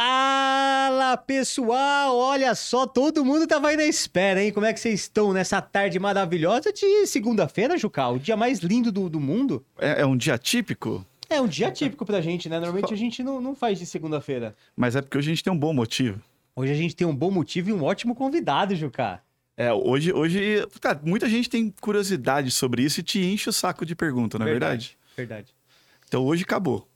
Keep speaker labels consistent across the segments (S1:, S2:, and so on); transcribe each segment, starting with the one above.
S1: Fala pessoal, olha só, todo mundo tava aí na espera, hein? Como é que vocês estão nessa tarde maravilhosa de segunda-feira, Jucal? O dia mais lindo do, do mundo?
S2: É, é um dia típico?
S1: É um dia típico pra gente, né? Normalmente a gente não, não faz de segunda-feira.
S2: Mas é porque hoje a gente tem um bom motivo.
S1: Hoje a gente tem um bom motivo e um ótimo convidado, Juca.
S2: É, hoje, hoje, cara, muita gente tem curiosidade sobre isso e te enche o saco de pergunta, não é verdade?
S1: Verdade.
S2: Então hoje acabou.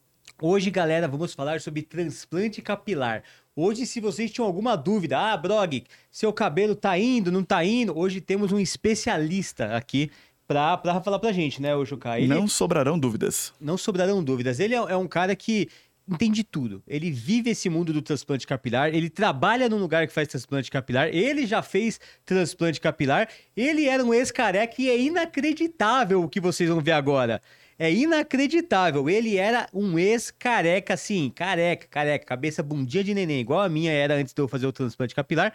S1: Hoje, galera, vamos falar sobre transplante capilar. Hoje, se vocês tinham alguma dúvida, ah, Brog, seu cabelo tá indo, não tá indo, hoje temos um especialista aqui pra, pra falar pra gente, né, o Juca? Ele-
S2: Não sobrarão dúvidas.
S1: não sobrarão dúvidas. Ele é, é um cara que entende tudo. Ele vive esse mundo do transplante capilar, ele trabalha num lugar que faz transplante capilar, ele já fez transplante capilar, ele era um ex-careca e é inacreditável o que vocês vão ver agora. É inacreditável. Ele era um ex-careca, assim, careca, careca, cabeça bundinha de neném, igual a minha era antes de eu fazer o transplante capilar.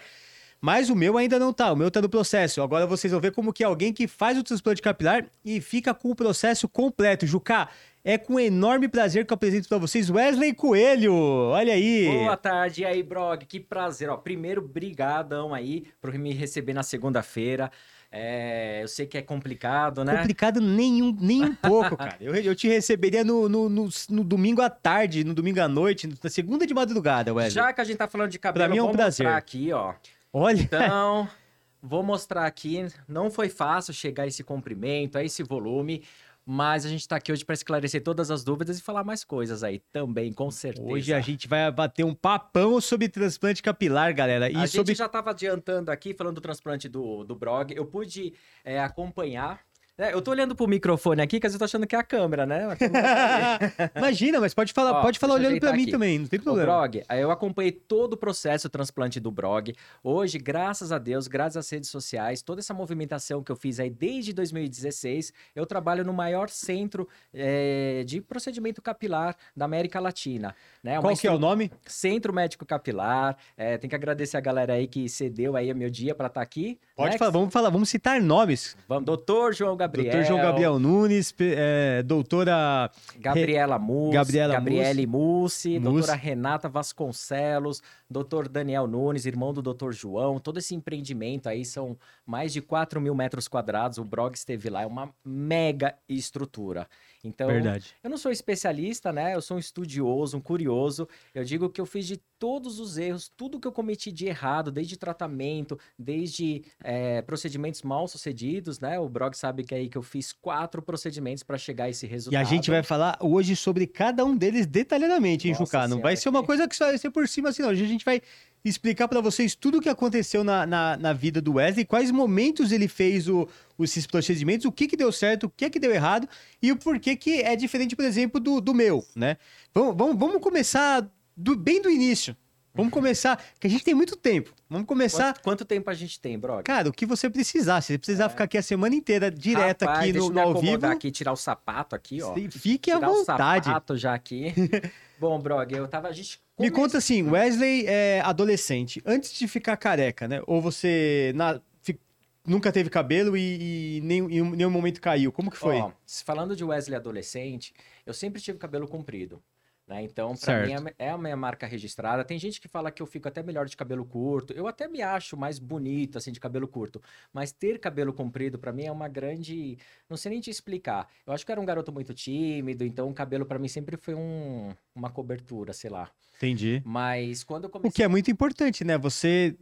S1: Mas o meu ainda não tá, o meu tá no processo. Agora vocês vão ver como que é alguém que faz o transplante capilar e fica com o processo completo. Juca, é com enorme prazer que eu apresento pra vocês Wesley Coelho. Olha aí.
S3: Boa tarde, aí, Brog? Que prazer, ó. Primeiro, brigadão aí por me receber na segunda-feira. É, eu sei que é complicado, né?
S1: Complicado nenhum, nem um pouco, cara. Eu, eu te receberia no, no, no- no domingo à tarde, no domingo à noite, na segunda de madrugada, Wesley.
S3: Já que a gente tá falando de cabelo,
S1: Pra mim é um prazer.
S3: mostrar aqui, ó.
S1: Olha,
S3: Então, vou mostrar aqui. Não foi fácil chegar a esse comprimento, a esse volume. Mas a gente tá aqui hoje para esclarecer todas as dúvidas e falar mais coisas aí também, com certeza.
S1: hoje a gente vai bater um papão sobre transplante capilar, galera. E
S3: a
S1: sobre
S3: gente já estava adiantando aqui, falando do transplante do, do Brog. Eu pude é, acompanhar. Né? eu tô olhando pro microfone aqui, que eu tô achando que é a câmera, né? A câmera tá ali.
S1: Imagina, mas pode falar,
S3: Ó,
S1: pode falar olhando
S3: ajeitar
S1: mim
S3: aqui.
S1: também, não tem
S3: O
S1: problema.
S3: Brog, aí eu acompanhei todo o processo do transplante do Brog. Hoje, graças a Deus, graças às redes sociais, toda essa movimentação que eu fiz aí desde 2016, eu trabalho no maior centro eh, de procedimento capilar da América Latina. Né?
S1: Qual que é o nome?
S3: Centro Médico Capilar. Eh, tem que agradecer a galera aí que cedeu aí o meu dia para estar aqui.
S1: Pode
S3: né?
S1: falar, vamos falar, vamos citar nomes.
S3: Vamos, doutor João Gabriel.
S1: Doutor João Gabriel Nunes, é, doutora
S3: Gabriela Mussi,
S1: Gabriela
S3: Gabriele Mussi,
S1: Mussi.
S3: doutora Renata Vasconcelos, doutor Daniel Nunes, irmão do doutor João, todo esse empreendimento aí são mais de 4 mil metros quadrados, o Brog esteve lá, é uma mega estrutura. Então,
S1: Verdade.
S3: eu não sou especialista, né? Eu sou um estudioso, um curioso. Eu digo que eu fiz de todos os erros, tudo que eu cometi de errado, desde tratamento, desde eh, procedimentos mal sucedidos, né? O Brog sabe que é aí que eu fiz quatro procedimentos para chegar a esse
S1: E
S3: resultado.
S1: a gente vai falar hoje sobre cada um deles detalhadamente, hein, Juca? Não vai ser uma coisa que só vai ser por cima assim, não. Hoje a gente vai explicar pra vocês tudo o que aconteceu na, na, na vida do Wesley, quais momentos ele fez o, esses procedimentos, o que que deu certo, o que que deu errado e o porquê que é diferente, por exemplo, do, do meu, né? Vamos, vamos, vamos começar do, bem do início. Vamos começar, que a gente tem muito tempo. Vamos começar...
S3: Quanto, quanto tempo a gente tem, Brog?
S1: Cara, o que você precisar. Se você precisar ficar aqui a semana inteira direto
S3: Rapaz,
S1: aqui no, no ao vivo,
S3: aqui, tirar o sapato aqui, ó.
S1: fique à
S3: tirar
S1: vontade.
S3: o sapato já aqui. Bom, Brog, eu tava... A gente
S1: Me
S3: come-
S1: conta assim, Wesley é adolescente, antes de ficar careca, né? Ou você na- fi- nunca teve cabelo e, e nem, em nenhum momento caiu. Como que foi?
S3: Ó, falando de Wesley adolescente, eu sempre tive cabelo comprido. Né? Então, pra
S1: Certo.
S3: mim, é a minha marca registrada. Tem gente que fala que eu fico até melhor de cabelo curto. Eu até me acho mais bonito, assim, de cabelo curto. Mas ter cabelo comprido, pra mim, é uma grande... Não sei nem te explicar. Eu acho que eu era um garoto muito tímido, então o cabelo pra mim sempre foi um... uma cobertura, sei lá.
S1: Entendi.
S3: Mas quando eu
S1: O
S3: comecei...
S1: que é muito importante, né? Você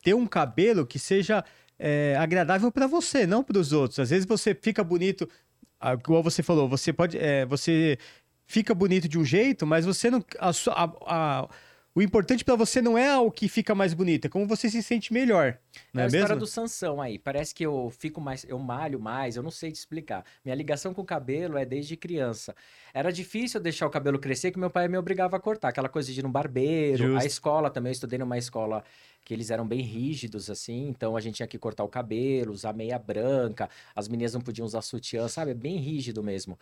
S1: ter um cabelo que seja é, agradável pra você, não para os outros. Às vezes você fica bonito, ah, igual você falou, você pode, é, você fica bonito de um jeito, mas você não, a a- a- o importante pra você não é o que fica mais bonito, é como você se sente melhor, não
S3: É
S1: é,
S3: a história
S1: mesmo?
S3: do Sansão aí. Parece que eu fico mais, eu malho mais, eu não sei te explicar. Minha ligação com o cabelo é desde criança. Era difícil deixar o cabelo crescer, que meu pai me obrigava a cortar. Aquela coisa de ir no barbeiro.
S1: Justo.
S3: A escola também, eu estudei numa escola que eles eram bem rígidos, assim. Então a gente tinha que cortar o cabelo, usar meia branca. As meninas não podiam usar sutiã, sabe? É bem rígido mesmo.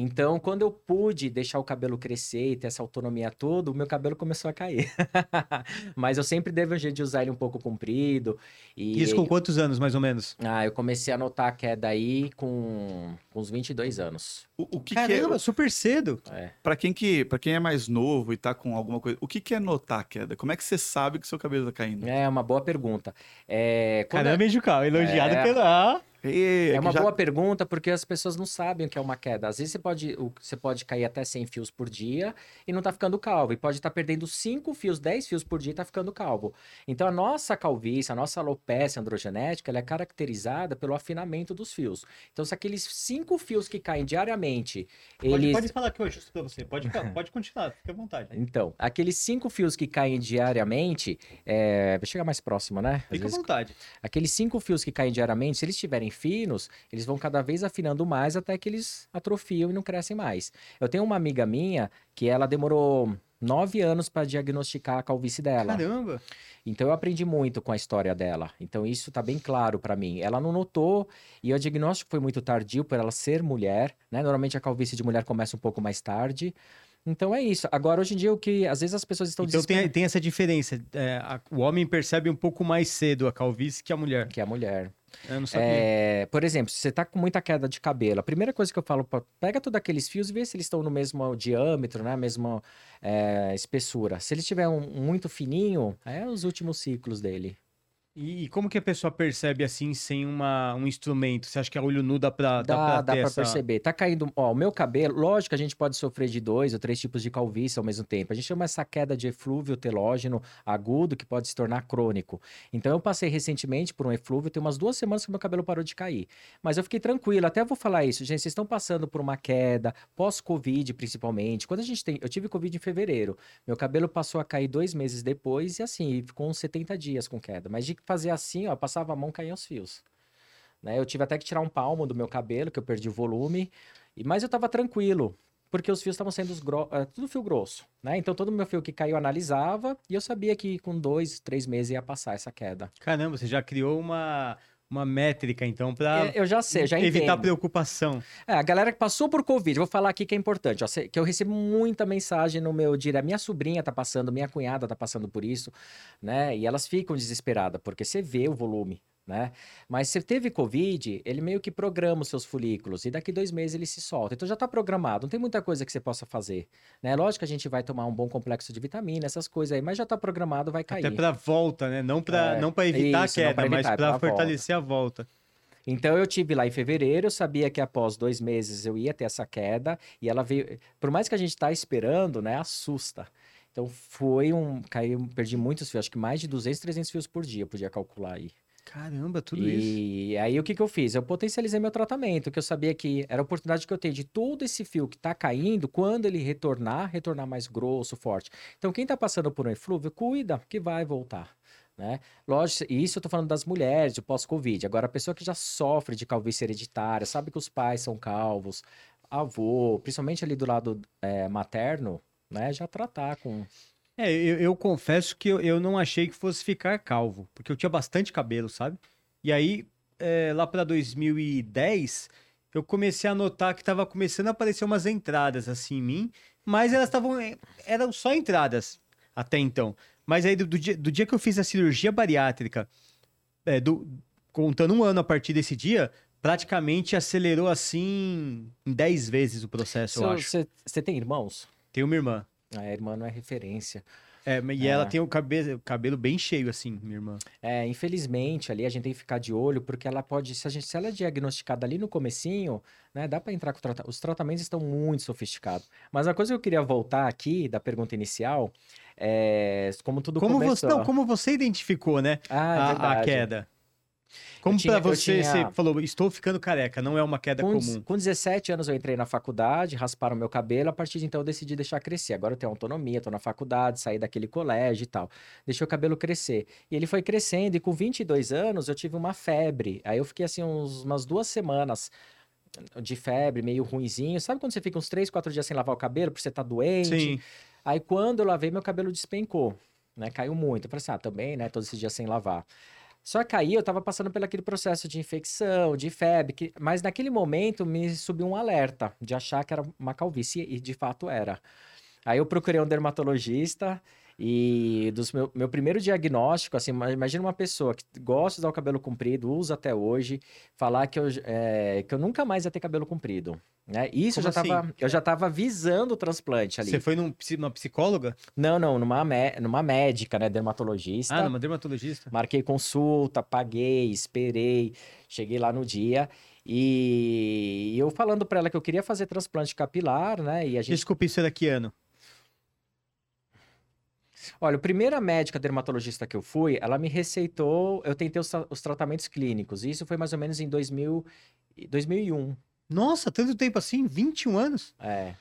S3: Então, quando eu pude deixar o cabelo crescer e ter essa autonomia toda, o meu cabelo começou a cair. Mas eu sempre devo um jeito de usar ele um pouco comprido. E
S1: Isso com quantos anos, mais ou menos?
S3: Ah, eu comecei a notar a queda aí com, com uns 22 anos.
S2: O, o que, que
S1: Caramba,
S2: é.
S1: super cedo.
S3: É.
S2: Pra quem, que, pra quem é mais novo e tá com alguma coisa, o que, que é notar a queda? Como é que você sabe que seu cabelo tá caindo?
S3: É uma boa pergunta. É, quando
S1: Caramba, hein, Jucal? Elogiado
S3: É.
S1: pela.
S2: Ei,
S3: É
S2: que
S3: uma
S2: já-
S3: boa pergunta porque as pessoas não sabem o que é uma queda. Às vezes você pode, você pode cair até 100 fios por dia e não tá ficando calvo. E pode estar perdendo 5 fios, 10 fios por dia e tá ficando calvo. Então a nossa calvície, a nossa alopecia androgenética, ela é caracterizada pelo afinamento dos fios. Então se aqueles 5 fios que caem diariamente,
S1: Pode,
S3: eles...
S1: pode falar que eu ajusto pra você. Pode, pode continuar, fica à vontade.
S3: Então, aqueles 5 fios que caem diariamente, é... vou chegar mais próximo, né? Às
S1: Fica à
S3: vezes
S1: vontade.
S3: Aqueles cinco fios que caem diariamente, se eles finos, eles vão cada vez afinando mais até que eles atrofiam e não crescem mais. Eu tenho uma amiga minha que ela demorou nove anos para diagnosticar a calvície dela.
S1: Caramba.
S3: Então eu aprendi muito com a história dela. Então isso tá bem claro para mim. Ela não notou e o diagnóstico foi muito tardio por ela ser mulher, né? Normalmente a calvície de mulher começa um pouco mais tarde. Então é isso. Agora hoje em dia o que às vezes as pessoas estão
S1: Então tem, tem essa diferença. É, a- o homem percebe um pouco mais cedo a calvície que a mulher.
S3: que a mulher.
S1: Eu não sabia.
S3: É, por exemplo, se você tá com muita queda de cabelo, a primeira coisa que eu falo, pega todos aqueles fios e vê se eles estão no mesmo diâmetro, né? Mesma é, espessura. Se ele estiver um- muito fininho, é os últimos ciclos dele.
S1: E, e como que a pessoa percebe assim sem uma, um instrumento? Você acha que a olho nu dá pra, dá
S3: Dá,
S1: pra
S3: dá pra
S1: essa...
S3: perceber. Tá caindo. Ó, o meu cabelo, lógico que a gente pode sofrer de dois ou três tipos de calvície ao mesmo tempo. A gente chama essa queda de eflúvio telógeno agudo que pode se tornar crônico. Então eu passei recentemente por um eflúvio, tem umas duas semanas que meu cabelo parou de cair. Mas eu fiquei tranquilo, até vou falar isso. Gente, vocês estão passando por uma queda, pós-Covid principalmente. Quando a gente tem. Eu tive Covid em fevereiro. Meu cabelo passou a cair dois meses depois e assim, ficou uns 70 dias com queda. Mas de fazer assim, ó, passava a mão, caía os fios. Né? Eu tive até que tirar um palmo do meu cabelo, que eu perdi o volume. E, mas eu tava tranquilo, porque os fios estavam sendo gro- eh, tudo fio grosso. Né? Então todo meu fio que caiu analisava e eu sabia que com dois, três meses ia passar essa queda.
S1: Caramba, você já criou uma, uma métrica, então, pra
S3: É, Eu já sei, já
S1: evitar
S3: entendo.
S1: preocupação.
S3: É, a galera que passou por Covid, vou falar aqui que é importante, ó, que eu recebo muita mensagem no meu direct. Minha sobrinha tá passando, minha cunhada tá passando por isso, né? E elas ficam desesperadas, porque você vê o volume, né? Mas se teve Covid, ele meio que programa os seus folículos, e daqui dois meses ele se solta. Então já tá programado, não tem muita coisa que você possa fazer, né? Lógico que a gente vai tomar um bom complexo de vitamina, essas coisas aí, mas já tá programado, vai cair.
S1: Até pra volta, né? Não pra,
S3: É,
S1: não pra evitar
S3: isso,
S1: a queda,
S3: pra
S1: mas
S3: evitar, é
S1: pra
S3: pra volta.
S1: fortalecer a volta.
S3: Então eu tive lá em fevereiro, eu sabia que após dois meses eu ia ter essa queda e ela veio. Por mais que a gente tá esperando, né, assusta. Então foi um, caiu, perdi muitos fios, acho que mais de 200, 300 fios por dia, eu podia calcular aí.
S1: Caramba, tudo isso.
S3: E aí o que que eu fiz? Eu potencializei meu tratamento, que eu sabia que era a oportunidade que eu tenho de todo esse fio que tá caindo, quando ele retornar, retornar mais grosso, forte. Então quem tá passando por um eflúvio, cuida, que vai voltar. Né? Lógico, e isso eu tô falando das mulheres, de pós-Covid. Agora, a pessoa que já sofre de calvície hereditária, sabe que os pais são calvos, avô, principalmente ali do lado eh, materno, né? Já tratar com.
S1: É, eu, eu confesso que eu, eu não achei que fosse ficar calvo, porque eu tinha bastante cabelo, sabe? E aí, é, lá pra 2010, eu comecei a notar que tava começando a aparecer umas entradas assim em mim, mas elas estavam. é, eram só entradas até então. Mas aí, do, do dia, do dia que eu fiz a cirurgia bariátrica, é, do- contando um ano a partir desse dia, praticamente acelerou assim em 10 vezes o processo, eu acho.
S3: Você tem irmãos?
S1: Tenho uma irmã.
S3: A irmã não é referência.
S1: É, e ela
S3: É.
S1: tem o cabelo, o cabelo bem cheio, assim, minha irmã.
S3: É, infelizmente, ali a gente tem que ficar de olho, porque ela pode, se, a gente, se ela é diagnosticada ali no comecinho, né, dá para entrar com o tratamento. Os tratamentos estão muito sofisticados. Mas a coisa que eu queria voltar aqui, da pergunta inicial, é como tudo
S1: Como você,
S3: começou.
S1: não, como você identificou, né,
S3: Ah, é
S1: a, a queda? Como
S3: eu
S1: você,
S3: tinha-
S1: você falou, estou ficando careca, não é uma queda
S3: Com,
S1: comum.
S3: com 17 anos eu entrei na faculdade, rasparam meu cabelo, a partir de então eu decidi deixar crescer. Agora eu tenho autonomia, tô na faculdade, saí daquele colégio e tal. Deixei o cabelo crescer. E ele foi crescendo e com 22 anos eu tive uma febre. Aí eu fiquei assim uns, umas duas semanas de febre, meio ruinzinho. Sabe quando você fica uns 3, 4 dias sem lavar o cabelo porque você tá doente?
S1: Sim.
S3: Aí quando eu lavei, meu cabelo despencou, né? Caiu muito. Eu falei assim, ah, também, né? Todos esses dias sem lavar. Só que aí eu tava passando pelo aquele processo de infecção, de febre, que- mas naquele momento me subiu um alerta de achar que era uma calvície, e de fato era. Aí eu procurei um dermatologista e dos meu, meu primeiro diagnóstico, assim, ima- imagina uma pessoa que gosta de usar o cabelo comprido, usa até hoje, falar que eu, é, que eu nunca mais ia ter cabelo comprido. Né? Isso eu
S1: Como
S3: já
S1: assim?
S3: tava, eu já tava visando o transplante ali.
S1: Você foi num, numa psicóloga?
S3: Não, não, numa, numa médica, né, dermatologista.
S1: Ah, numa dermatologista.
S3: Marquei consulta, paguei, esperei, cheguei lá no dia e eu falando pra ela que eu queria fazer transplante capilar, né? E a gente,
S1: Desculpa, isso era que ano?
S3: olha, a primeira médica dermatologista que eu fui, ela me receitou, eu tentei os, os tratamentos clínicos. Isso foi mais ou menos em 2000, e- 2001.
S1: Nossa, tanto tempo assim? 21 anos?
S3: É.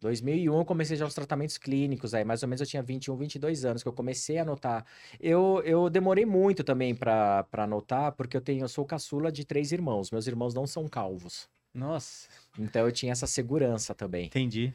S3: 2001 eu comecei já os tratamentos clínicos, aí mais ou menos eu tinha 21, 22 anos que eu comecei a anotar. Eu, eu demorei muito também pra anotar, porque eu tenho, eu sou caçula de três irmãos. Meus irmãos não são calvos.
S1: Nossa,
S3: Então eu tinha essa segurança também.
S1: entendi.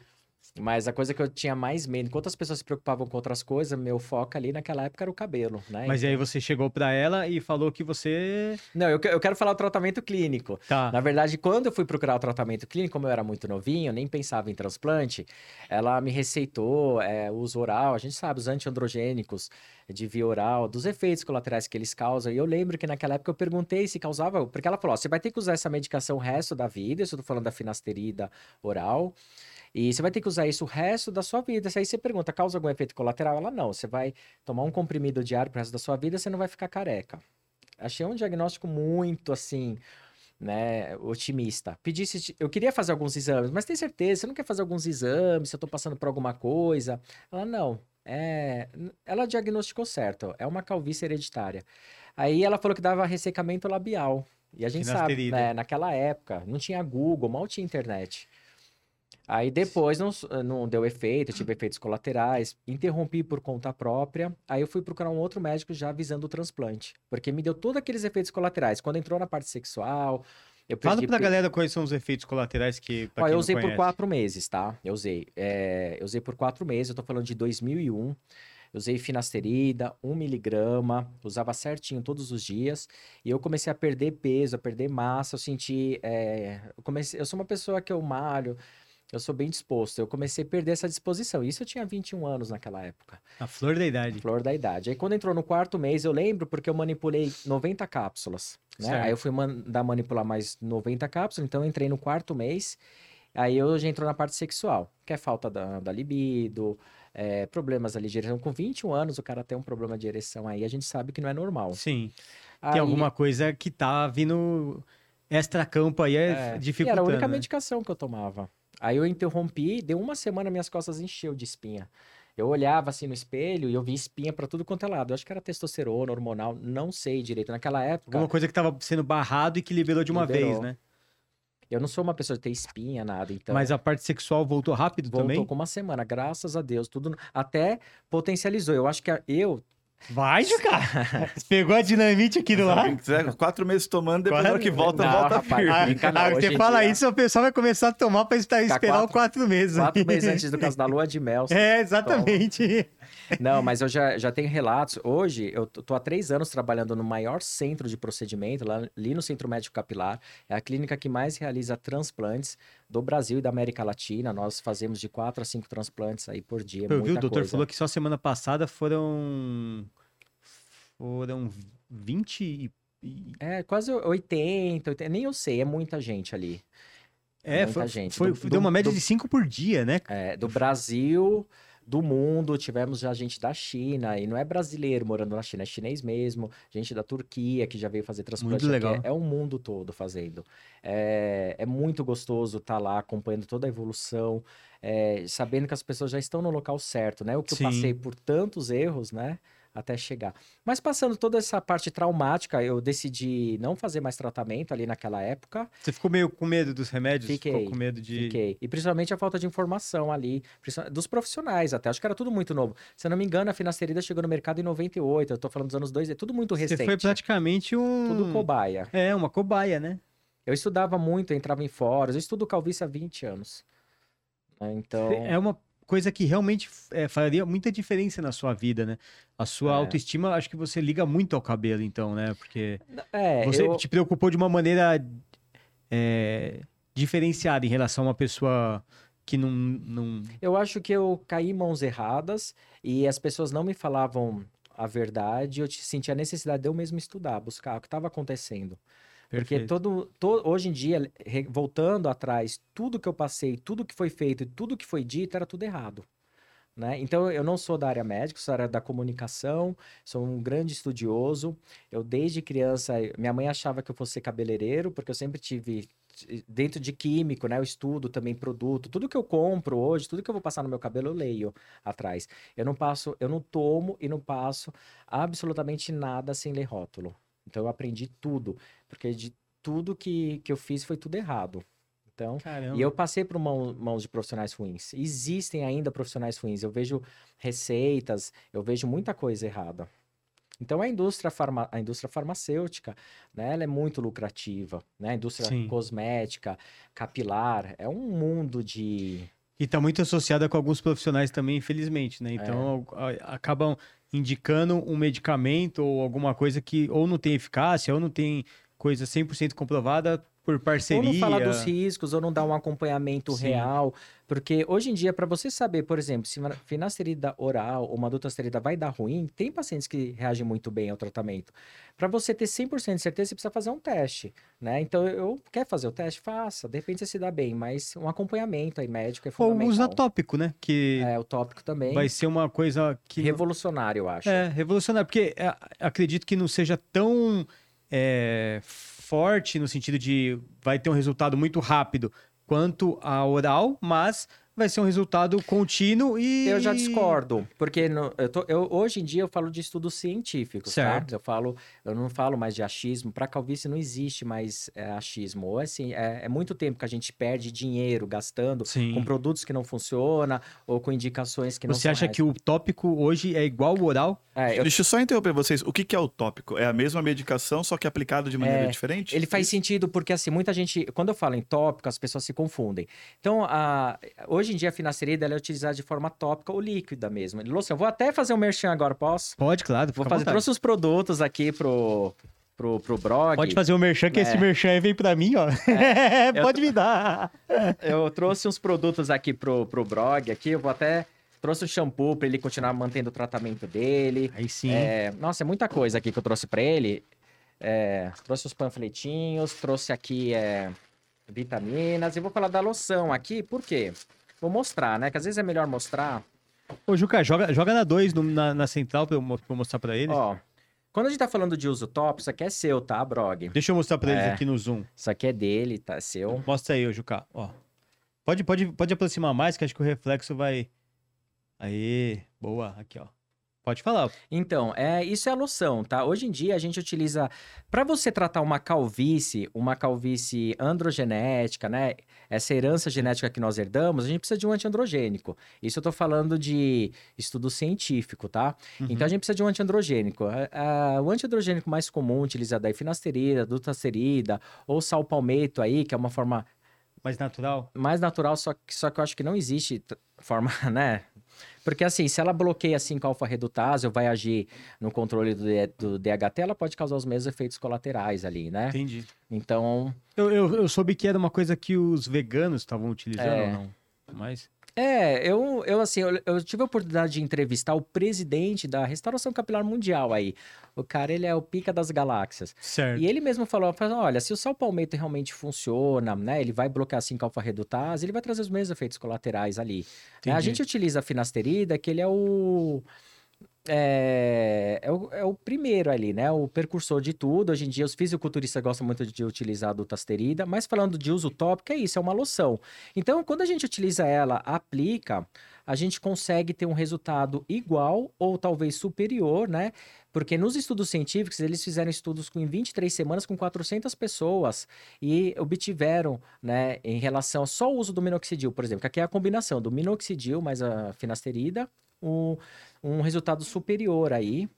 S3: Mas a coisa que eu tinha mais medo, enquanto as pessoas se preocupavam com outras coisas, meu foco ali naquela época era o cabelo, né?
S1: Mas
S3: Então-
S1: aí você chegou pra ela e falou que você.
S3: Não, eu, eu quero falar o tratamento clínico.
S1: Tá.
S3: Na verdade, quando eu fui procurar o tratamento clínico, como eu era muito novinho, nem pensava em transplante, ela me receitou é, uso oral, a gente sabe, os antiandrogênicos de via oral, dos efeitos colaterais que eles causam. E eu lembro que naquela época eu perguntei se causava, porque ela falou: ó, você vai ter que usar essa medicação o resto da vida, isso eu tô falando da finasterida oral. E você vai ter que usar isso o resto da sua vida. Se aí você pergunta, causa algum efeito colateral? Ela não. Você vai tomar um comprimido diário pro resto da sua vida, você não vai ficar careca. Achei um diagnóstico muito assim, né, otimista. Pedi se eu queria fazer alguns exames, mas tem certeza, você não quer fazer alguns exames, se eu tô passando por alguma coisa? Ela não. É, ela diagnosticou certo, é uma calvície hereditária. Aí ela falou que dava ressecamento labial. E a gente sabe, né, naquela época, não tinha Google, mal tinha internet. Aí depois não, não deu efeito, tive efeitos colaterais, interrompi por conta própria. Aí eu fui procurar um outro médico já avisando o transplante, porque me deu todos aqueles efeitos colaterais. Quando entrou na parte sexual, eu
S1: Fala
S3: perdi
S1: pra
S3: pe-
S1: galera quais são os efeitos colaterais que. Pra
S3: Ó, eu usei por quatro meses, tá? Eu usei. É, eu usei por quatro meses, eu tô falando de 2001. Eu usei finasterida, um miligrama, usava certinho todos os dias. E eu comecei a perder peso, a perder massa. Eu senti. é, eu, comecei, eu sou uma pessoa que eu malho, eu sou bem disposto. Eu comecei a perder essa disposição. Isso eu tinha 21 anos naquela época.
S1: A flor da idade.
S3: Flor da idade. Aí quando entrou no quarto mês, eu lembro porque eu manipulei 90 cápsulas, né?
S1: Certo.
S3: Aí eu fui mandar manipular mais 90 cápsulas, então eu entrei no quarto mês. Aí eu já entrou na parte sexual, que é falta da, da libido, é, problemas ali de ereção. Com 21 anos, o cara tem um problema de ereção aí, a gente sabe que não é normal.
S1: Sim.
S3: Aí,
S1: Tem alguma coisa que tá vindo extra-campo aí, é,
S3: é, e era
S1: dificultando.
S3: a única
S1: né?
S3: medicação que eu tomava. Aí eu interrompi, deu uma semana, minhas costas encheu de espinha. Eu olhava assim no espelho e eu via espinha pra tudo quanto é lado. Eu acho que era testosterona, hormonal, não sei direito. Naquela época,
S1: Alguma coisa que tava sendo barrado e que liberou de uma
S3: Liberou.
S1: vez, né?
S3: eu não sou uma pessoa de ter espinha, nada. Então,
S1: Mas a parte sexual voltou rápido
S3: voltou
S1: também?
S3: com uma semana, graças a Deus. Tudo até potencializou. Eu acho que eu
S1: Vai, Juca! Você Pegou a dinamite aqui do lado.
S2: Quem quiser, quatro meses tomando, depois hora que
S1: Quatro-
S2: volta,
S3: Não,
S2: volta
S3: rapaz,
S2: firme.
S1: Ah,
S3: não,
S1: ah,
S3: hoje
S1: você fala
S3: dia-
S1: isso, o pessoal vai começar a tomar pra estar, esperar
S3: quatro-
S1: os quatro meses.
S3: quatro meses antes do caso da lua de mel.
S1: É, exatamente.
S3: Não, mas eu já, já tenho relatos. Hoje, eu tô há três anos trabalhando no maior centro de procedimento, lá, ali no Centro Médico Capilar. É a clínica que mais realiza transplantes do Brasil e da América Latina. Nós fazemos de quatro a cinco transplantes aí por dia.
S1: Eu vi, o doutor
S3: coisa.
S1: falou que só semana passada foram. Foram 20 e.
S3: É, quase 80, 80, nem eu sei, é muita gente ali.
S1: É,
S3: muita
S1: foi,
S3: gente.
S1: foi-
S3: Do-
S1: deu uma média
S3: do-
S1: de 5 por dia, né?
S3: É, do Brasil, do mundo, tivemos já gente da China, e não é brasileiro morando na China, é chinês mesmo, gente da Turquia que já veio fazer transplante
S1: Muito legal.
S3: É, é o mundo todo fazendo. É, é muito gostoso estar lá acompanhando toda a evolução, é, sabendo que as pessoas já estão no local certo, né? O que
S1: Sim.
S3: eu passei por tantos erros, né? Até chegar. Mas passando toda essa parte traumática, eu decidi não fazer mais tratamento ali naquela época.
S1: Você ficou meio com medo dos remédios?
S3: Fiquei,
S1: Ficou com medo de.
S3: Fiquei. E principalmente a falta de informação ali, dos profissionais até. Acho que era tudo muito novo. Se eu não me engano, a finasterida chegou no mercado em 98. Eu tô falando dos anos 2, é tudo muito
S1: Você
S3: recente.
S1: foi praticamente um.
S3: Tudo cobaia.
S1: É, uma cobaia, né?
S3: Eu estudava muito, eu entrava em fóruns. Eu estudo calvície há 20 anos. né, Então,
S1: É uma. Coisa que realmente é, faria muita diferença na sua vida, né? A sua
S3: É.
S1: autoestima, acho que você liga muito ao cabelo, então, né? Porque
S3: É,
S1: você
S3: eu-
S1: te preocupou de uma maneira é, diferenciada em relação a uma pessoa que não. não...
S3: Eu acho que eu caí mãos erradas e as pessoas não me falavam a verdade. Eu te- senti a necessidade de eu mesmo estudar, buscar o que estava acontecendo. Porque
S1: Perfeito.
S3: todo, to- hoje em dia, re- voltando atrás, tudo que eu passei, tudo que foi feito, tudo que foi dito era tudo errado. Né? Então, eu não sou da área médica, sou da área da comunicação, sou um grande estudioso. Eu, desde criança, minha mãe achava que eu fosse cabeleireiro, porque eu sempre tive dentro de químico, né? Eu estudo também produto. Tudo que eu compro hoje, tudo que eu vou passar no meu cabelo, eu leio atrás. Eu não passo, eu não tomo e não passo absolutamente nada sem ler rótulo. Então eu aprendi tudo, porque de tudo que, que eu fiz foi tudo errado. Então,
S1: Caramba.
S3: e eu passei por mão- mãos de profissionais ruins. Existem ainda profissionais ruins. Eu vejo receitas, eu vejo muita coisa errada. Então a indústria, farma, a indústria farmacêutica, né, ela é muito lucrativa, né? A indústria
S1: Sim.
S3: cosmética, capilar, é um mundo de
S1: E tá muito associada com alguns profissionais também, infelizmente, né?
S3: É.
S1: Então a- acabam indicando um medicamento ou alguma coisa que ou não tem eficácia ou não tem coisa 100% comprovada por parceria.
S3: Ou não falar dos riscos, ou não dar um acompanhamento
S1: Sim.
S3: real. Porque hoje em dia, para você saber, por exemplo, se uma finasterida oral ou uma dutasterida vai dar ruim, tem pacientes que reagem muito bem ao tratamento. Para você ter 100% de certeza, você precisa fazer um teste, né? Então, eu quer fazer o teste? Faça. De repente você se dá bem, mas um acompanhamento aí médico é
S1: Ou
S3: fundamental.
S1: usa tópico, né? Que
S3: É, o tópico também.
S1: vai ser uma coisa que
S3: Revolucionário, eu acho.
S1: É, revolucionário, porque é, acredito que não seja tão é, forte no sentido de vai ter um resultado muito rápido quanto a oral, mas vai ser um resultado contínuo e.
S3: Eu já discordo, porque no- eu tô- eu- hoje em dia eu falo de estudos científicos,
S1: Certo.
S3: tá? Eu falo, eu não falo mais de achismo. Para calvície não existe mais é, achismo. Ou assim, é, é muito tempo que a gente perde dinheiro gastando
S1: Sim.
S3: com produtos que não funcionam ou com indicações que não
S1: Você acha que o tópico hoje é igual ao oral?
S3: É, eu-
S2: Deixa eu só interromper vocês. O que, que é o tópico? É a mesma medicação, só que aplicado de maneira
S3: É,
S2: diferente?
S3: Ele faz sentido porque, assim, muita gente... Quando eu falo em tópico, as pessoas se confundem. Então, a, hoje em dia, a finasterida ela é utilizada de forma tópica ou líquida mesmo. Lúcio, eu vou até fazer um merchan agora, posso?
S1: Pode, claro.
S3: Vou fazer... Trouxe os produtos aqui pro, pro, pro blog.
S1: Pode fazer o merchan, que
S3: É.
S1: esse merchan aí vem pra mim, ó.
S3: eu
S1: Pode me dar.
S3: Eu trouxe uns produtos aqui pro, pro blog aqui. Eu vou até... Trouxe o shampoo para ele continuar mantendo o tratamento dele.
S1: Aí sim.
S3: É, nossa, é muita coisa aqui que eu trouxe para ele. É, trouxe os panfletinhos, trouxe aqui é, vitaminas. E vou falar da loção aqui, por quê? Vou mostrar, né? Que às vezes é melhor mostrar.
S1: Ô, Juca, joga, joga na 2 na, na central pra eu, mo- pra eu mostrar pra eles.
S3: Ó, quando a gente tá falando de uso top, isso aqui é seu, tá, Brog?
S1: Deixa eu mostrar pra eles
S3: É.
S1: aqui no Zoom.
S3: Isso aqui é dele, tá? Seu.
S1: Mostra aí, ô Juca. Ó. Pode, pode, pode aproximar mais, que acho que o reflexo vai. Aí, boa. Aqui, ó. Pode falar.
S3: Então, é, isso é a loção, tá? Hoje em dia a gente utiliza para você tratar uma calvície, uma calvície androgenética, né? Essa herança genética que nós herdamos, a gente precisa de um antiandrogênico. Isso eu tô falando de estudo científico, tá?
S1: Uhum.
S3: Então a gente precisa de um antiandrogênico. A- a- o antiandrogênico mais comum utilizado aí, finasterida, dutasterida ou salpalmeto aí, que é uma forma
S1: Mais natural.
S3: mais natural, só que, só que eu acho que não existe forma, né? Porque assim, se ela bloqueia 5-alfa-redutase ou vai agir no controle do, do DHT, ela pode causar os mesmos efeitos colaterais ali, né?
S1: Entendi.
S3: Então,
S1: Eu, eu, eu soube que era uma coisa que os veganos estavam utilizando
S3: É.
S1: ou não. Mas.
S3: É, eu, eu assim, eu, eu tive a oportunidade de entrevistar o presidente da Restauração Capilar Mundial aí. O cara, ele é o pica das galáxias.
S1: Certo.
S3: E ele mesmo falou, falou, olha, se o sal palmeto realmente funciona, né, ele vai bloquear 5-alfa-redutase, ele vai trazer os mesmos efeitos colaterais ali. Né, A gente utiliza a finasterida, que ele é o... É, é, o, é o primeiro ali, né? O precursor de tudo. Hoje em dia, os fisiculturistas gostam muito de utilizar a dutasterida, mas falando de uso tópico, é isso, é uma loção. Então, quando a gente utiliza ela, aplica, a gente consegue ter um resultado igual ou talvez superior, né? Porque nos estudos científicos, eles fizeram estudos com, em 23 semanas com 400 pessoas e obtiveram, né, em relação só ao uso do minoxidil, por exemplo, que aqui é a combinação do minoxidil mais a finasterida, um, um resultado superior aí.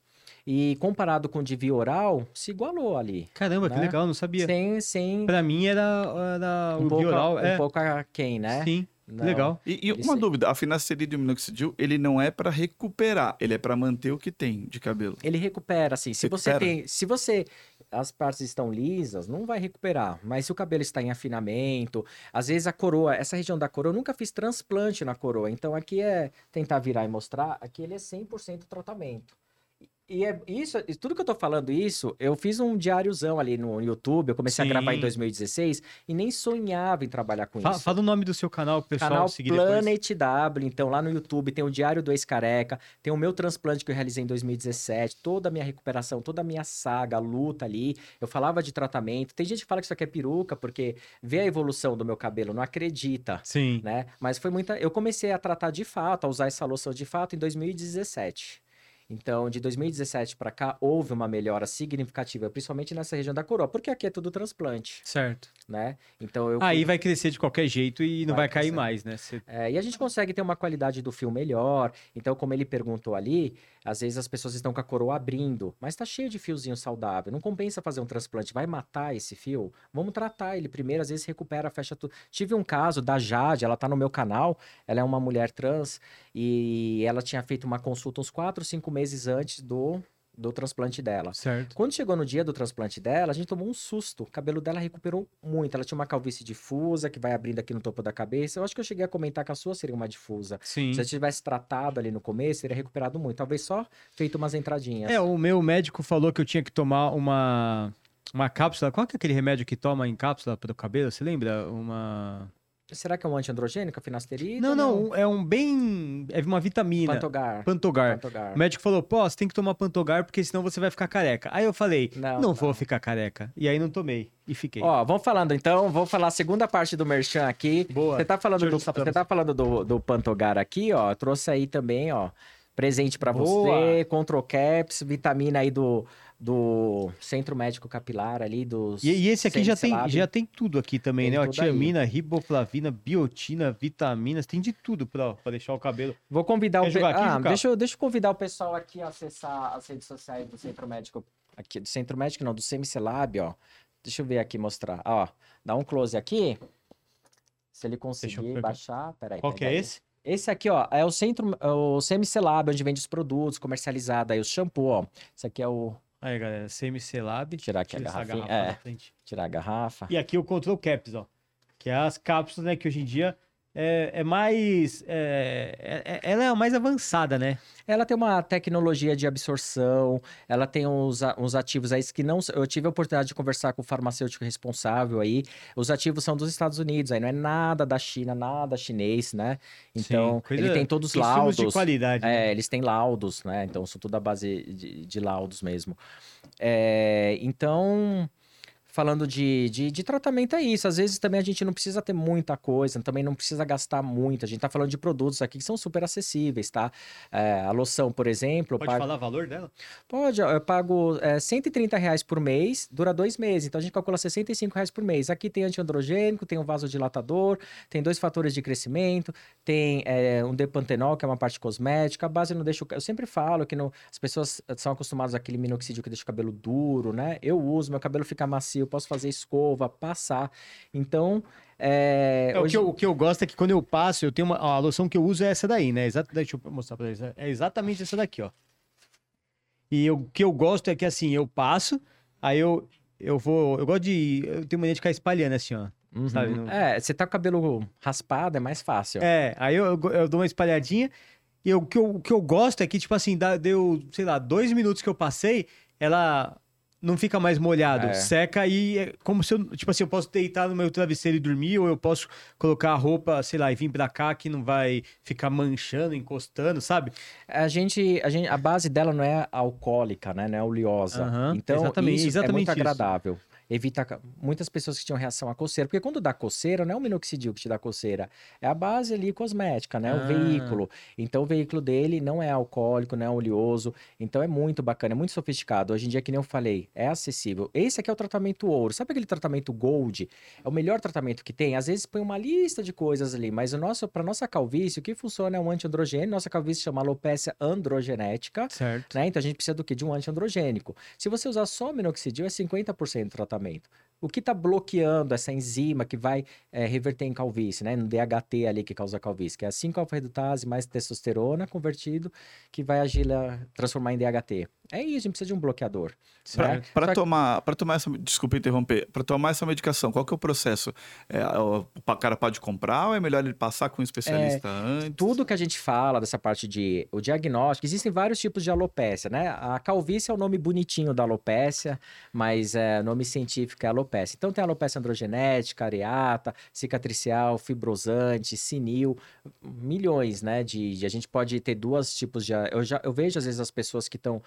S3: E comparado com o de via oral, se igualou ali.
S1: Caramba, que
S3: né?
S1: legal, não sabia.
S3: Sem, sem
S1: Pra mim era, era
S3: um,
S1: o
S3: pouco,
S1: bioral.
S3: um
S1: é,
S3: pouco aquém, né?
S1: Sim.
S3: Não.
S1: Legal.
S2: E, e uma dúvida, a finasterida e o minoxidil, ele não é pra recuperar, ele é pra manter o que tem de cabelo.
S3: Ele recupera, assim. Se você
S2: Recupera?
S3: tem. Se você. As partes estão lisas, não vai recuperar. Mas se o cabelo está em afinamento, às vezes a coroa, essa região da coroa, eu nunca fiz transplante na coroa. Então aqui é tentar virar e mostrar, aqui ele é 100% tratamento. E é isso, tudo que eu tô falando isso, eu fiz um diáriozão ali no YouTube, eu comecei a gravar em
S1: Sim.
S3: 2016 e nem sonhava em trabalhar com
S1: Fa-
S3: isso.
S1: Fala o nome do seu canal pro pessoal
S3: Canal
S1: seguir depois.
S3: Planet W, então lá no YouTube tem o Diário do Ex-Careca, tem o meu transplante que eu realizei em 2017, toda a minha recuperação, toda a minha saga, a luta ali. Eu falava de tratamento. Tem gente que fala que isso aqui é peruca, porque vê a evolução do meu cabelo, não acredita,
S1: Sim.
S3: né? Mas foi muita. Eu comecei a tratar de fato, a usar essa loção de fato em 2017. Então, de 2017 para cá, houve uma melhora significativa, principalmente nessa região da coroa, porque aqui é tudo transplante,
S1: Certo.
S3: né? Então eu
S1: Aí vai crescer de qualquer jeito e não vai, cair mais, né? Você-
S3: É, e a gente consegue ter uma qualidade do fio melhor. Então, como ele perguntou ali, às vezes as pessoas estão com a coroa abrindo, mas tá cheio de fiozinho saudável. Não compensa fazer um transplante. Vai matar esse fio? Vamos tratar ele primeiro, às vezes recupera, fecha tudo. Tive um caso da Jade, ela tá no meu canal, ela é uma mulher trans e ela tinha feito uma consulta uns 4, 5 meses antes do, do transplante dela.
S1: Certo.
S3: Quando chegou no dia do transplante dela, a gente tomou um susto. O cabelo dela recuperou muito. Ela tinha uma calvície difusa que vai abrindo aqui no topo da cabeça. Eu acho que eu cheguei a comentar que a sua seria uma difusa.
S1: Sim.
S3: Se eu tivesse tratado ali no começo, teria recuperado muito. Talvez só feito umas entradinhas.
S1: É, o meu médico falou que eu tinha que tomar uma, uma cápsula. Qual que é aquele remédio que toma em cápsula para o cabelo? Você lembra? Uma.
S3: Será que é um antiandrogênico, a finasterida?
S1: Não, não, é um bem. É uma vitamina.
S3: Pantogar.
S1: Pantogar.
S3: Pantogar.
S1: O médico falou, pô, você tem que tomar Pantogar porque senão você vai ficar careca. Aí eu falei,
S3: Não,
S1: não,
S3: não.
S1: vou ficar careca. E aí não tomei. E fiquei.
S3: Ó, vamos falando então, vou falar a segunda parte do Merchan aqui.
S1: Boa.
S3: Você tá falando, do, você tá falando do, do Pantogar aqui, ó. eu Trouxe aí também, ó. Presente pra
S1: Boa.
S3: você, Control Caps, vitamina aí do, do Centro Médico Capilar ali, dos...
S1: E, e esse aqui já tem, já tem tudo aqui também,
S3: Tem
S1: né? Ó,
S3: tudo aí.
S1: tiamina, riboflavina, biotina, vitaminas, tem de tudo pra, pra deixar o cabelo.
S3: Vou convidar
S1: Quer
S3: o... pe-
S1: aqui,
S3: ah,
S1: Juca?
S3: deixa, eu, deixa eu convidar o pessoal aqui a acessar as redes sociais do Centro Médico, aqui, do Centro Médico não, do Semicelab, ó. Deixa eu ver aqui, mostrar. Ó, dá um close aqui. Se ele conseguir baixar, peraí.
S1: Qual que é esse?
S3: Esse aqui, ó, é o centro, é o Semicelab, onde vende os produtos comercializados aí, o shampoo, ó. Esse aqui é o.
S1: Aí, galera, CMC-Lab.
S3: Tirar aqui a
S1: Tira essa
S3: garrafinha,
S1: garrafa
S3: é. Tirar a garrafa.
S1: E aqui o Control Caps, ó. Que é as cápsulas, né? Que hoje em dia é, é mais... é- é- é- ela é mais avançada, né?
S3: Ela tem uma tecnologia de absorção, ela tem uns, uns ativos aí que não. Eu tive a oportunidade de conversar com o farmacêutico responsável aí. Os ativos são dos Estados Unidos, aí não é nada da China, nada chinês, né? Então,
S1: Sim, coisa-
S3: ele tem todos os laudos.
S1: de qualidade. né?
S3: É, eles têm laudos, né? Então, são tudo à base de, de laudos mesmo. É, então, falando de, de, de tratamento, é isso. Às vezes também a gente não precisa ter muita coisa, também não precisa gastar muito. A gente tá falando de produtos aqui que são super acessíveis, tá? É, a loção, por exemplo,
S1: Pode
S3: pago-
S1: falar o valor dela?
S3: Pode, eu pago é, 130 reais por mês, dura dois meses, então a gente calcula 65 reais por mês. Aqui tem antiandrogênico, tem um vasodilatador, tem dois fatores de crescimento, tem é, um depantenol, que é uma parte cosmética, a base não deixa o... Eu sempre falo que não- as pessoas são acostumadas àquele minoxidil que deixa o cabelo duro, né? Eu uso, meu cabelo fica macio, posso fazer escova, passar. Então, é...
S1: É, o,
S3: hoje-
S1: que eu, o que eu gosto é que quando eu passo, eu tenho uma. ó, a loção que eu uso é essa daí, né? Exato, deixa eu mostrar pra vocês. É exatamente essa daqui, ó. E eu- o que eu gosto é que assim, eu passo, aí eu, eu vou. Eu gosto de. Eu tenho mania de ficar espalhando assim, ó.
S3: Uhum.
S1: sabe, não-
S3: É, você tá com o cabelo raspado, é mais fácil.
S1: É, aí eu, eu, eu dou uma espalhadinha. E eu- o, que eu, o que eu gosto é que, tipo assim, dá- deu, sei lá, dois minutos que eu passei, ela não fica mais molhado,
S3: É.
S1: seca e é como se eu, tipo assim, eu posso deitar no meu travesseiro e dormir, ou eu posso colocar a roupa, sei lá, e vir pra cá que não vai ficar manchando, encostando, sabe?
S3: A gente, a gente, a base dela não é alcoólica, né? Não é oleosa. Então,
S1: exatamente-
S3: isso é
S1: exatamente
S3: muito
S1: isso.
S3: agradável. Evita muitas pessoas que tinham reação à coceira, porque quando dá coceira, não é o minoxidil que te dá coceira, é a base ali cosmética, né?
S1: Ah.
S3: O veículo. Então, o veículo dele não é alcoólico, não é oleoso. Então, é muito bacana, é muito sofisticado. Hoje em dia, que nem eu falei, é acessível. Esse aqui é o tratamento ouro. Sabe aquele tratamento gold? É o melhor tratamento que tem. Às vezes põe uma lista de coisas ali, mas o nosso, para nossa calvície, o que funciona é um antiandrogênio. Nossa calvície chama alopecia androgenética.
S1: Certo.
S3: Né? Então a gente precisa do quê? De um antiandrogênico. Se você usar só minoxidil, é 50% do tratamento. O que está bloqueando essa enzima que vai é, reverter em calvície, né? No DHT ali que causa calvície, que é a 5-alfa-redutase mais testosterona convertido, que vai agir, lá, transformar em DHT. É isso, a gente precisa de um bloqueador.
S2: Para
S3: né?
S2: pra
S3: Só que-
S2: tomar, tomar essa, desculpa interromper, para tomar essa medicação, qual que é o processo? É, o, cara pode comprar ou é melhor ele passar com um especialista antes?
S3: Tudo que a gente fala dessa parte de o diagnóstico, existem vários tipos de alopécia, né? A calvície é o nome bonitinho da alopécia, mas é, nome científico é alopécia. Então tem alopécia androgenética, areata, cicatricial, fibrosante, senil, milhões, né? De, de- a gente pode ter duas tipos de. Eu, já, eu vejo às vezes as pessoas que estão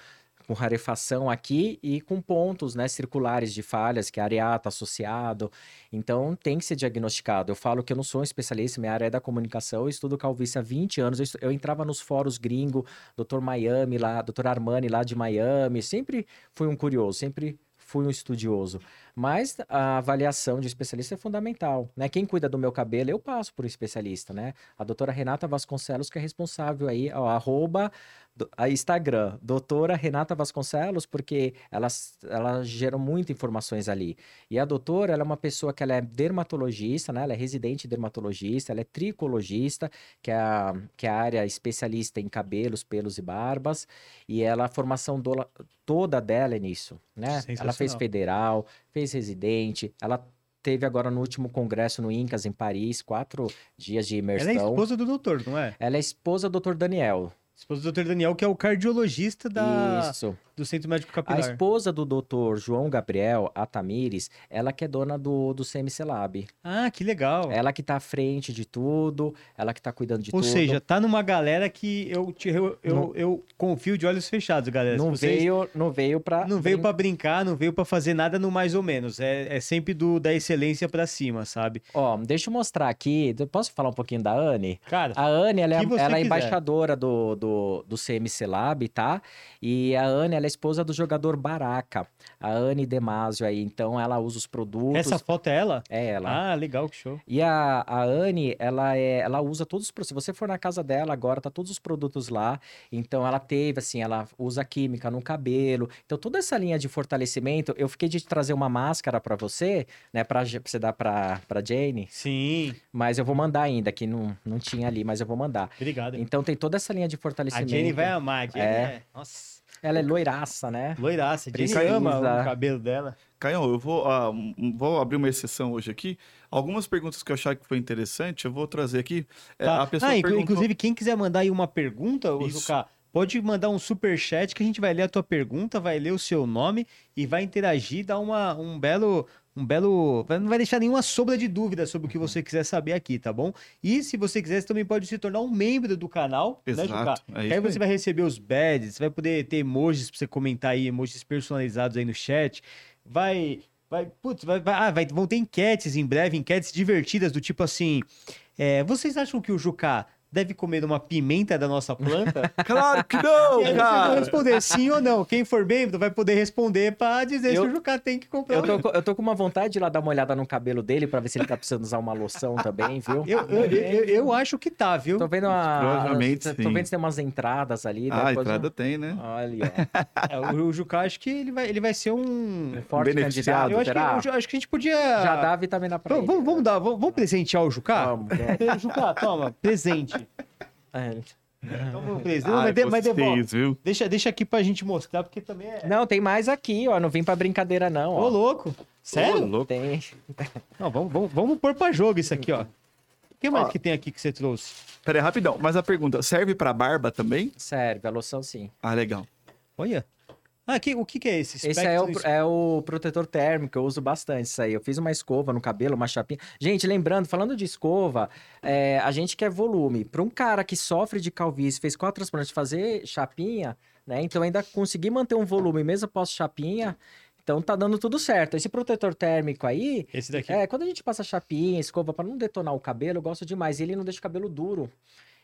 S3: com rarefação aqui e com pontos, né, circulares de falhas, que é areata associado. Então, tem que ser diagnosticado. Eu falo que eu não sou um especialista, minha área é da comunicação, eu estudo calvície há 20 anos. Eu, eu entrava nos fóruns gringo, Dr. Miami lá, Dr. Armani lá de Miami. Sempre fui um curioso, sempre fui um estudioso. Mas a avaliação de especialista é fundamental, né? Quem cuida do meu cabelo, eu passo por um especialista, né? A doutora Renata Vasconcelos, que é responsável aí, ó, arroba, do- a Instagram, doutora Renata Vasconcelos, porque elas, elas geram muitas informações ali. E a doutora, ela é uma pessoa que ela é dermatologista, né? Ela é residente dermatologista, ela é tricologista, que é a, que é a área especialista em cabelos, pelos e barbas. E ela, a formação do- toda dela é nisso, né? Ela fez federal, fez residente, ela teve agora no último congresso no Incas, em Paris, quatro dias de imersão.
S1: Ela é esposa do doutor, não é?
S3: Ela é esposa do Dr. Daniel.
S1: Esposa do doutor Daniel, que é o cardiologista da...
S3: Isso.
S1: Do Centro Médico
S3: A
S1: Capilar.
S3: esposa do Dr. João Gabriel, a Tamires, ela que é dona do, do CMC Lab.
S1: Ah, que legal.
S3: Ela que tá à frente de tudo, ela que tá cuidando de
S1: Ou
S3: tudo.
S1: seja, tá numa galera que eu, te- eu, eu,
S3: Não-
S1: eu confio de olhos fechados, galera.
S3: Não
S1: vocês-
S3: veio, não veio pra...
S1: Não veio pra brincar, não veio pra fazer nada no mais ou menos. É, é sempre do, da excelência pra cima, sabe?
S3: Ó, deixa eu mostrar aqui, posso falar um pouquinho da Anne?
S1: Cara,
S3: A Anne, ela é, ela é embaixadora do, do, do CMC Lab, tá? E a Anne, ela é esposa do jogador Baraka. A Anne Demasio aí, então ela usa os produtos.
S1: essa foto é ela?
S3: É ela.
S1: Ah, legal, que show.
S3: E a, a Anne, ela, é, ela usa todos os produtos. Se você for na casa dela agora, tá todos os produtos lá. Então, ela teve, assim, ela usa química no cabelo. Então, toda essa linha de fortalecimento, eu fiquei de trazer uma máscara pra você, né? Pra, pra você dar pra, pra Jane.
S1: Sim,
S3: Mas eu vou mandar ainda, que não, não tinha ali, mas eu vou mandar.
S1: obrigado.
S3: Então, tem toda essa linha de
S1: a
S3: fortalecimento.
S1: Jenny vai amar. A Jenny
S3: É.
S1: é. Nossa,
S3: Ela é loiraça, né?
S1: loiraça.
S3: Precisa.
S1: ama o cabelo dela.
S2: Caião, eu vou, ah, vou abrir uma exceção hoje aqui. Algumas perguntas que eu achar que foi interessante, eu vou trazer aqui. É,
S1: Tá.
S2: a pessoa
S1: ah,
S2: perguntou...
S1: inclusive, quem quiser mandar aí uma pergunta. Juca, pode mandar um super chat que a gente vai ler a tua pergunta, vai ler o seu nome e vai interagir, dar uma, um belo. Um belo. Não vai deixar nenhuma sombra de dúvida sobre o que você quiser saber aqui, tá bom? E se você quiser, você também pode se tornar um membro do canal, né, Juca?
S2: Exato, é
S1: Que
S2: isso
S1: aí
S2: aí.
S1: você vai receber os badges, você vai poder ter emojis pra você comentar aí, emojis personalizados aí no chat. Vai. Vai, putz, vai, vai, ah, vai- vão ter enquetes em breve, enquetes divertidas do tipo assim. é, vocês acham que o Juca deve comer uma pimenta da nossa planta?
S2: Claro que
S1: e
S2: não,
S1: vocês vão
S2: cara!
S1: responder sim ou não. Quem for membro vai poder responder pra dizer
S3: Eu-
S1: se o Juca tem que comprar
S3: Eu tô, eu tô com uma vontade de ir lá dar uma olhada no cabelo dele pra ver se ele tá precisando usar uma loção também, viu?
S1: Eu, eu, eu, eu acho que tá, viu?
S3: Tô vendo uma.
S2: Provavelmente
S3: tô,
S2: sim.
S3: tô vendo se tem umas entradas ali.
S2: Ah, a
S3: depois eu-
S2: entrada tem, né?
S3: Olha,
S1: É, o, o Juca acho que ele vai, ele vai ser um.
S3: ó, forte
S2: beneficiado,
S3: candidato,
S1: Eu acho que, acho que a gente podia.
S3: Já dá a vitamina pra
S1: Vamos,
S3: ele.
S1: vamos, vamos dar, vamos, vamos presentear o Juca?
S3: Vamos, vamos.
S1: Juca, toma, presente.
S3: É.
S1: Então vamos presente. Não,
S2: Ai,
S1: mas, de- mas devolve.
S2: vocês, viu?
S1: Deixa, deixa aqui pra gente mostrar, porque também é.
S3: Não, tem mais aqui, ó. Não vim pra brincadeira, não.
S1: Ô,
S3: Ó.
S1: louco. Sério?
S2: Ô, louco.
S3: Tem.
S1: Não, vamos, vamos, vamos pôr pra jogo isso aqui, ó. O que mais
S2: Ó.
S1: que tem aqui que você trouxe?
S2: Pera aí, rapidão. Mas a pergunta, serve pra barba também?
S3: Serve, a loção sim.
S2: Ah, legal.
S1: Olha. Ah, que, o que, que é esse?
S3: Esse é o,
S1: Spectrum
S3: é o protetor térmico, eu uso bastante isso aí. Eu fiz uma escova no cabelo, uma chapinha. Gente, lembrando, falando de escova, é, a gente quer volume. Para um cara que sofre de calvície, fez quatro transplantes, fazer chapinha, né? Então ainda consegui manter um volume mesmo após chapinha. Então tá dando tudo certo. Esse protetor térmico aí,
S1: Esse daqui.
S3: é, quando a gente passa chapinha, escova para não detonar o cabelo, eu gosto demais. Ele não deixa o cabelo duro.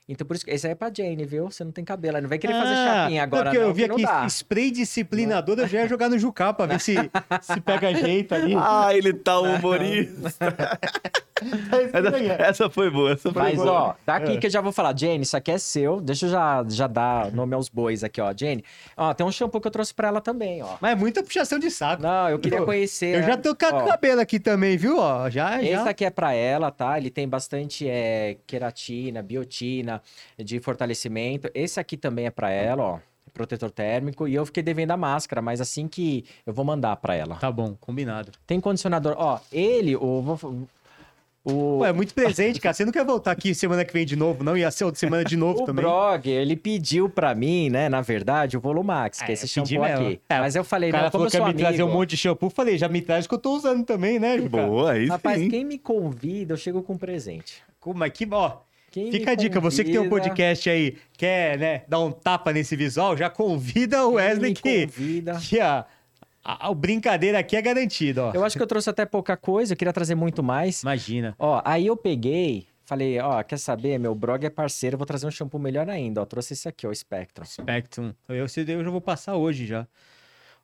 S3: Então por isso que esse aí é pra Jane, viu? Você não tem cabelo, aí não vai querer fazer
S1: Ah,
S3: chapinha agora
S1: porque
S3: não,
S1: eu vi aqui spray disciplinador, eu já ia jogar no Jucá pra ver se, se pega jeito ali.
S2: Ah, ele tá humorista.
S1: Tá estranha.
S2: Essa foi boa, essa foi
S3: Mas,
S2: boa.
S3: ó, daqui
S1: É.
S3: que eu já vou falar, Jane, isso aqui é seu. Deixa eu já, já dar nome aos bois aqui, ó. Jane, ó, tem um shampoo que eu trouxe pra ela também, ó.
S1: Mas é muita puxação de saco.
S3: Não, eu queria
S1: Eu-
S3: conhecer.
S1: Eu já tô com
S3: ó,
S1: cabelo aqui também, viu? Ó, já,
S3: Esse
S1: já.
S3: aqui é pra ela, tá? Ele tem bastante é, queratina, biotina, de fortalecimento. Esse aqui também é pra ela, ó. Protetor térmico. E eu fiquei devendo a máscara, mas assim que eu vou mandar pra ela.
S1: Tá bom, combinado.
S3: Tem condicionador. Ó, ele, o. O,
S1: Pô, é muito presente, cara. Você não quer voltar aqui semana que vem de novo, não? Ia ser outra semana de novo
S3: o
S1: também.
S3: Brog, ele pediu pra mim, né, na verdade, o Volumax, que
S1: É,
S3: é esse shampoo aqui.
S1: É,
S3: Mas eu falei,
S1: O cara
S3: não, como
S1: falou
S3: eu
S1: que ia me
S3: amigo...
S1: trazer um monte de shampoo. Falei, já me traz que eu tô usando também, né, Juca?
S2: Boa, aí
S3: Rapaz,
S2: sim.
S3: quem me convida, eu chego com presente.
S1: Como é que, ó,
S3: Quem
S1: fica a dica, você que tem um podcast aí, quer, né, dar um tapa nesse visual, já convida o Wesley que,
S3: convida.
S1: que a, a, a brincadeira aqui é garantida, ó.
S3: Eu acho que eu trouxe até pouca coisa, eu queria trazer muito mais.
S1: Imagina.
S3: Ó, aí eu peguei, falei, ó, quer saber? Meu Brog é parceiro, vou trazer um shampoo melhor ainda, ó. Trouxe esse aqui, ó, o Spectrum.
S1: Spectrum. Eu, eu já vou passar hoje já.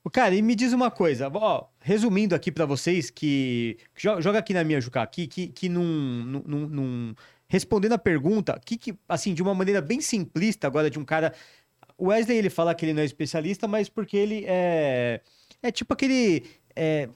S1: O cara, e me diz uma coisa, ó, resumindo aqui pra vocês que jo- joga aqui na minha Juca aqui que que não, não- não- respondendo a pergunta, que que assim, de uma maneira bem simplista agora de um cara o Wesley ele fala que ele não é especialista, mas porque ele é é tipo aquele é,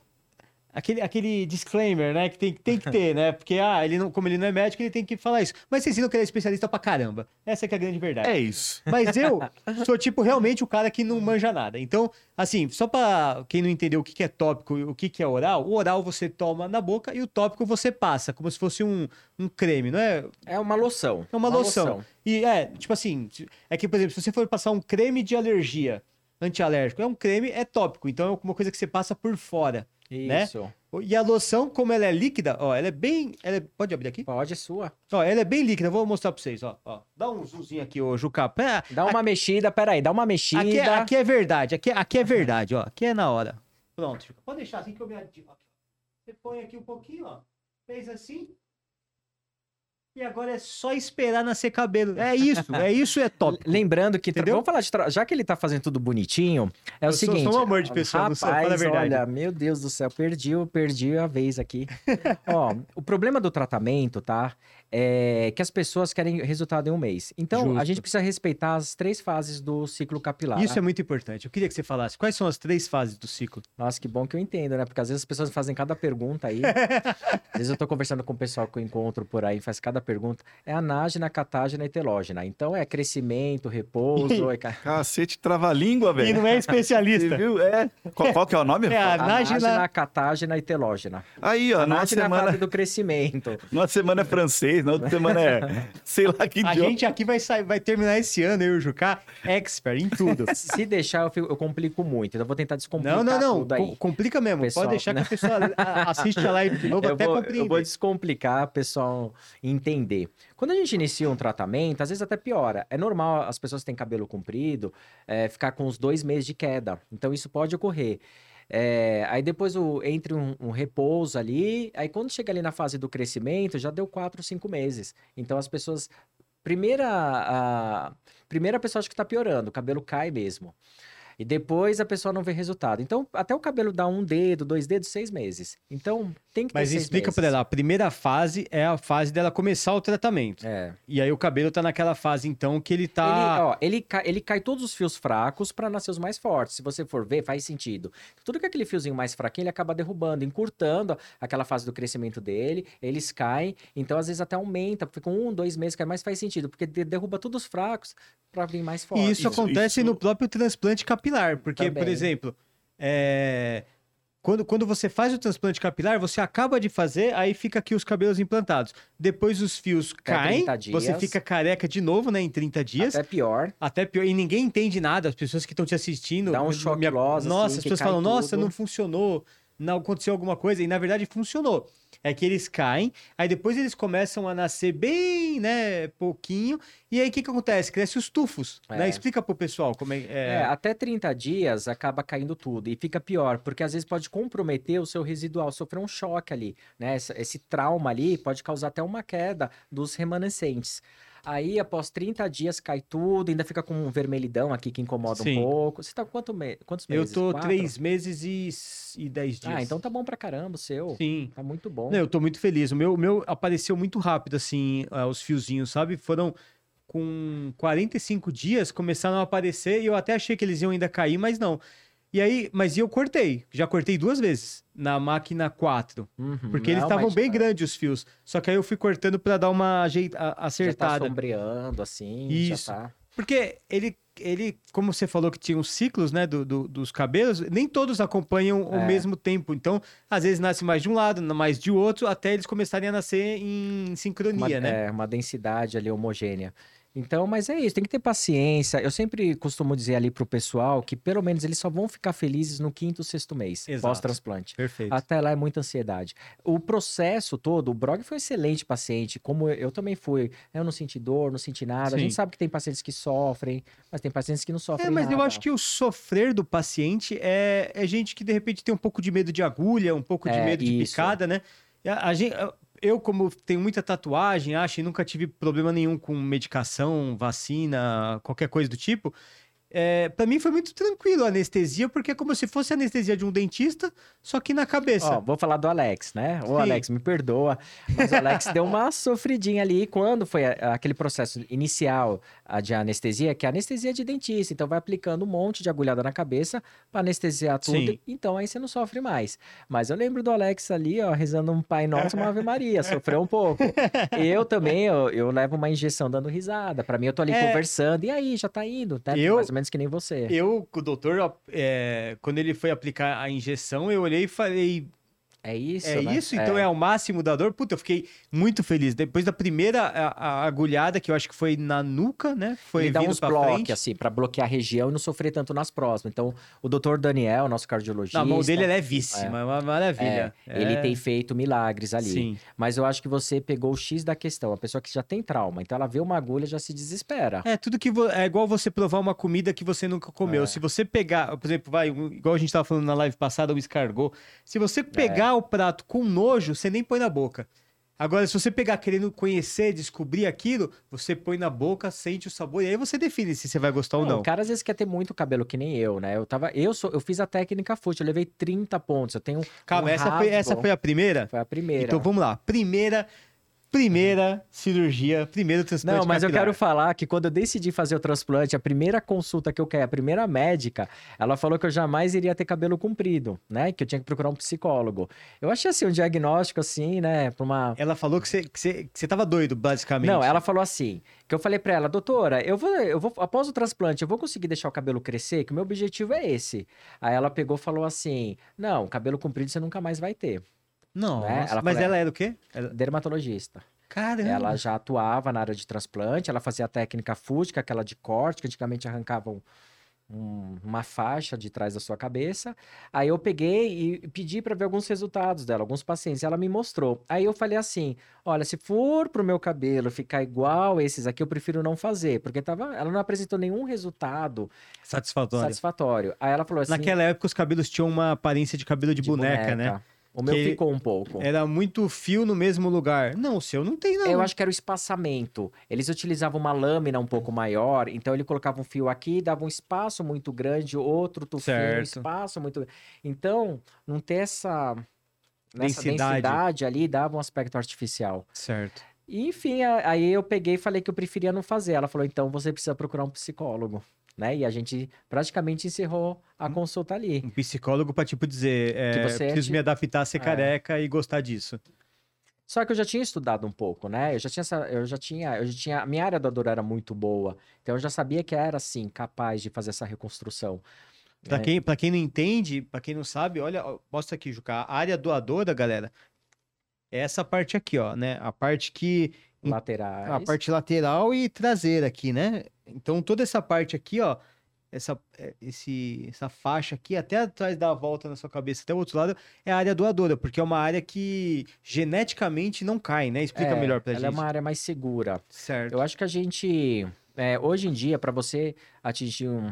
S1: Aquele, aquele disclaimer, né? Que tem, tem que ter, né? Porque, ah, ele não, como ele não é médico, ele tem que falar isso. Mas vocês viram que ele é especialista pra caramba. Essa que é a grande verdade.
S2: É isso.
S1: Mas eu sou, tipo, realmente o cara que não manja nada. Então, assim, só pra quem não entendeu o que que é tópico e o que que é oral, o oral você toma na boca e o tópico você passa, como se fosse um, um creme, não é?
S3: É uma loção.
S1: É uma loção. E é, tipo assim, é que, por exemplo, se você for passar um creme de alergia antialérgico, é um creme, é tópico. Então é uma coisa que você passa por fora. Né?
S3: Isso.
S1: E a loção, como ela é líquida, ó, ela é bem. Ela é- Pode abrir aqui?
S3: Pode, é sua.
S1: Ó, ela é bem líquida, vou mostrar pra vocês, ó. ó. Dá um zoomzinho aqui, ô Juca. Pera,
S3: Dá uma mexida, peraí, dá uma mexida.
S1: Aqui é, aqui é verdade, aqui, é- aqui é verdade, ó. Aqui é na hora. Pronto, Juca. Pode deixar assim que eu me aqui, ó. Você põe aqui um pouquinho, ó. Fez assim. E agora é só esperar nascer cabelo. É isso, é isso, é top.
S3: Lembrando que,
S1: Entendeu?
S3: vamos falar de tra- já que ele tá fazendo tudo bonitinho, é o
S1: Eu sou-
S3: seguinte.
S1: sou um amor de pessoa,
S3: rapaz,
S1: não sei, fala a verdade.
S3: olha, meu Deus do céu, perdi, eu perdi a vez aqui. Ó, o problema do tratamento, tá? É que as pessoas querem resultado em um mês. Então, a
S1: Justo.
S3: gente precisa respeitar as três fases do ciclo capilar.
S1: Isso é muito importante. Eu queria que você falasse quais são as três fases do ciclo.
S3: Nossa, que bom que eu entendo, né? Porque às vezes as pessoas fazem cada pergunta aí. às vezes eu tô conversando com o pessoal que eu encontro por aí, faz cada pergunta. É anágena, catágena e telógena. Então é crescimento, repouso. é... ca-
S2: Cacete, trava-língua,
S1: E
S2: velho.
S1: não é
S2: Você
S1: especialista.
S2: viu? É. Qual, qual que é o nome?
S1: É a
S3: Anágena,
S1: Anágena.
S3: catágena e telógena.
S2: Aí, ó,
S3: Anágena é a
S2: semana,
S3: fase do crescimento.
S2: numa semana é francês, na outra semana é sei lá que
S1: A gente aqui vai, sair, vai terminar esse ano, eu e o Juca, expert em tudo.
S3: Se deixar, eu, fico- eu complico muito. Então eu vou tentar descomplicar
S1: Não, não, não. Com- complica mesmo.
S3: Pessoal,
S1: Pode deixar que
S3: né?
S1: a pessoa assiste a live de novo
S3: Eu
S1: até
S3: vou,
S1: compreender.
S3: eu vou descomplicar, pessoal entender. Quando a gente inicia um tratamento, às vezes até piora. É normal as pessoas que têm cabelo comprido é, ficar com uns dois meses de queda. Então isso pode ocorrer. É, aí depois o, entre um, um repouso ali, aí quando chega ali na fase do crescimento, já deu quatro, cinco meses. Então as pessoas. Primeira, a, primeira pessoa acha que tá piorando, o cabelo cai mesmo. E depois a pessoa não vê resultado. Então, até o cabelo dá um dedo, dois dedos, seis meses. Então, tem que ter
S1: Mas explica pra ela, a primeira fase é a fase dela começar o tratamento.
S3: É.
S1: E aí o cabelo tá naquela fase, então, que ele
S3: Ele,
S1: tá...
S3: ó, ele, cai, ele cai todos os fios fracos para nascer os mais fortes. Se você for ver, faz sentido. Tudo que é aquele fiozinho mais fraquinho, ele acaba derrubando, encurtando aquela fase do crescimento dele. Eles caem, então às vezes até aumenta, fica um, dois meses, cai mais faz sentido, porque de- derruba todos os fracos para vir mais forte.
S1: E isso,
S2: Isso-
S1: acontece
S2: isso-
S1: no próprio transplante capilar, porque, por
S3: Também.
S1: exemplo, é, quando, quando você faz o transplante capilar, você acaba de fazer, aí fica aqui os cabelos implantados. Depois os fios caem,
S3: 30
S1: você fica careca de novo, né, em 30 dias.
S3: Até pior.
S1: Até pior, e ninguém entende nada, as pessoas que estão te assistindo.
S3: Dá um choque
S1: me-
S3: loss,
S1: Nossa,
S3: assim,
S1: as pessoas falam, nossa,
S3: tudo."
S1: não funcionou, não aconteceu alguma coisa, e na verdade funcionou. É que eles caem, aí depois eles começam a nascer bem, né, pouquinho, e aí o que que acontece? Cresce os tufos, né?
S3: É.
S1: Explica pro pessoal como é...
S3: É,
S1: é...
S3: até 30 dias acaba caindo tudo e fica pior, porque às vezes pode comprometer o seu residual, sofrer um choque ali, né? Esse, esse trauma ali pode causar até uma queda dos remanescentes. Aí, após 30 dias, cai tudo, ainda fica com um vermelhidão aqui que incomoda
S1: Sim.
S3: um pouco. Você tá com quanto me... quantos
S1: Eu
S3: meses?
S1: tô
S3: Quatro?
S1: três meses e, e dez dias.
S3: Ah, então tá bom pra caramba o seu.
S1: Sim.
S3: Tá muito bom.
S1: Não, eu tô muito feliz. O meu, meu apareceu muito rápido, assim, ah, os fiozinhos, sabe? Foram com 45 dias, começaram a aparecer e eu até achei que eles iam ainda cair, mas não. E aí, mas eu cortei. Já cortei duas vezes na máquina 4.
S3: Uhum,
S1: Porque eles estavam bem
S3: já-
S1: grandes os fios. Só que aí eu fui cortando pra dar uma ajeita- a-
S3: Já tá
S1: acertada.
S3: sombreando, assim.
S1: Isso.
S3: Tá...
S1: Porque ele, ele, como você falou que tinha os ciclos, né, do, do- dos cabelos, nem todos acompanham
S3: É.
S1: mesmo tempo. Então, às vezes nasce mais de um lado, mais de outro, até eles começarem a nascer em sincronia,
S3: uma,
S1: né?
S3: é, uma densidade ali homogênea. Então, mas é isso, tem que ter paciência. Eu sempre costumo dizer ali pro pessoal que pelo menos eles só vão ficar felizes no quinto, sexto mês, pós-transplante.
S1: Perfeito.
S3: Até lá é muita ansiedade. O processo todo, o Brog foi um excelente paciente, como eu, eu também fui. Eu não senti dor, não senti nada. A gente
S1: Sim.
S3: sabe que tem pacientes que sofrem, mas tem pacientes que não sofrem
S1: É, mas eu
S3: nada.
S1: acho que o sofrer do paciente é, é gente que de repente tem um pouco de medo de agulha, um pouco de
S3: É,
S1: medo de
S3: isso.
S1: picada, né? E A, a gente, eu, como tenho muita tatuagem, acho, e nunca tive problema nenhum com medicação, vacina, qualquer coisa do tipo. É, para mim foi muito tranquilo a anestesia, porque é como se fosse a anestesia de um dentista, só que na cabeça.
S3: Ó, vou falar do Alex, né? Ô,
S1: Sim.
S3: Alex, me perdoa, mas o Alex deu uma sofridinha ali quando foi aquele processo inicial a de anestesia, que é a anestesia de dentista. Então, vai aplicando um monte de agulhada na cabeça para anestesiar tudo.
S1: Sim.
S3: Então, aí você não sofre mais. Mas eu lembro do Alex ali, ó, rezando um Pai Nosso, uma Ave Maria, sofreu um pouco. Eu também, eu, eu levo uma injeção dando risada. Para mim, eu tô ali
S1: É.
S3: conversando, e aí, já tá indo, né?
S1: Eu-
S3: Mais ou menos que nem você.
S1: Eu, o doutor, é, quando ele foi aplicar a injeção, eu olhei e falei,
S3: É isso,
S1: é
S3: né?
S1: isso? Então é. ao máximo da dor? Puta, eu fiquei muito feliz. Depois da primeira a, a agulhada, que eu acho que foi na nuca, né? Foi
S3: ele dá uns bloques, assim, pra bloquear a região e não sofrer tanto nas próximas. Então, o doutor Daniel, nosso cardiologista...
S1: Na mão dele é levíssima, é uma maravilha.
S3: é, Ele
S1: É,
S3: tem feito milagres ali.
S1: Sim.
S3: Mas eu acho que você pegou o X da questão. A pessoa que já tem trauma. Então, ela vê uma agulha já se desespera.
S1: É, tudo que vo- é igual você provar uma comida que você nunca comeu.
S3: É.
S1: Se você pegar, por exemplo, vai, igual a gente tava falando na live passada, o escargot. Se você pegar o prato com nojo, você nem põe na boca. Agora, se você pegar querendo conhecer, descobrir aquilo, você põe na boca, sente o sabor e aí você define se você vai gostar ou
S3: Não,
S1: não.
S3: O cara às vezes quer ter muito cabelo que nem eu, né? Eu tava, eu sou, eu fiz a técnica foot, eu levei 30 pontos. Eu tenho
S1: Calma,
S3: um
S1: essa, foi, essa foi a primeira?
S3: Foi a primeira.
S1: Então vamos lá. Primeira, primeira cirurgia, primeiro transplante
S3: Não, mas eu
S1: capilar.
S3: quero falar que quando eu decidi fazer o transplante, a primeira consulta que eu caí, a primeira médica, ela falou que eu jamais iria ter cabelo comprido, né? Que eu tinha que procurar um psicólogo. Eu achei assim, um diagnóstico assim, né? Pra uma.
S1: Ela falou que você, que você, que você tava doido, basicamente.
S3: Não, ela falou assim, que eu falei pra ela, doutora, eu vou, eu vou, após o transplante, eu vou conseguir deixar o cabelo crescer, que o meu objetivo é esse. Aí ela pegou e falou assim, não, cabelo comprido você nunca mais vai ter.
S1: Não,
S3: né?
S1: Mas
S3: falou,
S1: ela era o quê?
S3: Dermatologista.
S1: Caramba.
S3: Ela já atuava na área de transplante, ela fazia a técnica fúsica, aquela de corte, que antigamente arrancavam um- uma faixa de trás da sua cabeça. Aí eu peguei e pedi para ver alguns resultados dela, alguns pacientes, ela me mostrou. Aí eu falei assim: olha, se for pro meu cabelo ficar igual esses aqui, eu prefiro não fazer, porque tava, ela não apresentou nenhum resultado
S1: Satisfatório.
S3: satisfatório. Aí ela falou assim:
S1: Naquela época, os cabelos tinham uma aparência de cabelo de, boneca, né?
S3: O meu ficou um pouco.
S1: Era muito fio no mesmo lugar. Não, o seu não tem, não.
S3: Eu acho que era o espaçamento. Eles utilizavam uma lâmina um pouco maior, então ele colocava um fio aqui, dava um espaço muito grande, outro tufinho, um
S1: Certo.
S3: espaço muito. Então, não ter essa
S1: Densidade.
S3: densidade ali dava um aspecto artificial.
S1: Certo.
S3: E, enfim, aí eu peguei e falei que eu preferia não fazer. Ela falou, então você precisa procurar um psicólogo. Né? E a gente praticamente encerrou a consulta ali.
S1: Um psicólogo pra, tipo, dizer, é,
S3: Que você é
S1: preciso
S3: de-
S1: me adaptar a ser
S3: É.
S1: careca e gostar disso.
S3: Só que eu já tinha estudado um pouco, né? Eu já tinha, eu já tinha, eu já tinha, a minha área da dor era muito boa, então eu já sabia que era assim capaz de fazer essa reconstrução.
S1: Pra
S3: né?
S1: quem, pra quem não entende, pra quem não sabe, olha, mostra aqui, Juca. A área doadora, galera, é essa parte aqui, ó, né? A parte que
S3: laterais.
S1: A parte lateral e traseira aqui, né? Então toda essa parte aqui, ó, essa, é, esse, essa faixa aqui, até atrás da volta na sua cabeça, até o outro lado, é a área doadora, porque é uma área que geneticamente não cai, né? Explica
S3: É,
S1: melhor pra
S3: ela
S1: gente.
S3: é uma área mais segura.
S1: Certo.
S3: Eu acho que a gente, é, hoje em dia, para você atingir um,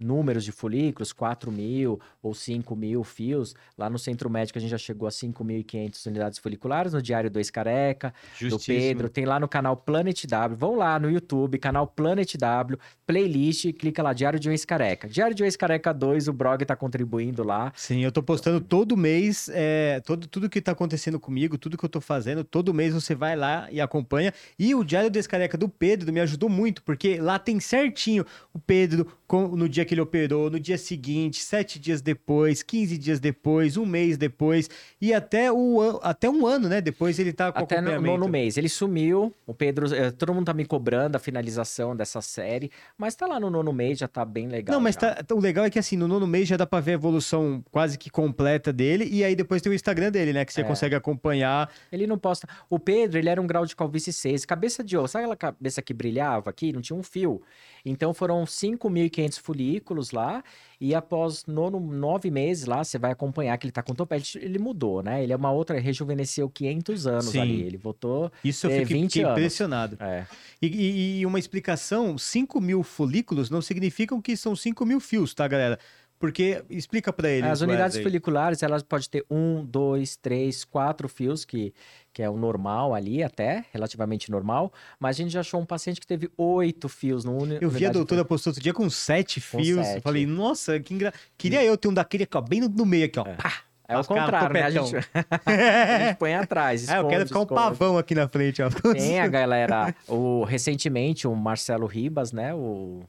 S3: números de folículos, 4 mil ou 5 mil fios. Lá no centro médico a gente já chegou a 5.500 unidades foliculares, no Diário 2 Careca, do Pedro. Tem lá no canal Planet W. Vão lá no YouTube, canal Planet W, playlist, clica lá, Diário de um Ex-Careca. Diário de um Ex-Careca 2, o Brog tá contribuindo lá.
S1: Sim, eu tô postando todo mês, é, todo, tudo que tá acontecendo comigo, tudo que eu tô fazendo, todo mês você vai lá e acompanha. E o Diário do Ex-Careca do Pedro me ajudou muito, porque lá tem certinho o Pedro no dia que ele operou, no dia seguinte, sete dias depois, 15 dias depois, um mês depois, e até, o, até um ano, né? Depois ele tá com
S3: Até no, no mês. Ele sumiu, o Pedro, eh, todo mundo tá me cobrando a finalização dessa série, mas tá lá no nono mês, já tá bem legal.
S1: Não, mas tá, o legal é que assim, no nono mês já dá pra ver a evolução quase que completa dele, e aí depois tem o Instagram dele, né? Que você é. consegue acompanhar.
S3: Ele não posta. O Pedro, ele era um grau de calvície 6, cabeça de ouro. Sabe aquela cabeça que brilhava aqui? Não tinha um fio. Então foram 5.500 folículos lá, e após nono, nove meses lá, você vai acompanhar que ele tá com topete, ele mudou, né? Ele é uma outra, rejuvenesceu 500 anos Sim. ali, ele voltou
S1: Isso eu fiquei, fiquei impressionado. É. E, e, e uma explicação, 5 mil folículos não significam que são 5 mil fios, tá, galera? Porque, explica para ele.
S3: As unidades foliculares, elas podem ter um, dois, três, quatro fios, que, que é o normal ali até, relativamente normal. Mas a gente já achou um paciente que teve oito fios no único.
S1: Eu vi a doutora postou outro dia com sete com fios. Sete. Falei, nossa, que engra... Queria eu ter um daquele aqui, ó, bem no, meio aqui, ó. É. Pá!
S3: É o contrário, né? A gente... a gente põe atrás. Esconde,
S1: é, eu quero ficar esconde. um pavão aqui na frente, ó.
S3: Tem a galera. O, recentemente, o Marcelo Ribas, né? O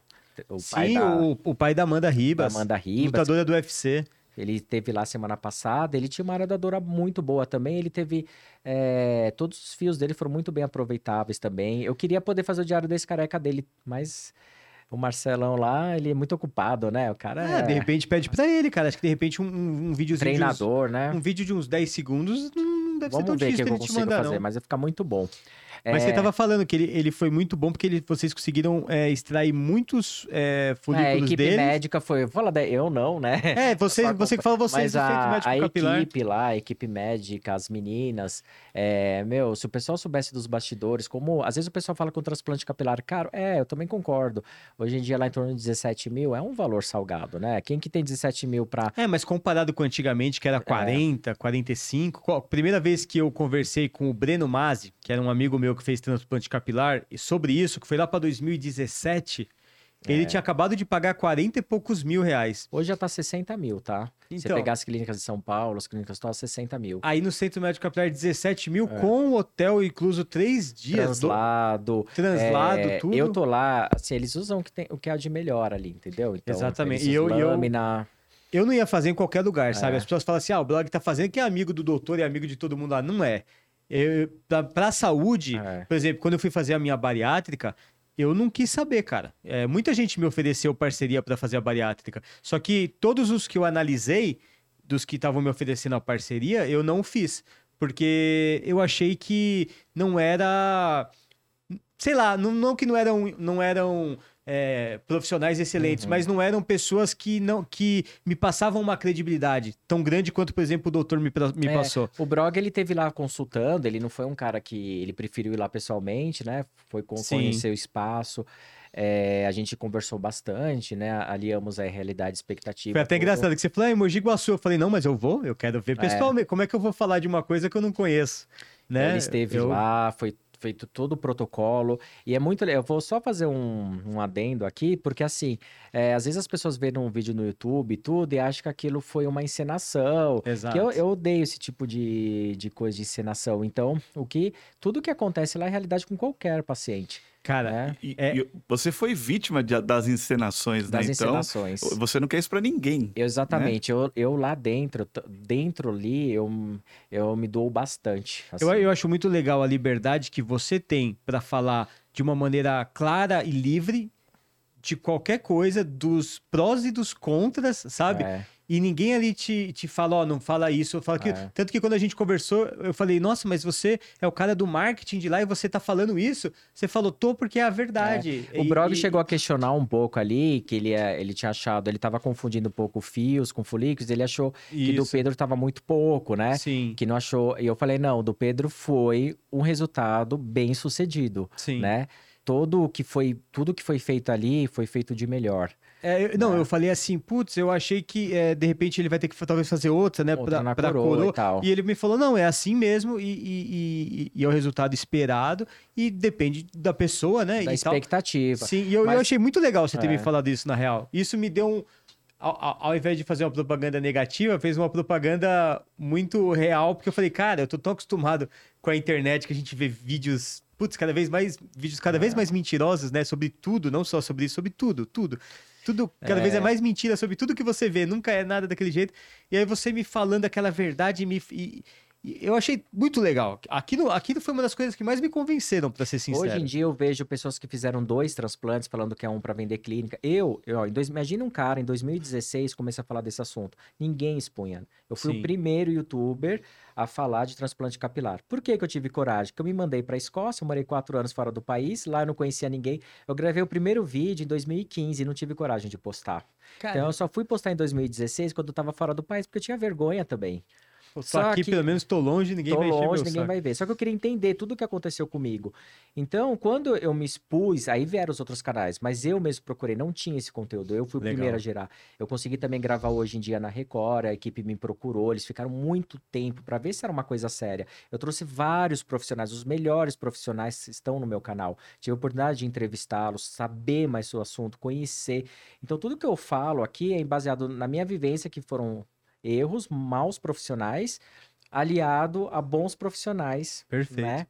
S1: o Sim, da, o, o, pai da Amanda Ribas.
S3: Da Amanda Ribas.
S1: Lutadora do UFC.
S3: Ele teve lá semana passada, ele tinha uma aradadora muito boa também, ele teve... É, todos os fios dele foram muito bem aproveitáveis também. Eu queria poder fazer o diário desse careca dele, mas o Marcelão lá, ele é muito ocupado, né? O cara é...
S1: é... de repente pede pra ele, cara. Acho que de repente um, um vídeo
S3: Treinador,
S1: uns,
S3: né?
S1: Um vídeo de uns 10 segundos não deve Vamos ser tão difícil
S3: que eu consigo fazer, mas vai ficar muito bom.
S1: Mas é... você estava falando que ele, ele foi muito bom porque ele, vocês conseguiram é, extrair muitos é, folículos
S3: é, a equipe
S1: dele.
S3: médica foi... Fala, eu não, né?
S1: É, você, você que fala vocês,
S3: Mas a, a equipe lá, a equipe médica, as meninas... É, meu, se o pessoal soubesse dos bastidores, como... Às vezes o pessoal fala que o transplante capilar caro. É, eu também concordo. Hoje em dia lá em torno de 17 mil é um valor salgado, né? Quem que tem 17 mil para...
S1: É, mas comparado com antigamente, que era 40, é. 45... Primeira vez que eu conversei com o Breno Mazzi, que era um amigo meu que fez transplante capilar, e sobre isso, que foi lá para 2017, é. ele tinha acabado de pagar 40 e poucos mil reais.
S3: Hoje já tá 60 mil, tá? Então, Você pegar as clínicas de São Paulo, as clínicas estão a 60 mil.
S1: Aí no Centro Médico Capilar, 17 mil, é. com hotel incluso três dias.
S3: Translado.
S1: Do... Translado, é, tudo.
S3: Eu tô lá, assim, eles usam o que, tem, o que de melhor ali, entendeu?
S1: Então, Exatamente. E eu, lâmina... eu... Eu não ia fazer em qualquer lugar, sabe? É. As pessoas falam assim, ah, o blog tá fazendo que é amigo do doutor e amigo de todo mundo lá. Não é. Para a saúde, é. por exemplo, quando eu fui fazer a minha bariátrica, eu não quis saber, cara. É, muita gente me ofereceu parceria para fazer a bariátrica. Só que todos os que eu analisei, dos que estavam me oferecendo a parceria, eu não fiz. Porque eu achei que não era. Sei lá, não, não que não eram, não eram é, profissionais excelentes, uhum. mas não eram pessoas que não que me passavam uma credibilidade tão grande quanto, por exemplo, o doutor me, me é, passou.
S3: O Brog, ele teve lá consultando, ele não foi um cara que ele preferiu ir lá pessoalmente, né? Foi conhecer o espaço. É, a gente conversou bastante, né? Aliamos a realidade expectativa.
S1: Foi até engraçado que você falou, ah, Mogi Guaçu. Eu falei, não, mas eu vou, eu quero ver é. pessoalmente. Como é que eu vou falar de uma coisa que eu não conheço? Né?
S3: Ele esteve eu... lá, foi feito todo o protocolo. E é muito. Eu vou só fazer um, um adendo aqui, porque assim, é, às vezes as pessoas veem um vídeo no YouTube e tudo e acham que aquilo foi uma encenação.
S1: Exato.
S3: Que eu, eu odeio esse tipo de, de coisa de encenação. Então, o que. Tudo que acontece lá é realidade com qualquer paciente.
S1: Cara,
S2: né? e, é... e você foi vítima de, das encenações,
S3: das
S2: né?
S3: Então, encenações.
S2: você não quer isso para ninguém.
S3: Exatamente. Né? Eu, eu lá dentro, dentro ali, eu, eu me dou bastante.
S1: Assim. Eu, eu acho muito legal a liberdade que você tem para falar de uma maneira clara e livre de qualquer coisa, dos prós e dos contras, sabe? É e ninguém ali te, te fala, ó, oh, não fala isso, fala aquilo. É. Tanto que quando a gente conversou, eu falei, nossa, mas você é o cara do marketing de lá e você tá falando isso? Você falou, tô porque é a verdade.
S3: É. O Brog e... chegou a questionar um pouco ali, que ele, é, ele tinha achado, ele tava confundindo um pouco fios com folículos, ele achou isso. que do Pedro tava muito pouco, né?
S1: Sim.
S3: Que não achou. E eu falei, não, do Pedro foi um resultado bem sucedido,
S1: Sim.
S3: né? Todo o que foi, tudo que foi feito ali foi feito de melhor.
S1: É, eu- não,
S3: É.
S1: eu falei assim, putz, eu achei que é, de repente ele vai ter que talvez fazer outra, né?
S3: Outra
S1: pra,
S3: na
S1: pra
S3: coroa e
S1: coroa.
S3: tal.
S1: E ele me falou, não, é assim mesmo e, e- e- e é o resultado esperado e depende da pessoa, né?
S3: Da
S1: e tal.
S3: expectativa.
S1: Sim, e eu, eu
S3: Mas-
S1: achei muito legal você ter me
S3: É.
S1: falado isso, na real. Isso me deu um. Ao, ao- invés de fazer uma propaganda negativa, fez uma propaganda muito real, porque eu falei, cara, eu tô tão acostumado com a internet que a gente vê vídeos, putz, cada vez mais, vídeos cada vez mais mentirosos, né? Sobre tudo, não só sobre isso, sobre tudo, tudo. Tudo, cada vez é
S3: É.
S1: mais mentira sobre tudo que você vê, nunca é nada daquele jeito. E aí você me falando aquela verdade me. E, e eu achei muito legal. Aquilo, aquilo foi uma das coisas que mais me convenceram, pra ser sincero.
S3: Hoje em dia eu vejo pessoas que fizeram dois transplantes falando que é um para vender clínica. Eu, eu dois, imagina um cara em 2016 comecei a falar desse assunto. Ninguém expunha. Eu fui
S1: Sim.
S3: o primeiro youtuber a falar de transplante capilar. Por que, que eu tive coragem? Porque eu me mandei para a Escócia, eu morei quatro anos fora do país, lá eu não conhecia ninguém. Eu gravei o primeiro vídeo em 2015 e não tive coragem de postar.
S1: Cara,
S3: Então eu só fui postar em 2016 quando eu tava fora do país, porque eu tinha vergonha também.
S1: Eu tô
S3: só
S1: aqui,
S3: que-
S1: pelo menos tô longe, ninguém
S3: Tô
S1: vai
S3: longe, ninguém
S1: saco.
S3: vai ver. Só que eu queria entender tudo o que aconteceu comigo. Então, quando eu me expus, aí vieram os outros canais, mas eu mesmo procurei, não tinha esse conteúdo. Eu fui o primeiro a gerar. Eu consegui também gravar hoje em dia na Record, a equipe me procurou, eles ficaram muito tempo para ver se era uma coisa séria. Eu trouxe vários profissionais, os melhores profissionais estão no meu canal. Tive a oportunidade de entrevistá-los, saber mais o assunto, conhecer. Então, tudo que eu falo aqui é baseado na minha vivência, que foram erros, maus profissionais, aliado a bons profissionais,
S1: Perfeito.
S3: né?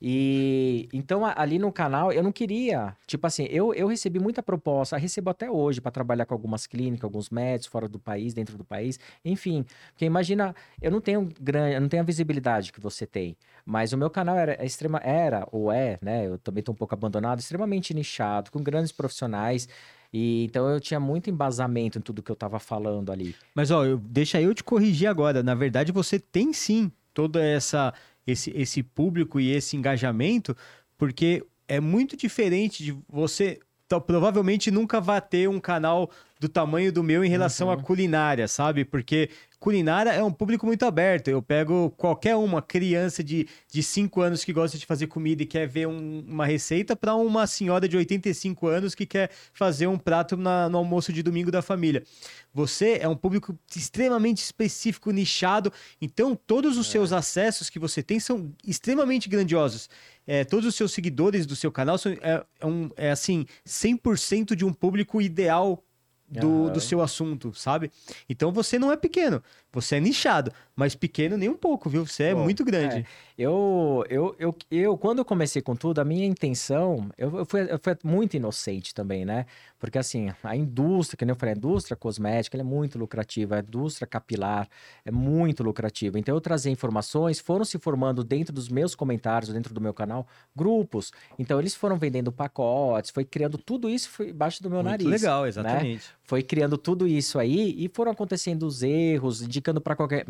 S3: E então ali no canal eu não queria, tipo assim, eu, eu recebi muita proposta, recebo até hoje para trabalhar com algumas clínicas, alguns médicos fora do país, dentro do país, enfim. Porque imagina, eu não tenho grande, eu não tenho a visibilidade que você tem, mas o meu canal era é extrema era ou é, né? Eu também tô um pouco abandonado, extremamente nichado, com grandes profissionais. E então eu tinha muito embasamento em tudo que eu tava falando ali.
S1: Mas ó, eu- deixa eu te corrigir agora. Na verdade, você tem sim toda essa esse, esse público e esse engajamento, porque é muito diferente de você. provavelmente nunca vai ter um canal do tamanho do meu em relação à culinária, sabe? Porque culinária é um público muito aberto. Eu pego qualquer uma criança de, de 5 anos que gosta de fazer comida e quer ver um- uma receita para uma senhora de 85 anos que quer fazer um prato na- no almoço de domingo da família. Você é um público extremamente específico, nichado, então todos os seus acessos que você tem são extremamente grandiosos. É, todos os seus seguidores do seu canal são é, é um, é assim 100% de um público ideal do,
S3: Aham.
S1: do seu assunto, sabe? Então você não é pequeno, você é nichado, mas pequeno nem um pouco, viu? Você é
S3: Bom,
S1: muito grande.
S3: Eu, eu, eu, eu, quando eu comecei com tudo, a minha intenção, eu, eu, fui, eu fui muito inocente também, né? Porque assim, a indústria, que nem eu falei, a indústria cosmética, ela é muito lucrativa, a indústria capilar é muito lucrativa. Então eu trazia informações, foram se formando dentro dos meus comentários, dentro do meu canal, grupos. Então eles foram vendendo pacotes, foi criando tudo isso foi embaixo do meu
S1: Muito
S3: nariz.
S1: legal,
S3: né? Foi criando tudo isso aí e foram acontecendo os erros, indicando para qualquer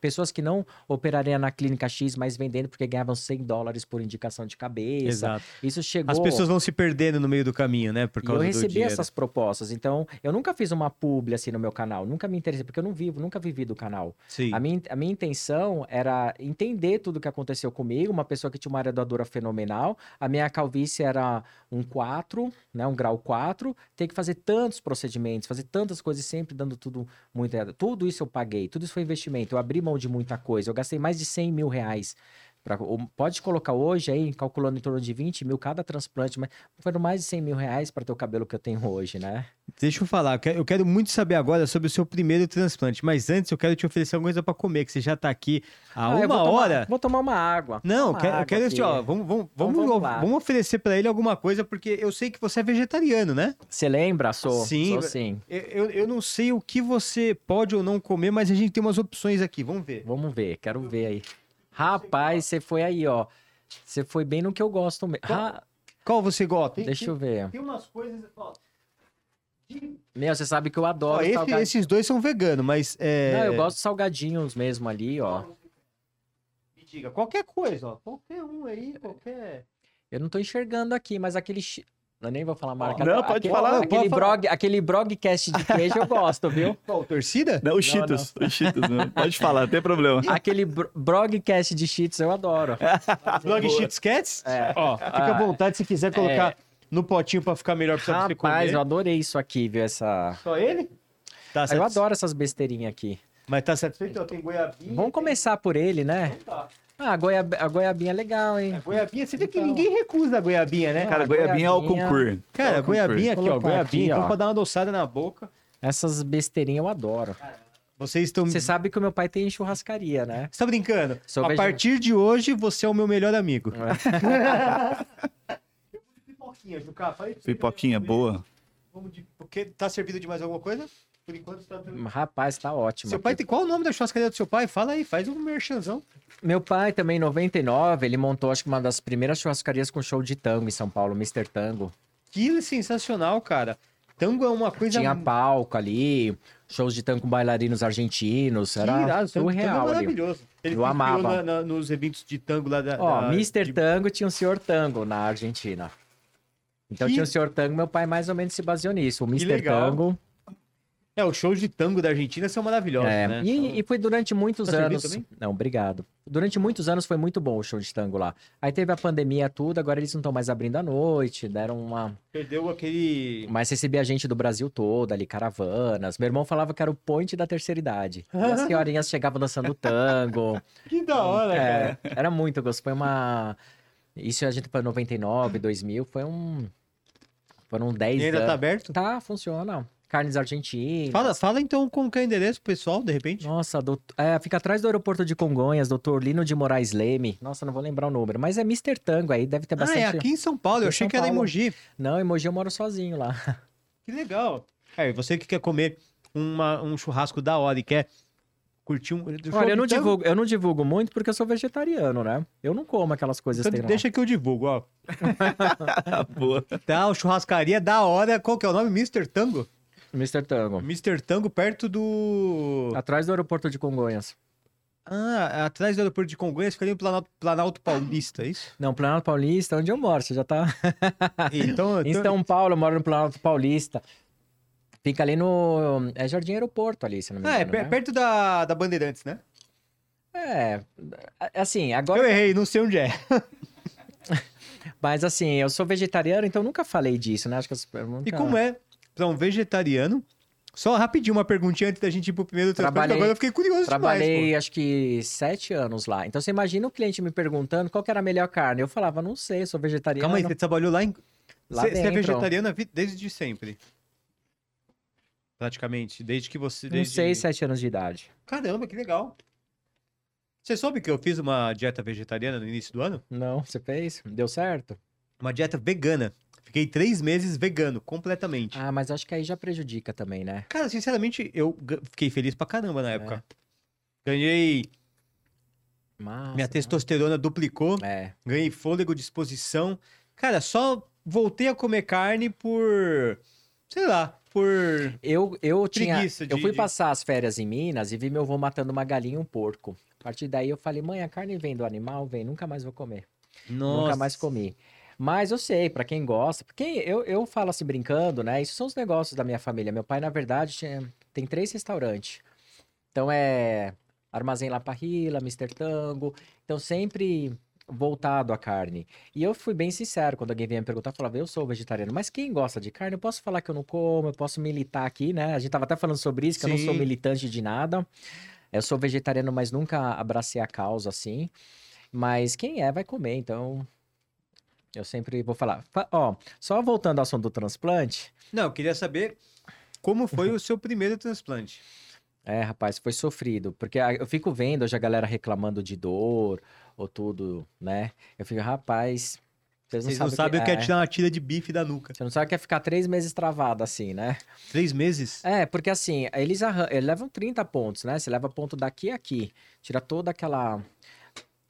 S3: pessoas que não operariam na clínica X, mas vendendo porque ganhavam 100 dólares por indicação de cabeça.
S1: Exato.
S3: Isso chegou.
S1: As pessoas vão se perdendo no meio do caminho, né? Por
S3: E eu
S1: causa do
S3: recebi essas propostas. Então, eu nunca fiz uma publi assim no meu canal. Nunca me interessei, porque eu não vivo, nunca vivi do canal.
S1: Sim.
S3: A minha, a minha intenção era entender tudo o que aconteceu comigo, uma pessoa que tinha uma área doadora fenomenal. A minha calvície era um 4, né, um grau 4. Ter que fazer tantos procedimentos, fazer tantas coisas, sempre dando tudo muito errado. Tudo isso eu paguei, tudo isso foi investimento. Eu abri mão de muita coisa. Eu gastei mais de 100 mil reais. Pra, pode colocar hoje aí, calculando em torno de 20 mil cada transplante, mas foram mais de 100 mil reais para ter o cabelo que eu tenho hoje, né?
S1: Deixa eu falar, eu quero, eu quero muito saber agora sobre o seu primeiro transplante, mas antes eu quero te oferecer alguma coisa pra comer, que você já tá aqui há
S3: Ah, eu
S1: uma
S3: vou tomar-
S1: hora.
S3: vou tomar uma água.
S1: Não, eu
S3: Uma
S1: quero, eu
S3: água
S1: quero assim, ó, vamos, vamos,
S3: Então
S1: vamos,
S3: vamos
S1: vamos oferecer pra ele alguma coisa, porque eu sei que você é vegetariano, né?
S3: Você lembra? Sou.
S1: Sim,
S3: Sou sim.
S1: Eu, eu, eu não sei o que você pode ou não comer, mas a gente tem umas opções aqui, vamos ver.
S3: Vamos ver, quero ver aí. Rapaz, você foi aí, ó. Você foi bem no que eu gosto mesmo. Ah,
S1: Qual você gosta? Tem-
S3: deixa
S1: tem,
S3: eu ver.
S1: Tem umas coisas, ó,
S3: Meu, você sabe que eu
S1: ó,
S3: adoro
S1: esse-
S3: salgadinhos.
S1: esses dois são veganos, mas é...
S3: Não, eu gosto de salgadinhos mesmo ali, ó.
S1: Me diga, qualquer coisa, ó, qualquer um aí, qualquer...
S3: Eu não tô enxergando aqui, mas aquele. Eu nem vou falar marca.
S2: Não, pode
S3: aquele,
S2: falar,
S3: Aquele,
S1: pode falar.
S3: brog, aquele brogcast de queijo eu gosto, viu?
S1: Qual, torcida?
S2: Não, os Cheetos. Os Cheetos, não. Pode falar, não tem problema.
S3: Aquele bro- brogcast de cheats eu adoro.
S1: Blog Cheats Cats?
S3: É.
S1: Ó, fica à
S3: Ah,
S1: vontade se quiser colocar no potinho pra ficar melhor pra você comer.
S3: Rapaz, eu adorei isso aqui, viu? Essa...
S1: Só ele? Tá
S3: Eu adoro essas besteirinhas aqui.
S1: Mas tá satisfeito? Tem goiabinha.
S3: Vamos começar por ele, né?
S1: Tá.
S3: Ah, a, goiab... a goiabinha é legal, hein?
S1: Goiabinha, você vê que
S3: Então.
S1: ninguém recusa a goiabinha, né?
S2: Cara,
S3: Ah,
S2: goiabinha é o concurso.
S1: Cara,
S2: É o
S1: goiabinha aqui, ó. Goiabinha.
S3: aqui,
S1: então,
S3: ó.
S1: pra dar uma adoçada na boca.
S3: Essas besteirinhas eu adoro.
S1: Vocês estão.
S3: Você sabe que o meu pai tem churrascaria, né?
S1: Você tá brincando?
S3: Sou
S1: a partir de hoje, você é o meu melhor amigo. Pipoquinha, Juca,
S2: Pipoquinha boa.
S1: Vamos de... Porque tá servido de mais alguma coisa? Por enquanto tá.
S3: Rapaz, tá ótimo.
S1: Seu pai
S3: aqui.
S1: tem qual o nome da churrascaria do seu pai? Fala aí, faz um merchanzão.
S3: Meu pai também, em 99, ele montou, acho que uma das primeiras churrascarias com show de tango em São Paulo, Mr. Tango.
S1: Que sensacional, cara. Tango é uma coisa.
S3: Tinha palco ali, shows de tango com bailarinos argentinos,
S1: que
S3: era
S1: irado, tango- tango é
S3: surreal
S1: maravilhoso. Ele
S3: Eu amava.
S1: na- na- nos eventos de tango lá da.
S3: Ó,
S1: da-
S3: Mr.
S1: de-
S3: Tango tinha o Senhor Tango na Argentina. Então
S1: Que-
S3: tinha o Senhor Tango, meu pai mais ou menos se baseou nisso. O Mr.
S1: legal.
S3: Tango.
S1: É, os shows de tango da Argentina são maravilhosos,
S3: é,
S1: né?
S3: e, e foi durante muitos
S1: Tá servido
S3: anos. Não, obrigado. Durante muitos anos foi muito bom o show de tango lá. Aí teve a pandemia tudo, agora eles não estão mais abrindo à noite, deram uma.
S1: Perdeu aquele.
S3: Mas recebia gente do Brasil todo ali, caravanas. Meu irmão falava que era o point da terceira idade. E as senhorinhas chegavam dançando tango.
S1: Que da hora,
S3: É,
S1: cara.
S3: era muito gostoso. Foi uma. Isso a gente foi em 99, 2000. Foi um. Foram 10
S1: E ainda
S3: anos.
S1: tá aberto?
S3: Tá, funciona. Carnes argentinas.
S1: Fala, fala então como que é o endereço, pessoal, de repente.
S3: Nossa, doutor- é, fica atrás do aeroporto de Congonhas, doutor Lino de Moraes Leme. Nossa, não vou lembrar o número, mas é Mr. Tango aí, deve ter
S1: Ah,
S3: bastante.
S1: é aqui em São Paulo. Eu achei
S3: São
S1: que era
S3: Paulo.
S1: Mogi.
S3: Não, em Mogi eu moro sozinho lá.
S1: Que legal. É, e você que quer comer uma- um churrasco da hora e quer curtir um.
S3: Olha, eu não,
S1: Então,
S3: divulgo, eu não divulgo muito porque eu sou vegetariano, né? Eu não como aquelas coisas
S1: Então
S3: que tem lá.
S1: deixa que eu divulgo, ó.
S2: boa.
S1: Tá, churrascaria da hora. Qual que é o nome? Mr. Tango?
S3: Mr. Tango.
S1: Mr. Tango perto do.
S3: Atrás do aeroporto de Congonhas.
S1: Ah, atrás do aeroporto de Congonhas fica ali no Planalto, Planalto Paulista, é isso?
S3: Não, Planalto Paulista, onde eu moro, você já tá...
S1: Então,
S3: em São Paulo, eu moro no Planalto Paulista. Fica ali no... É Jardim Aeroporto ali, se não me
S1: Ah,
S3: engano,
S1: é per-
S3: né?
S1: perto da, da Bandeirantes, né?
S3: É, assim, agora...
S1: Eu errei, não sei onde é.
S3: Mas assim, eu sou vegetariano, então nunca falei disso, né? Acho que as perguntas...
S1: E como é pra um vegetariano? Só rapidinho uma perguntinha antes da gente ir pro primeiro
S3: Trabalhei-
S1: agora eu fiquei curioso
S3: Trabalhei,
S1: demais.
S3: acho que sete anos lá. Então você imagina o cliente me perguntando qual era a melhor carne. Eu falava, não sei, sou vegetariano.
S1: Calma aí, você trabalhou lá em...
S3: Lá
S1: Você você é
S3: dentro.
S1: vegetariano a vi- desde sempre? Praticamente, desde que você...
S3: Uns
S1: Desde...
S3: seis, sete anos de idade.
S1: Caramba, que legal. Você soube que eu fiz uma dieta vegetariana no início do ano?
S3: Não, você fez? Deu certo?
S1: Uma dieta vegana. Fiquei três meses vegano, completamente.
S3: Ah, mas acho que aí já prejudica também, né?
S1: Cara, sinceramente, eu fiquei feliz pra caramba
S3: É.
S1: na época. Ganhei...
S3: Massa,
S1: minha testosterona duplicou.
S3: É.
S1: Ganhei fôlego, disposição. Cara, só voltei a comer carne por... Sei lá, por...
S3: Eu, eu tinha.
S1: De-
S3: eu fui
S1: de-
S3: passar as férias em Minas e vi meu avô matando uma galinha e um porco. A partir daí eu falei, mãe, a carne vem do animal, vem, nunca mais vou comer. Nunca mais comi. Mas eu sei, pra quem gosta, porque eu, eu falo assim brincando, né? Isso são os negócios da minha família. Meu pai, na verdade, tinha- tem três restaurantes. Então é Armazém La Parrilla, Mr. Tango. Então sempre voltado à carne. E eu fui bem sincero quando alguém vinha me perguntar, eu falava, eu sou vegetariano, mas quem gosta de carne, eu posso falar que eu não como, eu posso militar aqui, né? A gente tava até falando sobre isso, que eu não sou
S1: Sim.
S3: militante de nada. Eu sou vegetariano, mas nunca abracei a causa assim. Mas quem é, vai comer, então. Eu sempre vou falar. Fa- Ó, só voltando ao assunto do transplante.
S1: Não, eu queria saber como foi o seu primeiro transplante.
S3: É, rapaz, foi sofrido. Porque eu fico vendo hoje a galera reclamando de dor ou tudo, né? Eu fico, rapaz. Vocês não
S1: Vocês não
S3: sabem,
S1: sabem o que é
S3: é,
S1: tirar uma tira de bife da nuca.
S3: Você não sabe o que é ficar três meses travado assim, né?
S1: Três meses?
S3: É, porque assim, eles, arran- eles levam 30 pontos, né? Você leva ponto daqui a aqui. Tira toda aquela.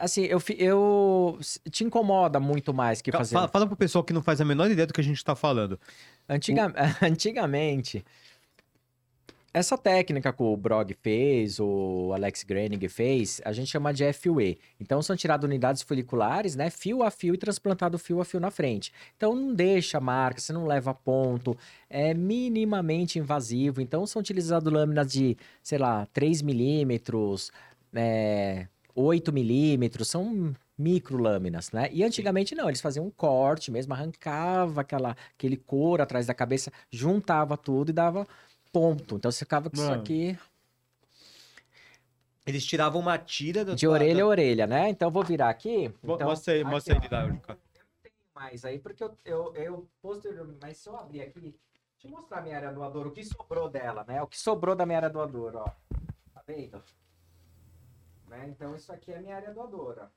S3: Assim, eu, eu. Te incomoda muito mais que fazer.
S1: Fala, fala pro pessoal que não faz a menor ideia do que a gente tá falando.
S3: Antiga... Antigamente, Essa técnica que o Brog fez, o Alex Granig fez, a gente chama de FUE. Então são tiradas unidades foliculares, né, fio a fio e transplantado fio a fio na frente. Então não deixa marca, você não leva ponto, é minimamente invasivo. Então são utilizadas lâminas de, sei lá, 3 milímetros, é, 8 milímetros, são micro lâminas, né? E antigamente não, eles faziam um corte mesmo, arrancava aquela, aquele couro atrás da cabeça, juntava tudo e dava ponto. Então você ficava com isso
S1: Mano.
S3: aqui
S1: Eles tiravam uma tira da
S3: de
S1: tua-
S3: orelha a orelha, né? Então eu vou virar aqui.
S1: Mo-
S3: Então,
S1: mostra aí, mostra
S3: ó,
S1: ele lá,
S3: eu
S1: Juca.
S3: não tenho mais aí, porque eu, eu, eu posteriormente, mas se eu abrir aqui, deixa eu mostrar a minha área doadora, o que sobrou dela, né? O que sobrou da minha área doadora, ó. Tá vendo? Né? Então isso aqui é a minha área doadora.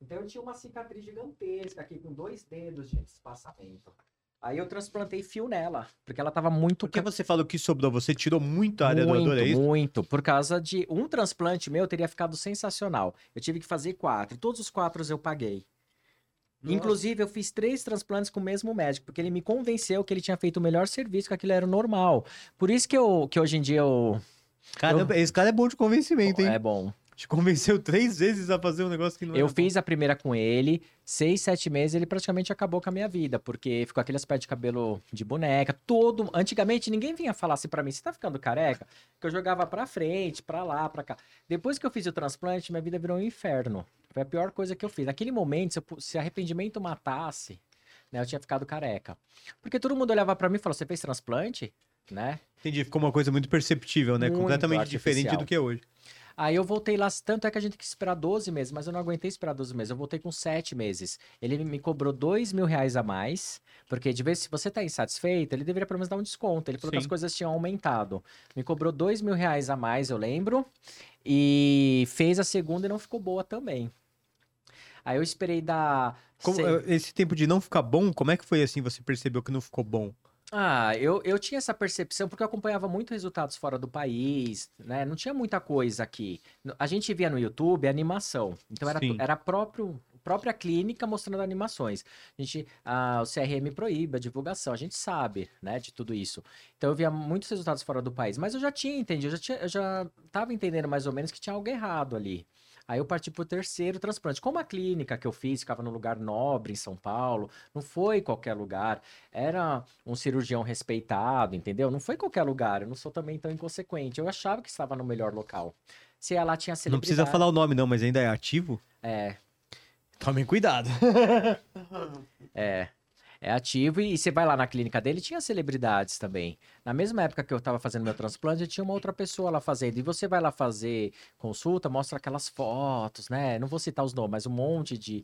S3: Então eu tinha uma cicatriz gigantesca aqui com dois dedos de espaçamento. Aí eu transplantei fio nela, porque ela tava muito
S1: Por que você falou que sobrou? Você tirou muito a área
S3: muito,
S1: doadora, é isso?
S3: muito. Por causa de um transplante meu teria ficado sensacional. Eu tive que fazer quatro. Todos os quatro eu paguei.
S1: Nossa.
S3: Inclusive, eu fiz três transplantes com o mesmo médico, porque ele me convenceu que ele tinha feito o melhor serviço, que aquilo era normal. Por isso que, eu, que hoje em dia eu.
S1: Caramba, esse cara é bom de convencimento, hein?
S3: É bom.
S1: Te convenceu três vezes a fazer um negócio que não
S3: Eu fiz a primeira com ele, seis, sete meses, ele praticamente acabou com a minha vida, porque ficou aquele aspecto de cabelo de boneca, todo. Antigamente ninguém vinha falar assim pra mim, você tá ficando careca? Que eu jogava pra frente, pra lá, pra cá. Depois que eu fiz o transplante, minha vida virou um inferno. Foi a pior coisa que eu fiz. Naquele momento, se, eu se arrependimento matasse, né, eu tinha ficado careca. Porque todo mundo olhava pra mim e falou: você fez transplante? Né?
S1: bom. Entendi, ficou uma coisa muito perceptível, né?
S3: Muito
S1: Completamente diferente
S3: artificial.
S1: do que é hoje.
S3: Aí eu voltei lá, tanto é que a gente tem que esperar 12 meses, mas eu não aguentei esperar 12 meses, eu voltei com 7 meses. Ele me cobrou 2 mil reais a mais, porque de vez se você tá insatisfeito, ele deveria pelo menos dar um desconto. Ele falou que as
S1: Sim.
S3: coisas tinham aumentado. Me cobrou 2 mil reais a mais, eu lembro, e fez a segunda e não ficou boa também. Aí eu esperei dar...
S1: Como- eh, esse tempo de não ficar bom, como é que foi assim? Você percebeu que não ficou bom?
S3: Ah, eu, eu tinha essa percepção porque eu acompanhava muito resultados fora do país, né? Não tinha muita coisa aqui. A gente via no YouTube animação. Então era,
S1: Sim.
S3: era próprio, própria clínica mostrando animações. A gente, ah, o CRM proíbe a divulgação, a gente sabe, né, de tudo isso. Então eu via muitos resultados fora do país, mas eu já tinha entendido, eu já, tinha, eu já tava entendendo mais ou menos que tinha algo errado ali. Aí eu parti pro terceiro transplante. Como a clínica que eu fiz ficava num lugar nobre em São Paulo, não foi qualquer lugar, era um cirurgião respeitado, entendeu? Não foi qualquer lugar, eu não sou também tão inconsequente. Eu achava que estava no melhor local. Se ela tinha
S1: Não precisa
S3: celebridade-
S1: falar o nome não, mas ainda é ativo?
S3: É,
S1: Tomem cuidado.
S3: é. É ativo e, você vai lá na clínica dele, tinha celebridades também. Na mesma época que eu tava fazendo meu transplante, tinha uma outra pessoa lá fazendo. E você vai lá fazer consulta, mostra aquelas fotos, né? Não vou citar os nomes, mas um monte de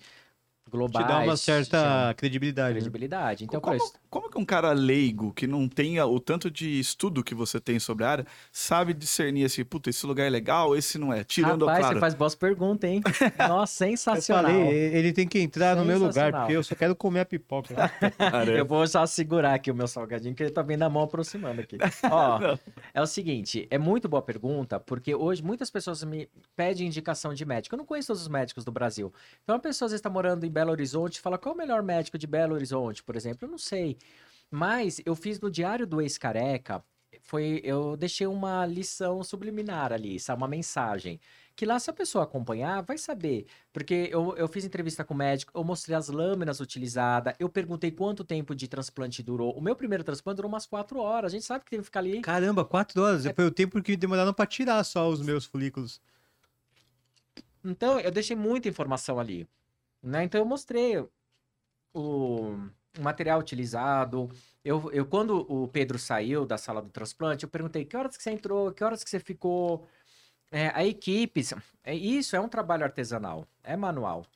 S3: globais.
S1: Te dá uma certa credibilidade. né?
S3: credibilidade. Então,
S2: como,
S3: isso,
S2: como que um cara leigo, que não tenha o tanto de estudo que você tem sobre a área, sabe discernir assim, puta, esse lugar é legal, esse não é? Tirando,
S3: Rapaz,
S2: claro.
S3: você faz boas perguntas, hein? Nossa,
S1: Eu
S3: sensacional.
S1: falei, ele tem que entrar no meu lugar, porque eu só quero comer a pipoca.
S2: Cara,
S3: Eu vou já segurar aqui o meu salgadinho, que ele tá vendo a mão aproximando aqui. Ó, é o seguinte, é muito boa pergunta, porque hoje muitas pessoas me pedem indicação de médico. Eu não conheço todos os médicos do Brasil. Então, a pessoa às vezes está morando em Belo Horizonte e fala, qual é o melhor médico de Belo Horizonte, por exemplo? Eu não sei. Mas eu fiz no Diário do Ex-Careca, foi, eu deixei uma lição subliminar ali, sabe? Uma mensagem. Que lá, se a pessoa acompanhar, vai saber. Porque eu, eu fiz entrevista com o médico, eu mostrei as lâminas utilizadas, eu perguntei quanto tempo de transplante durou. O meu primeiro transplante durou umas quatro horas. A gente sabe que tem que ficar ali.
S1: Caramba, quatro horas.
S3: É.
S1: Foi o tempo que demoraram pra tirar só os meus folículos.
S3: Então, eu deixei muita informação ali. Né? Então, eu mostrei o, material utilizado. Eu, eu, quando o Pedro saiu da sala do transplante, eu perguntei que horas que você entrou, que horas que você ficou. É, a equipe, é, isso é um trabalho artesanal, é manual.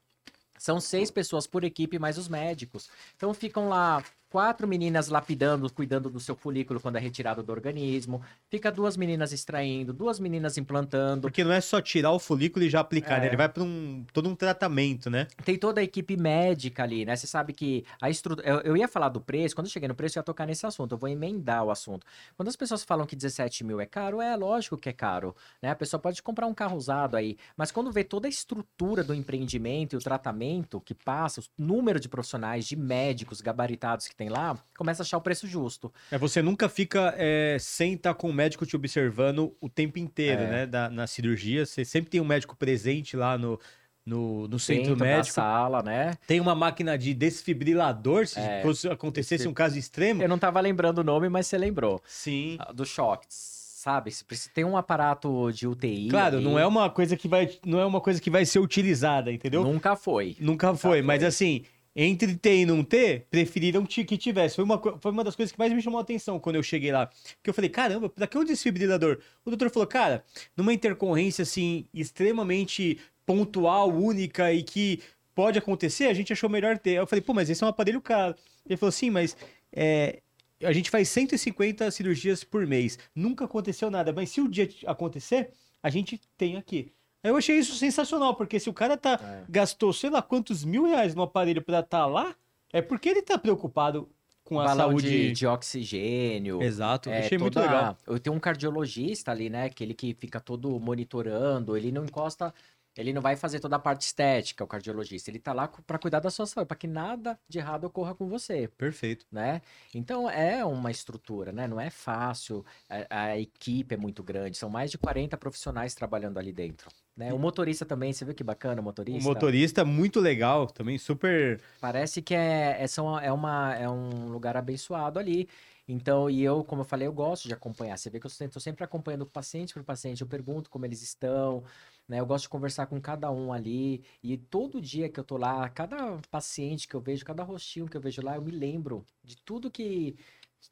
S3: São seis pessoas por equipe, mais os médicos. Então ficam lá quatro meninas lapidando, cuidando do seu folículo quando é retirado do organismo. Fica duas meninas extraindo, duas meninas implantando.
S1: Porque não é só tirar o folículo e já aplicar, né?
S3: É.
S1: Ele vai pra um, todo um tratamento, né?
S3: Tem toda a equipe médica ali, né? Você sabe que a estrutura. Eu, eu ia falar do preço, quando eu cheguei no preço, eu ia tocar nesse assunto. Eu vou emendar o assunto. Quando as pessoas falam que 17 mil é caro, é lógico que é caro. Né? A pessoa pode comprar um carro usado aí. Mas quando vê toda a estrutura do empreendimento e o tratamento que passa, o número de profissionais, de médicos gabaritados que que tem lá, começa a achar o preço justo.
S1: É, você nunca fica é, sem estar com o médico te observando o tempo inteiro,
S3: É.
S1: né? Da, na cirurgia. Você sempre tem um médico presente lá no, no, no centro
S3: Dentro
S1: médico.
S3: sala, né?
S1: Tem uma máquina de desfibrilador, se
S3: É.
S1: acontecesse um caso extremo.
S3: Eu não tava lembrando o nome, mas você lembrou.
S1: Sim.
S3: Ah, Do choque, sabe? Se Tem um aparato de UTI.
S1: Claro, não é uma coisa que vai, não é uma coisa que vai ser utilizada, entendeu?
S3: Nunca foi.
S1: Nunca foi, mas
S3: foi.
S1: assim, entre ter e não ter, preferiram que tivesse. Foi uma, foi uma das coisas que mais me chamou a atenção quando eu cheguei lá. Porque eu falei, caramba, pra que um desfibrilador? O doutor falou, cara, numa intercorrência assim, extremamente pontual, única e que pode acontecer, a gente achou melhor ter. Eu falei, pô, mas esse é um aparelho caro. Ele falou, sim, mas é, a gente faz 150 cirurgias por mês. Nunca aconteceu nada, mas se o dia acontecer, a gente tem aqui. Eu achei isso sensacional, porque se o cara tá
S3: É.
S1: gastou sei lá quantos mil reais no aparelho pra estar lá, é porque ele tá preocupado com a
S3: balão
S1: saúde.
S3: de, de oxigênio.
S1: Exato,
S3: É,
S1: achei muito
S3: toda-
S1: legal.
S3: Eu tenho um cardiologista ali, né? Aquele que fica todo monitorando, ele não encosta, ele não vai fazer toda a parte estética, o cardiologista. Ele tá lá pra cuidar da sua saúde, pra que nada de errado ocorra com você,
S1: Perfeito.
S3: né? Então é uma estrutura, né? Não é fácil, a, a equipe é muito grande, são mais de 40 profissionais trabalhando ali dentro. Né? O motorista também, você viu que bacana o
S1: O
S3: motorista?
S1: motorista muito legal, também super.
S3: Parece que é, é, são, é, uma, é um lugar abençoado ali. Então, e eu, como eu falei, eu gosto de acompanhar. Você vê que eu estou sempre acompanhando o paciente por paciente, eu pergunto como eles estão, né? Eu gosto de conversar com cada um ali. E todo dia que eu tô lá, cada paciente que eu vejo, cada rostinho que eu vejo lá, eu me lembro de tudo que,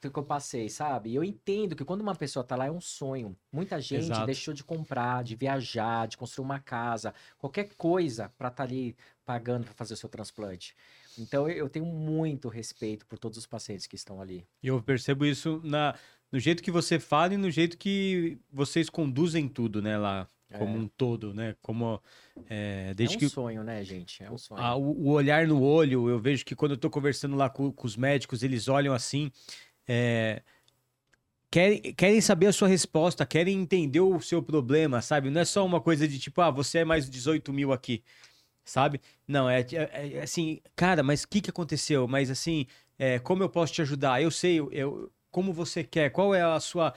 S3: que eu passei, sabe? E eu entendo que quando uma pessoa tá lá é um sonho. Muita gente
S1: Exato.
S3: deixou de comprar, de viajar, de construir uma casa, qualquer coisa para estar ali pagando para fazer o seu transplante. Então eu tenho muito respeito por todos os pacientes que estão ali.
S1: E eu percebo isso na, no jeito que você fala e no jeito que vocês conduzem tudo, né, lá, como
S3: É.
S1: um todo, né? Como. é, desde
S3: é um
S1: que
S3: sonho, né, gente? É um sonho.
S1: a- o olhar no olho, eu vejo que quando eu tô conversando lá com, com os médicos, eles olham assim. é, querem, querem saber a sua resposta, querem entender o seu problema, sabe? Não é só uma coisa de tipo, ah, você é mais 18 mil aqui, sabe? Não, é, é- é assim, cara, mas o que, que aconteceu? Mas assim, é, como eu posso te ajudar? Eu sei, eu, eu- como você quer, qual é a sua.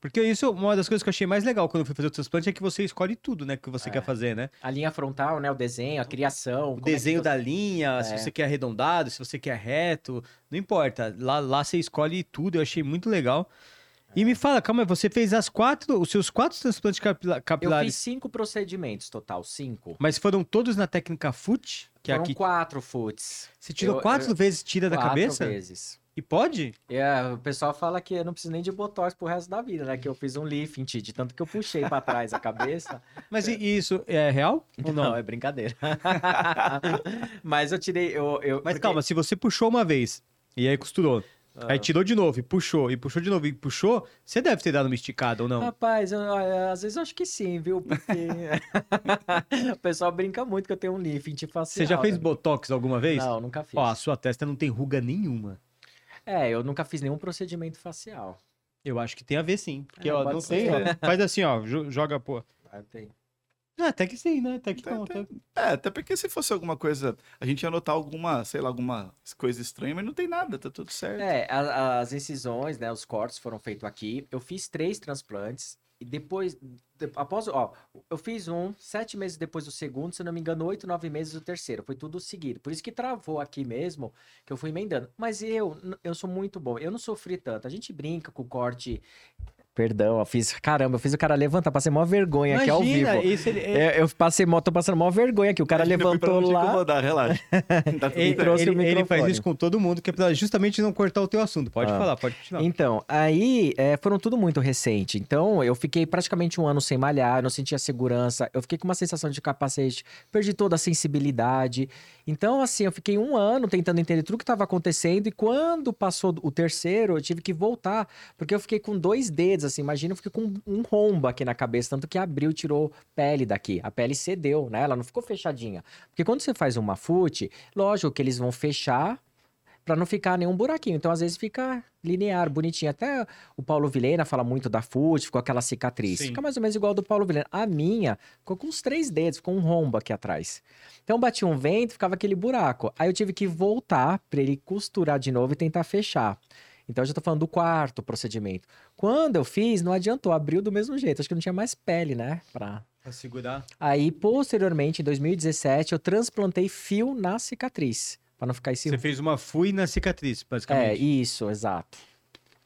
S1: Porque isso, uma das coisas que eu achei mais legal quando eu fui fazer o transplante é que você escolhe tudo, né, que você
S3: É.
S1: quer fazer, né?
S3: A linha frontal, né? O desenho, a criação.
S1: O
S3: é
S1: desenho
S3: você-
S1: da linha, se
S3: É.
S1: você quer arredondado, se você quer reto, não importa. Lá, lá você escolhe tudo, eu achei muito legal. E me fala, calma, você fez as quatro, os seus quatro transplantes capila-
S3: Eu
S1: capilares,
S3: fiz cinco procedimentos total, cinco.
S1: mas foram todos na técnica FUT? Que é
S3: Foram
S1: aqui.
S3: quatro foots.
S1: Você tirou
S3: eu-
S1: quatro
S3: eu-
S1: vezes tira da
S3: quatro
S1: cabeça?
S3: vezes.
S1: E pode?
S3: É, o pessoal fala que eu não preciso nem de botox pro resto da vida, né? Que eu fiz um lifting, de tanto que eu puxei pra trás a cabeça.
S1: Mas e isso é real ou não?
S3: Não, é brincadeira. Mas eu tirei. Eu, eu,
S1: Mas
S3: porque-
S1: calma, se você puxou uma vez e aí costurou,
S3: Ah.
S1: aí tirou de novo e puxou, e puxou de novo e puxou, você deve ter dado uma esticada ou não?
S3: Rapaz, eu- às vezes eu acho que sim, viu? Porque o pessoal brinca muito que eu tenho um lifting facial.
S1: Você já fez
S3: né?
S1: botox alguma vez?
S3: Não, nunca fiz.
S1: Ó, a sua testa não tem ruga nenhuma.
S3: É, eu nunca fiz nenhum procedimento facial.
S1: Eu acho que tem a ver sim. Porque,
S3: É,
S1: ó, não tem. ó. Faz assim, ó. jo- Joga, pô.
S3: Ah, tem.
S1: Ah, até que sim, né? Até que
S2: Tem-
S1: não. até-
S2: É, até porque se fosse alguma coisa, a gente ia notar alguma, sei lá, alguma coisa estranha, mas não tem nada, tá tudo certo.
S3: É, a- as incisões, né, os cortes foram feitos aqui. Eu fiz três transplantes e depois, de- após, ó, eu fiz um, sete meses depois do segundo, se eu não me engano, oito, nove meses do terceiro. Foi tudo seguido. Por isso que travou aqui mesmo, que eu fui emendando. Mas eu, eu sou muito bom. Eu não sofri tanto. A gente brinca com o corte. Perdão, eu fiz. Caramba, eu fiz o cara levantar, passei mó vergonha aqui ao vivo.
S1: Imagina, esse, ele, é-
S3: É, eu passei, mó- tô passando mó vergonha aqui. O cara
S2: Imagina, eu
S3: levantou lá.
S2: incomodar, relaxa. Tá
S1: ele,
S3: trouxe o
S1: ele- ele faz
S3: microfone.
S1: isso com todo mundo, que é pra justamente não cortar o teu assunto. Pode
S3: Ah.
S1: falar, pode continuar.
S3: Então, aí é, foram tudo muito recente. Então, eu fiquei praticamente um ano sem malhar, não sentia segurança, eu fiquei com uma sensação de capacete, perdi toda a sensibilidade. Então, assim, eu fiquei um ano tentando entender tudo o que estava acontecendo, e quando passou o terceiro, eu tive que voltar, porque eu fiquei com dois dedos, assim, imagina, eu fiquei com um rombo aqui na cabeça, tanto que abriu, tirou pele daqui. A pele cedeu, né? Ela não ficou fechadinha. Porque quando você faz uma FUT, lógico que eles vão fechar para não ficar nenhum buraquinho. Então, às vezes, fica linear, bonitinho. Até o Paulo Vilhena fala muito da FUT, ficou aquela cicatriz.
S1: Sim.
S3: Fica mais ou menos igual do Paulo Vilhena. A minha ficou com uns três dedos, ficou um rombo aqui atrás. Então, batia um vento, ficava aquele buraco. Aí eu tive que voltar para ele costurar de novo e tentar fechar. Então, eu já tô falando do quarto procedimento. Quando eu fiz, não adiantou, abriu do mesmo jeito. Acho que não tinha mais pele, né? Pra...
S1: Pra segurar.
S3: Aí, posteriormente, em 2017, eu transplantei fio na cicatriz. Pra não ficar esse
S1: Você fez uma fui na cicatriz, basicamente.
S3: É, isso, exato.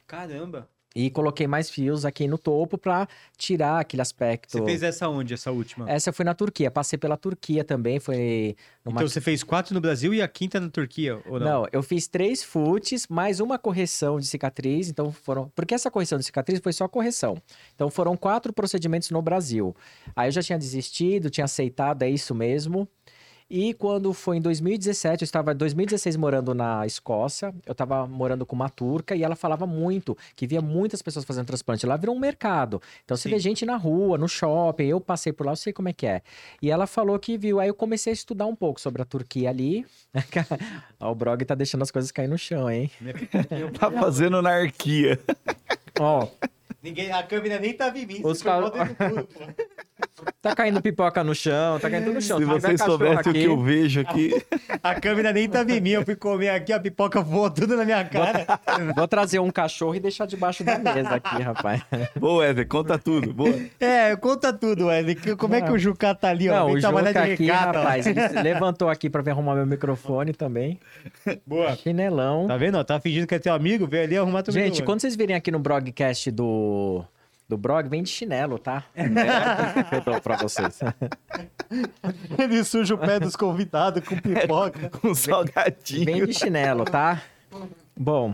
S1: Caramba.
S3: E coloquei mais fios aqui no topo pra tirar aquele aspecto.
S1: Você fez essa onde, essa última?
S3: Essa foi na Turquia, passei pela Turquia também, foi numa...
S1: Então você fez quatro no Brasil e a quinta na Turquia, ou não?
S3: Não, eu fiz três futes, mais uma correção de cicatriz, então foram... Porque essa correção de cicatriz foi só correção. Então foram quatro procedimentos no Brasil. Aí eu já tinha desistido, tinha aceitado, é isso mesmo. E quando foi em 2017, eu estava em 2016 morando na Escócia, eu estava morando com uma turca e ela falava muito, que via muitas pessoas fazendo transplante. Lá virou um mercado. Então você
S1: Sim.
S3: vê gente na rua, no shopping, eu passei por lá, eu sei como é que é. E ela falou que viu, aí eu comecei a estudar um pouco sobre a Turquia ali. Ó, o Brog tá deixando as coisas cair no chão, hein?
S2: Tá fazendo anarquia.
S3: Ó,
S1: Ninguém, a câmera nem tava em mim.
S3: Os caras- tá caindo pipoca no chão, tá caindo tudo no chão.
S2: Se
S3: tiver
S2: vocês soubessem o que eu vejo aqui.
S1: A câmera nem tava em mim. Eu fui comer aqui, a pipoca voou tudo na minha cara.
S3: Vou trazer um cachorro e deixar debaixo da mesa aqui, rapaz.
S2: Boa, Wesley, conta tudo. Boa.
S1: É, conta tudo, Wesley. Como é que o Jucá tá ali, ó?
S3: Não,
S1: Vem
S3: o Juca
S1: de
S3: aqui,
S1: recado,
S3: rapaz, ele levantou aqui pra vir arrumar meu microfone também.
S1: Boa.
S3: Chinelão.
S1: Tá vendo? ó? Tá fingindo que é teu amigo, veio ali arrumar teu
S3: Gente,
S1: microfone.
S3: quando vocês virem aqui no broadcast do, do Brog, vem de chinelo, tá? É, eu dou pra vocês.
S1: Ele suja o pé dos convidados com pipoca.
S2: Um salgadinho.
S3: Vem de chinelo, tá? Bom,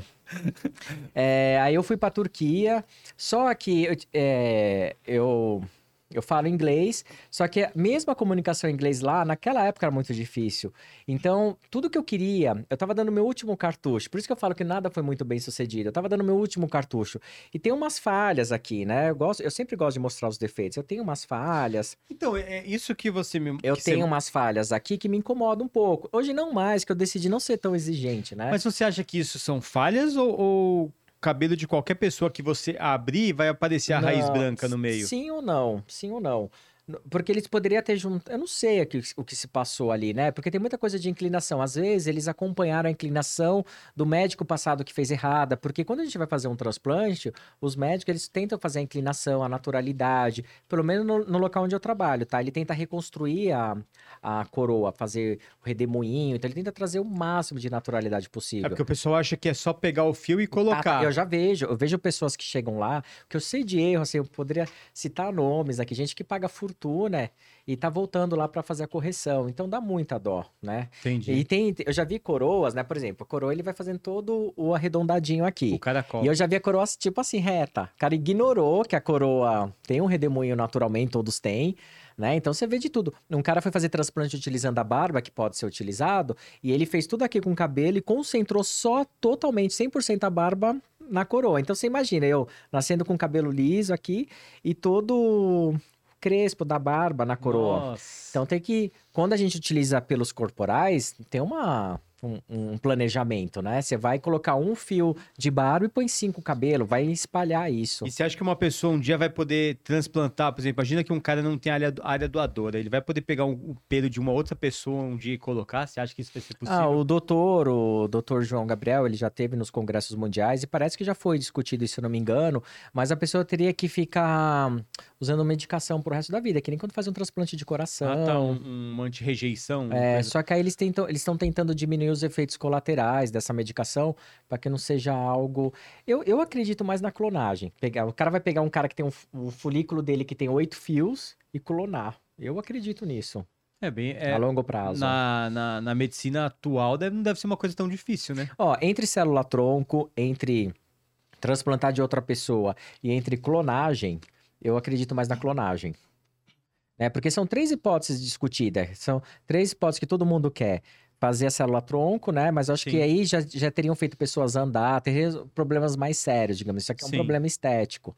S3: é, aí eu fui pra Turquia, só que é, eu, eu falo inglês, só que mesmo a comunicação em inglês lá, naquela época era muito difícil. Então, tudo que eu queria, eu tava dando meu último cartucho, por isso que eu falo que nada foi muito bem sucedido. Eu tava dando meu último cartucho. E tem umas falhas aqui, né? Eu, gosto, eu sempre gosto de mostrar os defeitos. Eu tenho umas falhas,
S1: Então, é isso que você me...
S3: eu
S1: que você-
S3: tenho umas falhas aqui que me incomodam um pouco. Hoje não mais, que eu decidi não ser tão exigente, né?
S1: Mas você acha que isso são falhas ou, ou cabelo de qualquer pessoa que você abrir vai aparecer a raiz
S3: Não,
S1: branca no meio?
S3: Sim ou não? Sim ou não? Porque eles poderiam ter juntado. Eu não sei aqui o que se passou ali, né? Porque tem muita coisa de inclinação. Às vezes eles acompanharam a inclinação do médico passado que fez errada. Porque quando a gente vai fazer um transplante, os médicos eles tentam fazer a inclinação, a naturalidade. Pelo menos no, no local onde eu trabalho, tá? Ele tenta reconstruir a, a coroa, fazer o redemoinho. Então ele tenta trazer o máximo de naturalidade possível.
S1: É porque o pessoal acha que é só pegar o fio e colocar.
S3: Eu já vejo, eu vejo pessoas que chegam lá, que eu sei de erro, assim, eu poderia citar nomes aqui, gente que paga fortuna e tá voltando lá para fazer a correção, então dá muita dó, né?
S1: Entendi.
S3: E tem, eu já vi coroas, né? Por exemplo, a coroa ele vai fazendo todo o arredondadinho aqui.
S1: O caracol.
S3: E eu já vi a coroa tipo assim, reta. O cara ignorou que a coroa tem um redemoinho naturalmente, todos têm, né? Então você vê de tudo. Um cara foi fazer transplante utilizando a barba, que pode ser utilizado, e ele fez tudo aqui com o cabelo e concentrou só totalmente, 100% a barba na coroa. Então você imagina, eu nascendo com o cabelo liso aqui e todo crespo da barba na coroa.
S1: Nossa.
S3: Então tem que, quando a gente utiliza pelos corporais, tem uma, um, um planejamento, né? Você vai colocar um fio de barba e põe cinco cabelo, vai espalhar isso.
S1: E você acha que uma pessoa um dia vai poder transplantar, por exemplo, imagina que um cara não tem área, área doadora, ele vai poder pegar um, um pelo de uma outra pessoa um dia e colocar? Você acha que isso vai ser possível?
S3: Ah, o doutor, o doutor João Gabriel, ele já teve nos congressos mundiais e parece que já foi discutido isso, se eu não me engano, mas a pessoa teria que ficar usando medicação pro resto da vida, que nem quando faz um transplante de coração.
S1: Ah, tá, um, um anti-rejeição.
S3: É,
S1: coisa-
S3: só que aí eles tentam, eles estão tentando diminuir os efeitos colaterais dessa medicação para que não seja algo. Eu, eu acredito mais na clonagem. Pegar, o cara vai pegar um cara que tem um, o folículo dele que tem oito fios e clonar. Eu acredito nisso,
S1: É bem. é,
S3: a longo prazo.
S1: na, na, na medicina atual deve, não deve ser uma coisa tão difícil, né?
S3: Ó, entre célula-tronco, entre transplantar de outra pessoa e entre clonagem, eu acredito mais na clonagem. Né? Porque são três hipóteses discutidas. São três hipóteses que todo mundo quer. Fazer a célula-tronco, né? Mas acho
S1: Sim.
S3: que aí já, já teriam feito pessoas andar, ter problemas mais sérios, digamos. Isso aqui é um
S1: Sim.
S3: problema estético.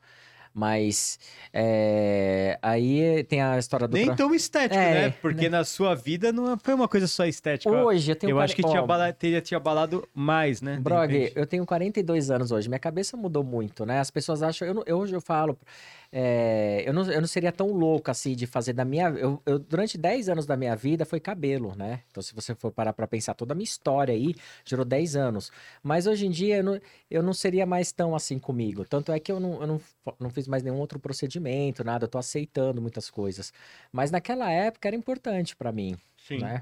S3: Mas é, aí tem a história do.
S1: Nem tão estético,
S3: É,
S1: né? Porque na sua vida não foi uma coisa só estética.
S3: Hoje eu tenho
S1: eu acho que tinha abala- teria te abalado mais, né?
S3: Brog, eu tenho 42 anos hoje, minha cabeça mudou muito, né? As pessoas acham, eu, eu- hoje eu falo, é, eu, não, eu não seria tão louco assim de fazer da minha, eu, eu- durante 10 anos da minha vida foi cabelo, né? Então se você for parar pra pensar, toda a minha história aí gerou 10 anos, mas hoje em dia eu não, eu não seria mais tão assim comigo, tanto é que eu não, eu não, não fiz mais nenhum outro procedimento, nada, eu tô aceitando muitas coisas, mas naquela época era importante pra mim,
S1: Sim.
S3: né?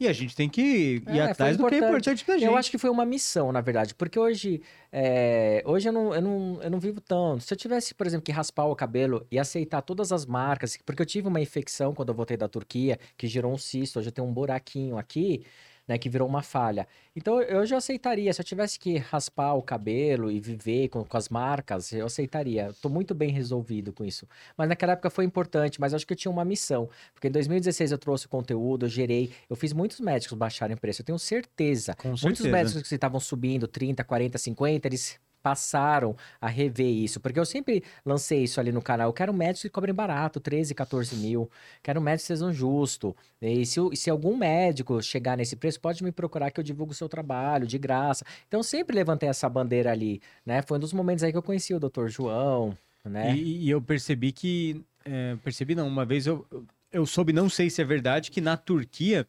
S1: E a gente tem que ir
S3: É,
S1: atrás do que é
S3: importante.
S1: importante pra gente.
S3: Eu acho que foi uma missão, na verdade, porque hoje, é, hoje eu, não, eu, não, eu não vivo tanto. Se eu tivesse, por exemplo, que raspar o cabelo e aceitar todas as marcas, porque eu tive uma infecção quando eu voltei da Turquia, que gerou um cisto, hoje eu tenho um buraquinho aqui, né, que virou uma falha. Então eu já aceitaria, se eu tivesse que raspar o cabelo e viver com, com as marcas, eu aceitaria. Estou muito bem resolvido com isso. Mas naquela época foi importante, mas acho que eu tinha uma missão. Porque em 2016 eu trouxe o conteúdo, eu gerei, eu fiz muitos médicos baixarem preço, eu tenho certeza.
S1: Com
S3: Muitos
S1: certeza.
S3: médicos que estavam subindo 30, 40, 50, eles passaram a rever isso. Porque eu sempre lancei isso ali no canal. Eu quero médicos que cobrem barato, 13, 14 mil. Quero médicos que sejam justos. E se, se algum médico chegar nesse preço, pode me procurar que eu divulgo o seu trabalho, de graça. Então, sempre levantei essa bandeira ali, né? Foi um dos momentos aí que eu conheci o Dr. João, né?
S1: E, e eu percebi que. é, percebi não, uma vez eu, eu soube, não sei se é verdade, que na Turquia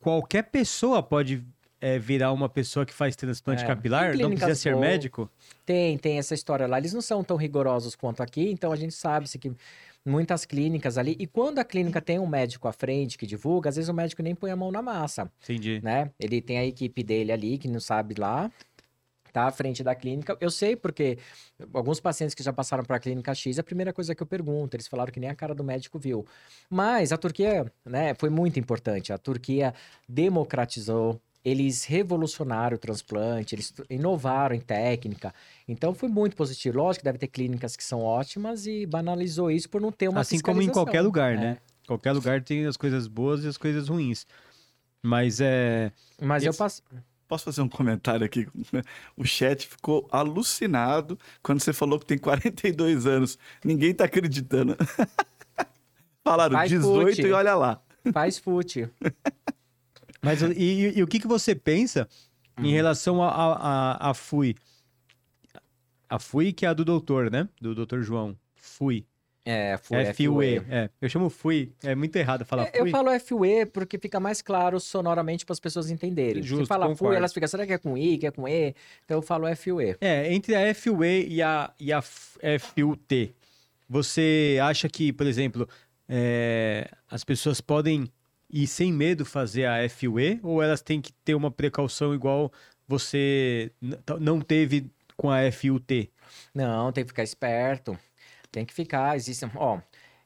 S1: qualquer pessoa pode é, virar uma pessoa que faz transplante
S3: É,
S1: capilar, não precisa ser médico.
S3: Tem, tem essa história lá. Eles não são tão rigorosos quanto aqui, então a gente sabe se que muitas clínicas ali. E quando a clínica tem um médico à frente que divulga, às vezes o médico nem põe a mão na massa,
S1: Entendi.
S3: né? Ele tem a equipe dele ali que não sabe lá. Tá à frente da clínica. Eu sei porque alguns pacientes que já passaram para a clínica X, a primeira coisa que eu pergunto, eles falaram que nem a cara do médico viu. Mas a Turquia, né, foi muito importante. A Turquia democratizou, eles revolucionaram o transplante, eles inovaram em técnica. Então foi muito positivo. Lógico que deve ter clínicas que são ótimas e banalizou isso por não ter uma
S1: assim como em qualquer lugar,
S3: É.
S1: né? Qualquer lugar tem as coisas boas e as coisas ruins. Mas é.
S3: Mas eu
S2: Esse-
S3: passo.
S2: Posso fazer um comentário aqui? O chat ficou alucinado quando você falou que tem 42 anos. Ninguém tá acreditando. Falaram
S3: Faz
S2: 18
S3: fute.
S2: e olha lá.
S3: Faz fute.
S1: Mas e, e- o que, que você pensa
S3: Uhum.
S1: em relação a, a, a, FUI? A FUI, que é a do doutor, né? Do doutor João. FUI.
S3: É, foi
S1: F-U-E. É, eu chamo FUI. É muito errado falar
S3: É, Eu
S1: FUI.
S3: falo FUE porque fica mais claro sonoramente para as pessoas entenderem.
S1: Justo,
S3: Se fala FUE,
S1: concordo.
S3: elas ficam, será que é com I, que é com E? Então eu falo FUE.
S1: É, entre a FUE e a, e a FUT, você acha que, por exemplo, é, as pessoas podem ir sem medo fazer a FUE ou elas têm que ter uma precaução igual você não teve com a FUT?
S3: Não, tem que ficar esperto. Tem que ficar. Existem. Ó,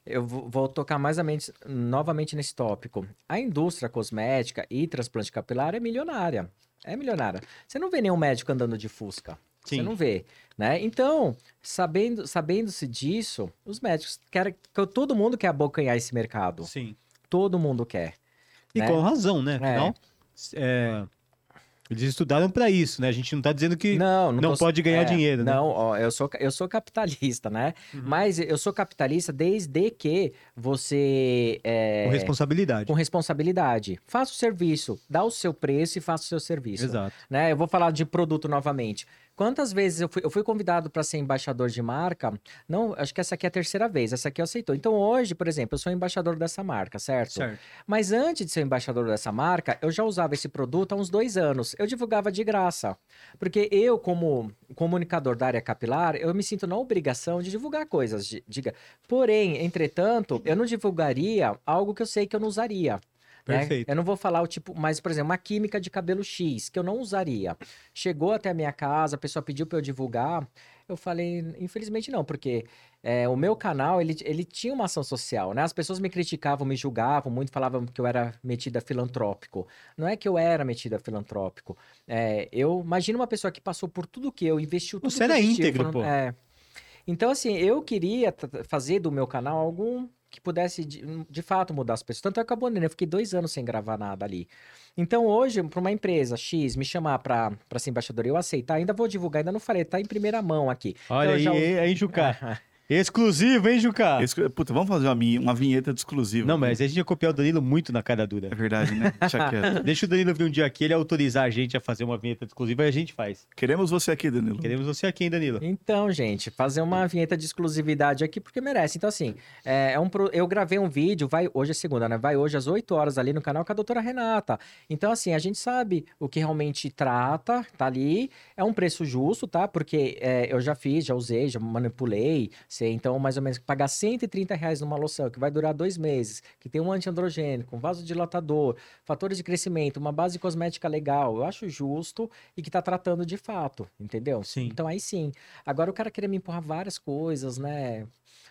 S3: eu vou tocar mais a mente, novamente nesse tópico. A indústria cosmética e transplante capilar é milionária. É milionária. Você não vê nenhum médico andando de Fusca. Você
S1: Sim.
S3: não vê, né? Então, sabendo, sabendo-se disso, os médicos querem, que todo mundo quer abocanhar esse mercado.
S1: Sim.
S3: Todo mundo quer.
S1: E
S3: né?
S1: com razão, né?
S3: É.
S1: Afinal, é, eles estudaram para isso, né? A gente não tá dizendo que
S3: Não, não,
S1: não
S3: tô-
S1: pode ganhar
S3: é,
S1: dinheiro, né?
S3: Não, ó, eu sou, eu sou capitalista, né? Mas eu sou capitalista desde que você. é,
S1: com responsabilidade.
S3: com responsabilidade. Faça o serviço, dá o seu preço e faça o seu serviço.
S1: Exato.
S3: Né? Eu vou falar de produto novamente. Quantas vezes eu fui, eu fui convidado para ser embaixador de marca? Não, acho que essa aqui é a terceira vez. Essa aqui aceitou. Então hoje, por exemplo, eu sou embaixador dessa marca, certo?
S1: Certo.
S3: Mas antes de ser embaixador dessa marca, eu já usava esse produto há uns dois anos. Eu divulgava de graça. Porque eu, como comunicador da área capilar, eu me sinto na obrigação de divulgar coisas. de- Diga. Porém, entretanto, eu não divulgaria algo que eu sei que eu não usaria. Né?
S1: Perfeito.
S3: Eu não vou falar o tipo, mas, por exemplo, uma química de cabelo X, que eu não usaria. Chegou até a minha casa, a pessoa pediu para eu divulgar. Eu falei, infelizmente não, porque é, o meu canal, ele, ele tinha uma ação social, né? As pessoas me criticavam, me julgavam muito, falavam que eu era metida filantrópico. Não é que eu era metida filantrópico. É, eu imagino uma pessoa que passou por tudo que eu, investiu tudo
S1: Você
S3: que
S1: era íntegro,
S3: falando-
S1: pô.
S3: É. Então, assim, eu queria fazer do meu canal algum que pudesse, de, de fato, mudar as pessoas. Tanto é que né? Eu fiquei dois anos sem gravar nada ali. Então, hoje, para uma empresa X me chamar para ser embaixador eu aceitar, ainda vou divulgar, ainda não falei, tá em primeira mão aqui.
S1: Olha
S3: eu
S1: aí,
S3: já
S1: aí, Jucá. Exclusivo, hein, Juca?
S2: Esse- Puta, vamos fazer uma, uma vinheta de exclusivo.
S1: Não, mas a gente ia copiar o Danilo muito na cara dura.
S2: É verdade, né? Deixa quieto.
S1: Deixa o Danilo vir um dia aqui, ele autorizar a gente a fazer uma vinheta exclusiva e a gente faz.
S2: Queremos você aqui, Danilo.
S1: Queremos você aqui, hein, Danilo?
S3: Então, gente, fazer uma vinheta de exclusividade aqui porque merece. Então, assim, é, é um pro- eu gravei um vídeo, vai hoje é segunda, né? Vai hoje às 8 horas ali no canal com a doutora Renata. Então, assim, a gente sabe o que realmente trata, tá ali. É um preço justo, tá? Porque é, eu já fiz, já usei, já manipulei. Sei, então, mais ou menos, pagar 130 reais numa loção que vai durar dois meses, que tem um antiandrogênico, um vasodilatador, fatores de crescimento, uma base cosmética legal, eu acho justo e que tá tratando de fato, entendeu?
S1: Sim.
S3: Então aí sim. Agora o cara querer me empurrar várias coisas, né?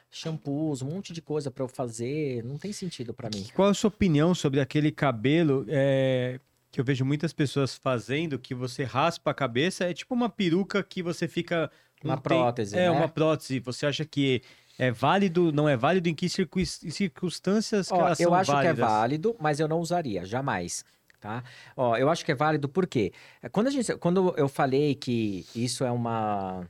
S3: Shampoos, um monte de coisa pra eu fazer, não tem sentido pra mim.
S1: Qual a sua opinião sobre aquele cabelo é, que eu vejo muitas pessoas fazendo, que você raspa a cabeça, é tipo uma peruca que você fica...
S3: Uma
S1: um tem-
S3: prótese,
S1: É,
S3: né?
S1: uma prótese. Você acha que é válido, não é válido? Em que circunstâncias que
S3: Ó,
S1: elas
S3: eu
S1: são
S3: acho
S1: válidas?
S3: que é válido, mas eu não usaria, jamais. Tá? Ó, eu acho que é válido porque quando, a gente, quando eu falei que isso é uma.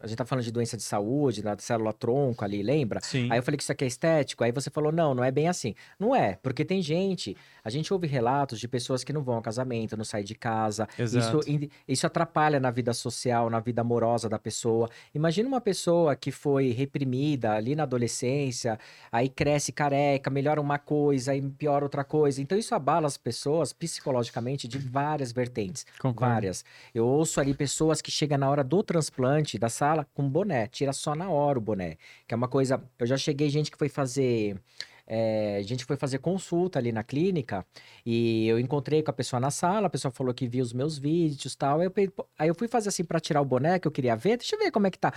S3: A gente tá falando de doença de saúde, da célula tronco ali, lembra?
S1: Sim.
S3: Aí eu falei que isso aqui é estético, aí você falou, não, não é bem assim. Não é, porque tem gente, a gente ouve relatos de pessoas que não vão ao casamento, não saem de casa.
S1: Exato.
S3: Isso, isso atrapalha na vida social, na vida amorosa da pessoa. Imagina uma pessoa que foi reprimida ali na adolescência, aí cresce careca, melhora uma coisa, aí piora outra coisa. Então isso abala as pessoas psicologicamente de várias vertentes.
S1: Concordo.
S3: Várias. Eu ouço ali pessoas que chegam na hora do transplante da sala com boné, tira só na hora o boné. Que é uma coisa. Eu já cheguei, gente que foi fazer. é, a gente foi fazer consulta ali na clínica e eu encontrei com a pessoa na sala, a pessoa falou que viu os meus vídeos e tal. Aí eu, aí eu fui fazer assim pra tirar o boné que eu queria ver, deixa eu ver como é que tá.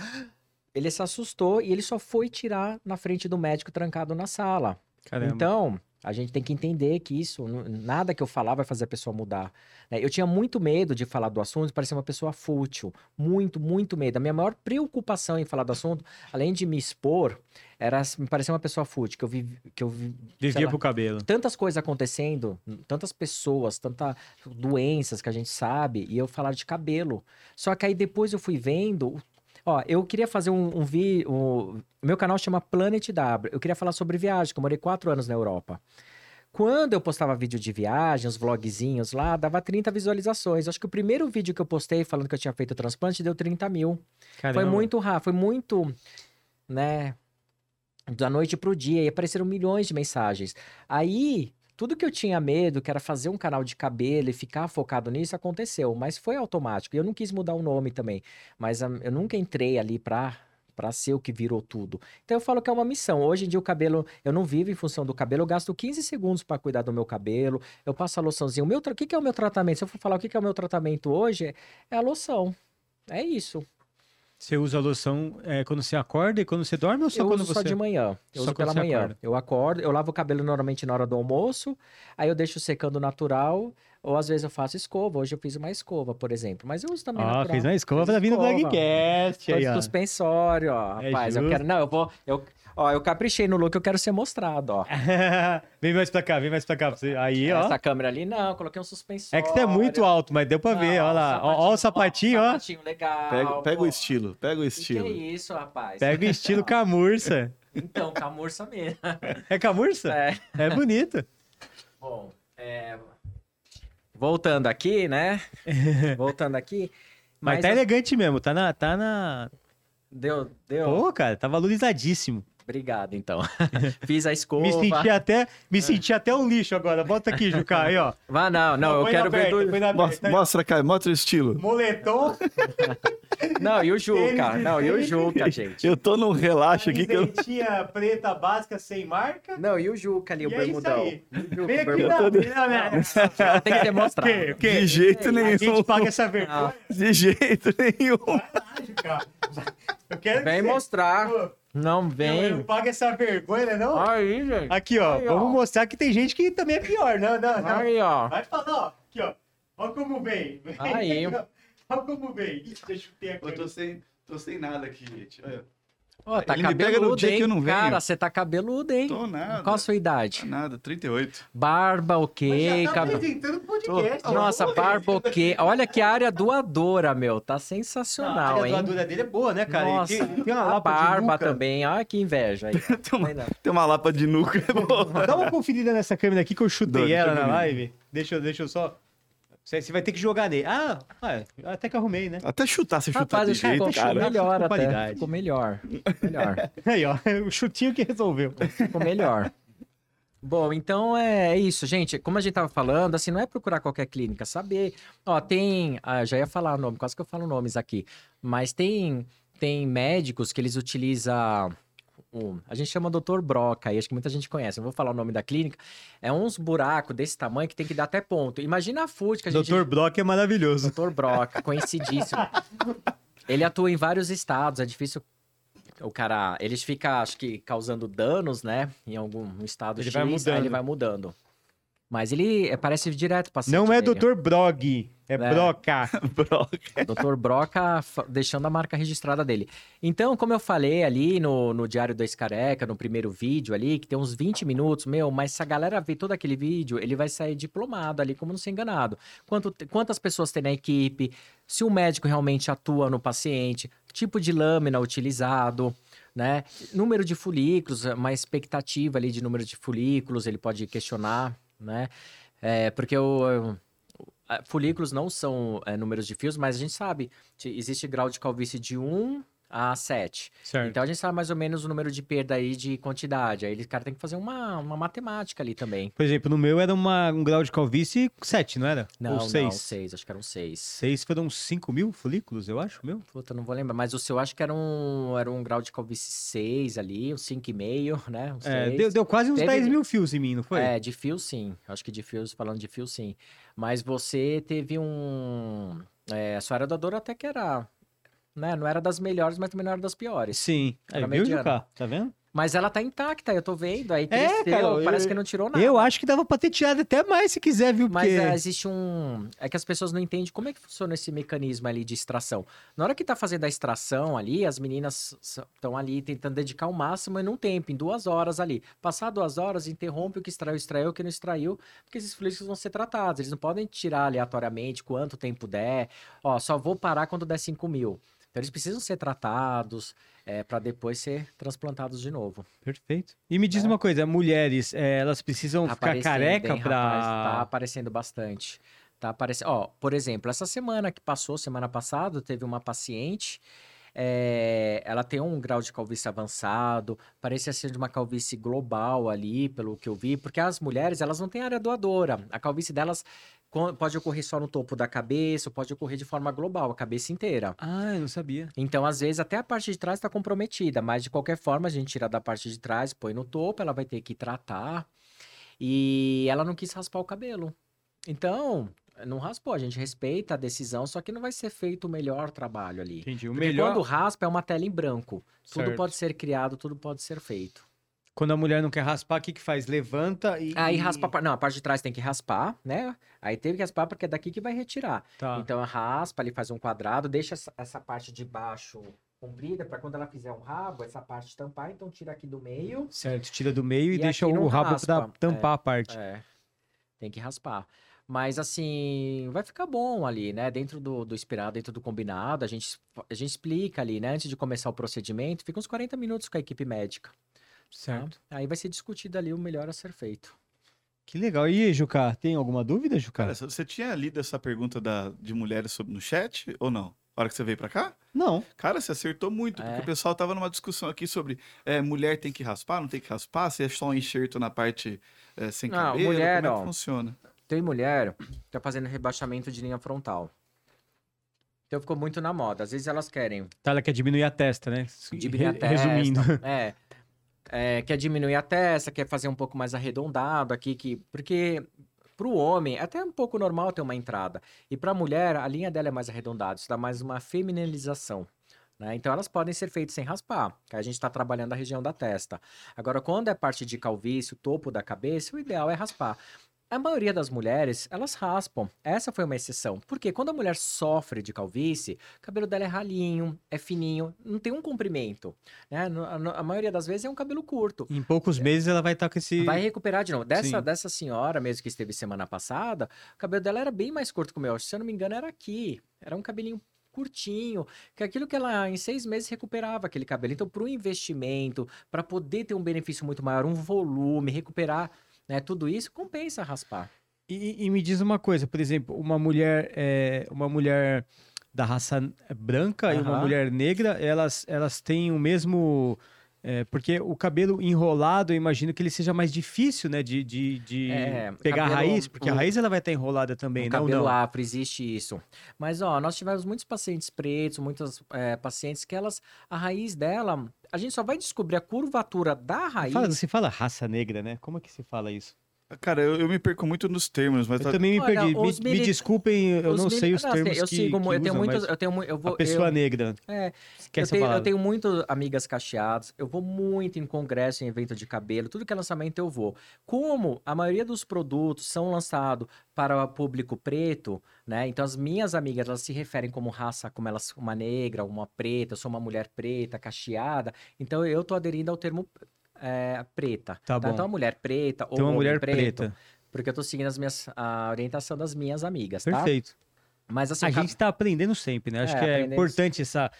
S3: Ele se assustou e ele só foi tirar na frente do médico trancado na sala.
S1: Caramba.
S3: Então, a gente tem que entender que isso, nada que eu falar vai fazer a pessoa mudar. né? Eu tinha muito medo de falar do assunto, parecia uma pessoa fútil. Muito, muito medo. A minha maior preocupação em falar do assunto, além de me expor, era me parecer uma pessoa fútil, que eu vi, que eu vi,
S1: Vivia
S3: lá,
S1: pro cabelo.
S3: tantas coisas acontecendo, tantas pessoas, tantas doenças que a gente sabe, e eu falar de cabelo. Só que aí depois eu fui vendo. Ó, eu queria fazer um, um vídeo. O meu canal chama Planet W. Eu queria falar sobre viagem, que eu morei quatro anos na Europa. Quando eu postava vídeo de viagem, os vlogzinhos lá, dava 30 visualizações. Acho que o primeiro vídeo que eu postei falando que eu tinha feito o transplante deu 30 mil. Foi
S1: Caramba.
S3: muito rápido, foi muito, né, da noite pro dia, e apareceram milhões de mensagens. Aí, tudo que eu tinha medo, que era fazer um canal de cabelo e ficar focado nisso, aconteceu, mas foi automático. E eu não quis mudar o nome também, mas eu nunca entrei ali pra para ser o que virou tudo. Então eu falo que é uma missão. Hoje em dia o cabelo, eu não vivo em função do cabelo, eu gasto 15 segundos para cuidar do meu cabelo. Eu passo a loçãozinha. O meu, o que é o meu tratamento? Se eu for falar o que é o meu tratamento hoje, é a loção. É isso.
S1: Você usa a loção é, quando você acorda e quando você dorme ou só
S3: eu
S1: quando
S3: uso
S1: você...
S3: só de manhã. Eu
S1: Só
S3: uso pela manhã.
S1: acorda.
S3: Eu acordo, eu lavo o cabelo normalmente na hora do almoço, aí eu deixo secando natural, ou às vezes eu faço escova. Hoje eu fiz uma escova, por exemplo. Mas eu uso também
S1: Ó,
S3: natural.
S1: fez uma escova
S3: Fiz
S1: vir no
S3: escova.
S1: Blogcast
S3: Tô
S1: aí, ó.
S3: suspensório, ó.
S1: É
S3: Rapaz, eu
S1: justo.
S3: quero. Não, eu vou. Eu, ó, eu caprichei no look, eu quero ser mostrado, ó.
S1: vem mais pra cá, vem mais pra cá. Aí, ó.
S3: Essa câmera ali, não, coloquei um suspensório.
S1: É que você é muito alto, mas deu pra ver,
S3: Não,
S1: olha lá. Ó, ó o sapatinho, ó.
S3: Sapatinho legal.
S2: Pega, pega o estilo, pega o
S3: Que
S2: estilo.
S3: Que é isso, rapaz?
S1: Pega o estilo camurça.
S3: Então, camurça mesmo.
S1: É camurça?
S3: É.
S1: É bonito.
S3: Bom, é, voltando aqui, né? Voltando aqui.
S1: Mas,
S3: Mas
S1: tá
S3: a-
S1: elegante mesmo, tá na. Tá na...
S3: Deu, deu.
S1: Pô, cara, tá valorizadíssimo.
S3: Obrigado, então. Fiz a escova.
S1: Me senti até, me senti até um lixo agora. Bota aqui, Juca, aí, ó.
S3: Vá, não, não, eu quero ver do...
S2: Mostra,
S1: aberta.
S2: mostra, Caio, mostra o estilo.
S1: Moletom,
S3: Não, e o Juca? Não, e o. Juca, gente?
S2: Eu tô num relaxo aqui que eu.
S1: camisetinha preta básica sem marca.
S3: Não, e o Juca ali, o
S1: E é isso
S3: bermudão?
S1: aí.
S3: O Juca,
S1: Vem aqui
S3: bermudão?
S1: na... na- na-
S3: Tem que demonstrar.
S1: O quê?
S2: De jeito
S1: A
S2: nenhum.
S1: gente paga essa vergonha,
S2: De jeito nenhum.
S1: Eu quero
S3: Vem
S1: que
S3: mostrar.
S1: Pô,
S3: Não
S1: Eu, eu
S3: vem.
S1: pago essa vergonha, né, não?
S3: Aí, gente.
S1: Aqui, ó.
S3: Aí, ó.
S1: vamos mostrar que tem gente que também é pior. Não, não, não.
S3: Aí, ó.
S1: Vai falar, ó. Aqui, ó. Olha como vem.
S3: Aí.
S1: Olha como vem. Ih, Deixa eu ter aqui.
S2: sem, tô sem nada aqui, gente. Olha.
S3: Ó, tá
S2: Ele me pega no
S3: cabeludo,
S2: dia
S3: hein?
S2: que eu não venho.
S3: Cara, você tá cabeludo, hein?
S2: Tô nada.
S3: Qual a sua idade?
S2: Nada, 38.
S3: Barba, ok.
S1: tá
S3: cabelo.
S1: apresentando podcast.
S3: Nossa, barba, ok. Olha que área doadora, meu. Tá
S1: Não, a
S3: sensacional,
S1: área
S3: hein?
S1: doadora dele é boa, né, cara?
S3: Nossa,
S1: tem, tem uma
S3: a
S1: lapa
S3: barba também. Olha que inveja aí.
S2: Tem uma, tem uma lapa de nuca. é boa.
S1: Dá uma conferida nessa câmera aqui que eu chutei
S2: Doido,
S1: ela
S2: eu
S1: na live. Deixa, eu- deixa eu só. Você você vai ter que jogar nele. Ah, até que arrumei, né?
S2: Até chutar, você chutar
S3: Rapaz,
S2: jeito,
S3: ficou
S2: cara.
S3: melhor até.
S1: qualidade.
S3: Ficou melhor. Melhor.
S1: Aí, ó, o chutinho que resolveu.
S3: Ficou melhor. Bom, então é isso, gente. Como a gente tava falando, assim, não é procurar qualquer clínica, saber. Ó, tem. Ah, já ia falar o nome, quase que eu falo nomes aqui. Mas tem, tem médicos que eles utilizam. Um- a gente chama Dr. Broca, aí acho que muita gente conhece. Não vou falar o nome da clínica. É uns buracos desse tamanho que tem que dar até ponto. Imagina a FUT que a gente.
S1: Dr. Brock é maravilhoso.
S3: Dr. Broca, conhecidíssimo. Ele atua em vários estados, é difícil. O cara, ele fica, acho que, causando danos, né? Em algum estado
S1: Ele
S3: X,
S1: vai mudando.
S3: ele vai mudando. Mas ele é, parece direto paciente
S1: Não é
S3: dele.
S1: Dr. Brog, é,
S3: É.
S1: Broca.
S2: Broca.
S3: Dr. Broca deixando a marca registrada dele. Então, como eu falei ali no, no Diário da Escareca, no primeiro vídeo ali, que tem uns 20 minutos, meu, mas se a galera ver todo aquele vídeo, ele vai sair diplomado ali, como não ser enganado. Quanto, quantas pessoas tem na equipe, se o médico realmente atua no paciente, tipo de lâmina utilizado, né? Número de folículos, uma expectativa ali de número de folículos, ele pode questionar, né? É, porque o, ah, folículos não são é, números de fios, mas a gente sabe, te- existe grau de calvície de 1 a 7.
S1: Certo.
S3: Então a gente sabe mais ou menos o número de perda aí de quantidade. Aí o cara tem que fazer uma, uma matemática ali também.
S1: Por exemplo, no meu era uma, um grau de calvície 7, não era?
S3: Não,
S1: Ou
S3: não,
S1: 6?
S3: 6, acho que eram 6.
S1: 6 foram 5 mil folículos, eu acho, meu.
S3: Puta, não vou lembrar, mas o seu acho que era um, era um grau de calvície 6 ali, um 5,5, né? Um
S1: É,
S3: 6.
S1: deu, deu quase uns
S3: Teve-
S1: 10 mil fios em mim, não foi?
S3: É, de fio sim. Acho que de fios, falando de fio sim. Mas você teve um. É, a sua era doadora até que era. Né? Não era das melhores, mas também não era das piores.
S1: Sim. Aí,
S3: Era
S1: viu,
S3: mediana.
S1: Juca? Tá vendo?
S3: Mas ela tá intacta, eu tô vendo. Aí
S1: É,
S3: cresceu,
S1: cara, eu-
S3: parece que não tirou nada.
S1: Eu acho que dava pra ter tirado até mais se quiser, viu?
S3: Mas
S1: Porque...
S3: é, existe um. É que as pessoas não entendem como é que funciona esse mecanismo ali de extração. Na hora que tá fazendo a extração ali, as meninas estão ali tentando dedicar o máximo em um tempo, em duas horas ali. Passar duas horas, interrompe o que extraiu, extraiu, o que não extraiu, porque esses fluidos vão ser tratados. Eles não podem tirar aleatoriamente quanto tempo der. Ó, só vou parar quando der 5 mil. Então eles precisam ser tratados é, para depois ser transplantados de novo.
S1: Perfeito. E me diz
S3: É.
S1: uma coisa, mulheres, é, elas precisam
S3: Tá
S1: ficar careca
S3: rapaz? Tá aparecendo bastante. Tá aparecendo. Ó, por exemplo, essa semana que passou, semana passada, teve uma paciente. é, ela tem um grau de calvície avançado, parecia ser de uma calvície global ali, pelo que eu vi, porque as mulheres, elas não têm área doadora. A calvície delas pode ocorrer só no topo da cabeça, ou pode ocorrer de forma global, a cabeça inteira.
S1: Ah, eu não sabia.
S3: Então, às vezes, até a parte de trás está comprometida, mas de qualquer forma, a gente tira da parte de trás, põe no topo, ela vai ter que tratar. E ela não quis raspar o cabelo. Então, não raspou, a gente respeita a decisão, só que não vai ser feito o melhor trabalho ali.
S1: Entendi. O
S3: Porque
S1: melhor...
S3: quando raspa é uma tela em branco. Tudo
S1: Certo.
S3: pode ser criado, tudo pode ser feito.
S1: Quando a mulher não quer raspar, o que que faz? Levanta e...
S3: Aí raspa, não, a parte de trás tem que raspar, né? Aí teve que raspar porque é daqui que vai retirar.
S1: Tá.
S3: Então raspa, ele faz um quadrado, deixa essa, parte de baixo comprida para quando ela fizer um rabo, essa parte tampar, então tira aqui do meio.
S1: Certo, tira do meio e,
S3: E
S1: deixa o rabo pra
S3: raspa.
S1: tampar a parte.
S3: É. Tem que raspar. Mas assim, vai ficar bom ali, né? Dentro do, do esperado, dentro do combinado, a gente, a gente explica ali, né? Antes de começar o procedimento, fica uns 40 minutos com a equipe médica. Tá?
S1: Certo.
S3: Aí vai ser discutido ali o melhor a ser feito.
S1: Que legal. E aí, Juca, tem alguma dúvida, Juca?
S2: Cara, você tinha lido essa pergunta da, de mulheres sobre, no chat ou não? Na hora que você veio pra cá?
S1: Não.
S2: Cara, você acertou muito, porque
S3: É.
S2: o pessoal tava numa discussão aqui sobre é, mulher tem que raspar, não tem que raspar, se é só um enxerto na parte é, sem
S3: Não,
S2: cabelo,
S3: mulher,
S2: como é
S3: ó.
S2: que funciona?
S3: Tem mulher que tá fazendo rebaixamento de linha frontal. Então ficou muito na moda. Às vezes elas querem
S1: Tá, ela quer diminuir a testa, né?
S3: diminuir a testa.
S1: Resumindo.
S3: É, É, quer diminuir a testa, quer fazer um pouco mais arredondado aqui, que, porque para o homem é até um pouco normal ter uma entrada. E para a mulher, a linha dela é mais arredondada, isso dá mais uma feminilização. né? Então elas podem ser feitas sem raspar, que a gente está trabalhando a região da testa. Agora, quando é parte de calvície, o topo da cabeça, o ideal é raspar. A maioria das mulheres, elas raspam. Essa foi uma exceção. Porque quando a mulher sofre de calvície, o cabelo dela é ralinho, é fininho, não tem um comprimento. Né? A, maioria das vezes é um cabelo curto.
S1: Em poucos meses ela vai estar com esse.
S3: Vai recuperar de novo. Dessa,
S1: Sim.
S3: dessa senhora mesmo que esteve semana passada, o cabelo dela era bem mais curto que o meu. Se eu não me engano, era aqui. Era um cabelinho curtinho, que é aquilo que ela em seis meses recuperava aquele cabelo. Então, para o investimento, para poder ter um benefício muito maior, um volume, recuperar né, tudo isso, compensa raspar.
S1: E, e me diz uma coisa, por exemplo, uma mulher, é, uma mulher da raça branca e uma mulher negra, elas, elas têm o mesmo. é, porque o cabelo enrolado, eu imagino que ele seja mais difícil, né? De, de, de
S3: É,
S1: pegar a
S3: cabelo-
S1: raiz, porque a raiz ela vai estar enrolada também,
S3: No
S1: não?
S3: cabelo
S1: não.
S3: afro existe isso. Mas, ó, nós tivemos muitos pacientes pretos, muitas é, pacientes que elas, a raiz dela, a gente só vai descobrir a curvatura da raiz.
S1: Fala, você fala raça negra, né? Como é que se fala isso?
S2: Cara, eu, eu me perco muito nos termos, mas
S1: Eu
S2: tá-
S1: também me
S3: Olha,
S1: perdi. Me,
S3: os
S1: me
S3: mili-
S1: desculpem, eu
S3: Os
S1: não
S3: mili-
S1: sei os
S3: Não, assim,
S1: termos
S3: eu
S1: que,
S3: sigo,
S1: que
S3: eu tenho
S1: usam,
S3: muitos, eu tenho, eu vou,
S1: a pessoa
S3: eu,
S1: negra.
S3: é, eu, tenho, eu tenho muito amigas cacheadas, eu vou muito em congresso, em evento de cabelo, tudo que é lançamento eu vou. Como a maioria dos produtos são lançados para o público preto, né? Então as minhas amigas, elas se referem como raça, como elas, uma negra, uma preta, eu sou uma mulher preta, cacheada. Então eu tô aderindo ao termo é, preta.
S1: Tá bom.
S3: Então a mulher preta ou
S1: Então, uma mulher
S3: preto,
S1: preta.
S3: Porque eu tô seguindo as minhas, a orientação das minhas amigas, tá?
S1: Perfeito.
S3: Mas assim,
S1: A gente tá aprendendo sempre, né? Acho
S3: É,
S1: que é importante essa.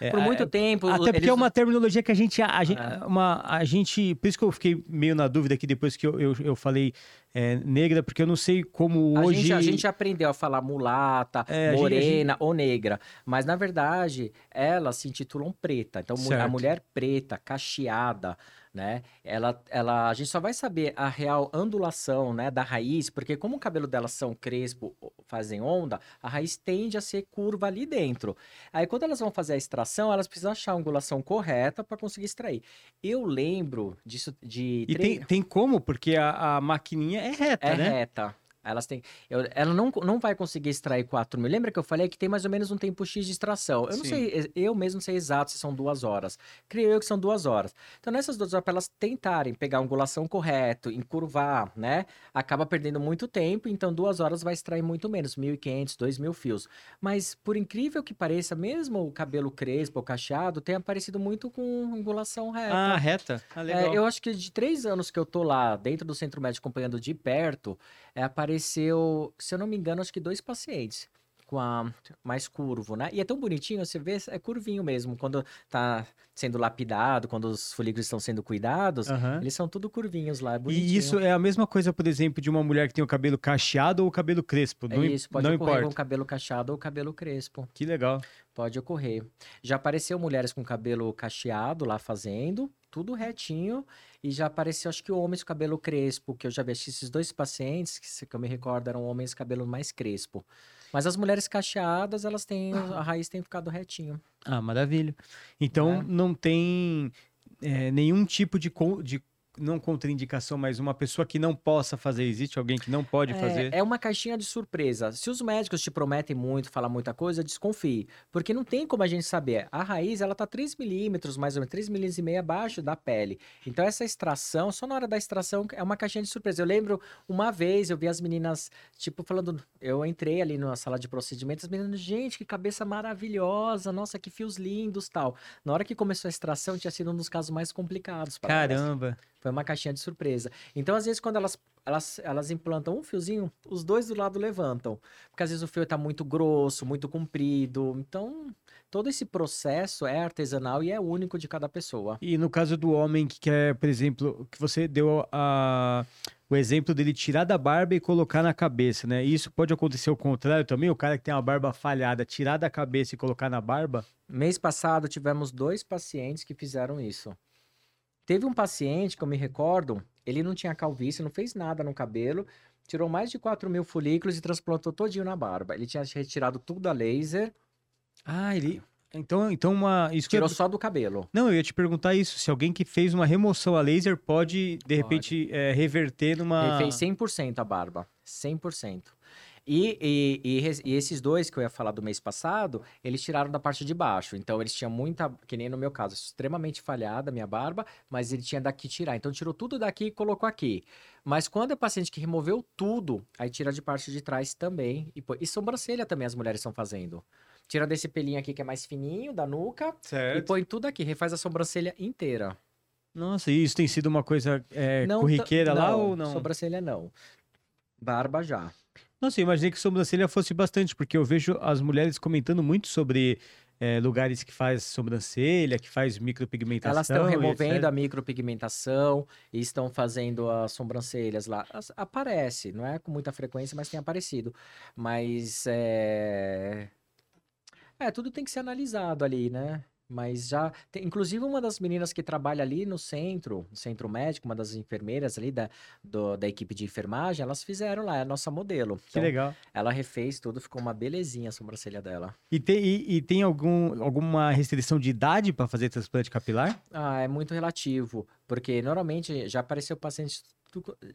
S1: é,
S3: por
S1: a-
S3: muito tempo...
S1: Até porque
S3: eles-
S1: é uma terminologia que a gente, a, gente-
S3: É.
S1: uma, a gente, por isso que eu fiquei meio na dúvida aqui depois que eu, eu, eu falei é, negra, porque eu não sei como
S3: A
S1: hoje.
S3: gente, a gente aprendeu a falar mulata,
S1: É, a gente- a
S3: morena ou negra, mas na verdade elas se intitulam preta. Então mu- a
S1: Certo.
S3: mulher preta, cacheada, né? Ela, ela, a gente só vai saber a real ondulação, né, da raiz, porque como o cabelo delas são crespo, fazem onda, a raiz tende a ser curva ali dentro. Aí quando elas vão fazer a extração, elas precisam achar a angulação correta para conseguir extrair. Eu lembro disso de
S1: E
S3: três-
S1: tem, tem como, porque a, a maquininha é reta,
S3: é
S1: né?
S3: reta. Elas têm. eu- ela não, não vai conseguir extrair 4 mil. Lembra que eu falei que tem mais ou menos um tempo X de extração? Eu não
S1: Sim.
S3: sei, eu mesmo não sei exato se são duas horas. Creio eu que são duas horas. Então, nessas duas horas, para elas tentarem pegar a angulação correto, encurvar, né? Acaba perdendo muito tempo, então duas horas vai extrair muito menos, 1.500, 2.000 fios. Mas, por incrível que pareça, mesmo o cabelo crespo ou cacheado tem aparecido muito com angulação reta.
S1: Ah, reta. Ah,
S3: É,
S1: legal.
S3: eu acho que de três anos que eu tô lá dentro do centro médico acompanhando de perto, é, apareceu, se eu não me engano, acho que dois pacientes com a mais curvo, né? E é tão bonitinho, você vê, é curvinho mesmo. Quando tá sendo lapidado, quando os folículos estão sendo cuidados,
S1: Aham.
S3: eles são tudo curvinhos lá, é.
S1: E isso é a mesma coisa, por exemplo, de uma mulher que tem o cabelo cacheado ou o cabelo crespo.
S3: É
S1: Não,
S3: isso, pode
S1: não
S3: ocorrer
S1: importa.
S3: com cabelo cacheado ou cabelo crespo.
S1: Que legal.
S3: Pode ocorrer. Já apareceu mulheres com cabelo cacheado lá fazendo, tudo retinho, e já apareceu, acho que homens com cabelo crespo, que eu já que esses dois pacientes, que, se- que eu me recordo, eram homens com cabelo mais crespo. Mas as mulheres cacheadas, elas têm, a raiz tem ficado retinho.
S1: Ah, maravilha. Então
S3: É.
S1: não tem é, nenhum tipo de, de não contraindicação, mas uma pessoa que não possa fazer. Existe alguém que não pode
S3: É,
S1: fazer?
S3: é uma caixinha de surpresa. Se os médicos te prometem muito, falar muita coisa, desconfie. Porque não tem como a gente saber. A raiz, ela tá 3 milímetros, mais ou menos, 3 milímetros e meio abaixo da pele. Então, essa extração, só na hora da extração, é uma caixinha de surpresa. Eu lembro, uma vez, eu vi as meninas, tipo, falando... Eu entrei ali na sala de procedimentos, as meninas, gente, que cabeça maravilhosa, nossa, que fios lindos, tal. Na hora que começou a extração, tinha sido um dos casos mais complicados para elas. Foi uma caixinha de surpresa. Então, às vezes, quando elas, elas, elas implantam um fiozinho, os dois do lado levantam. Porque às vezes o fio está muito grosso, muito comprido. Então, todo esse processo é artesanal e é único de cada pessoa.
S1: E no caso do homem que quer, por exemplo, que você deu a, o exemplo dele tirar da barba e colocar na cabeça, né? Isso pode acontecer o contrário também, o cara que tem uma barba falhada, tirar da cabeça e colocar na barba?
S3: Mês passado, tivemos dois pacientes que fizeram isso. Teve um paciente que eu me recordo, ele não tinha calvície, não fez nada no cabelo, tirou mais de 4 mil folículos e transplantou todinho na barba. Ele tinha retirado tudo a laser,
S1: Ah, ele. Então, então uma. Isso que
S3: tirou só do cabelo.
S1: Não, eu ia te perguntar isso. Se alguém que fez uma remoção a laser pode, de
S3: Pode.
S1: repente, é, reverter numa.
S3: Ele fez 100% a barba. 100%. E, e, e e esses dois que eu ia falar do mês passado, eles tiraram da parte de baixo. Então eles tinham muita, que nem no meu caso, extremamente falhada a minha barba, mas ele tinha daqui tirar. Então tirou tudo daqui e colocou aqui. Mas quando é paciente que removeu tudo, aí tira de parte de trás também. E, e sobrancelha também as mulheres estão fazendo. Tira desse pelinho aqui que é mais fininho, da nuca, e
S1: Certo.
S3: põe tudo aqui, refaz a sobrancelha inteira.
S1: Nossa, e isso tem sido uma coisa é,
S3: Não
S1: corriqueira lá ou não?
S3: Sobrancelha não. Barba já.
S1: Nossa, eu imaginei que sobrancelha fosse bastante, porque eu vejo as mulheres comentando muito sobre é, lugares que faz sobrancelha, que faz micropigmentação.
S3: Elas estão removendo a micropigmentação e estão fazendo as sobrancelhas lá. As- Aparece, não é com muita frequência, mas tem aparecido. Mas é. É, tudo tem que ser analisado ali, né? Mas já. tem- inclusive, uma das meninas que trabalha ali no centro, no centro médico, uma das enfermeiras ali da, do- da equipe de enfermagem, elas fizeram lá, é a nossa modelo.
S1: Que
S3: Então,
S1: legal.
S3: ela refez tudo, ficou uma belezinha a sobrancelha dela.
S1: E tem, e, e tem algum, alguma restrição de idade para fazer transplante capilar?
S3: Ah, é muito relativo, porque normalmente já apareceu paciente.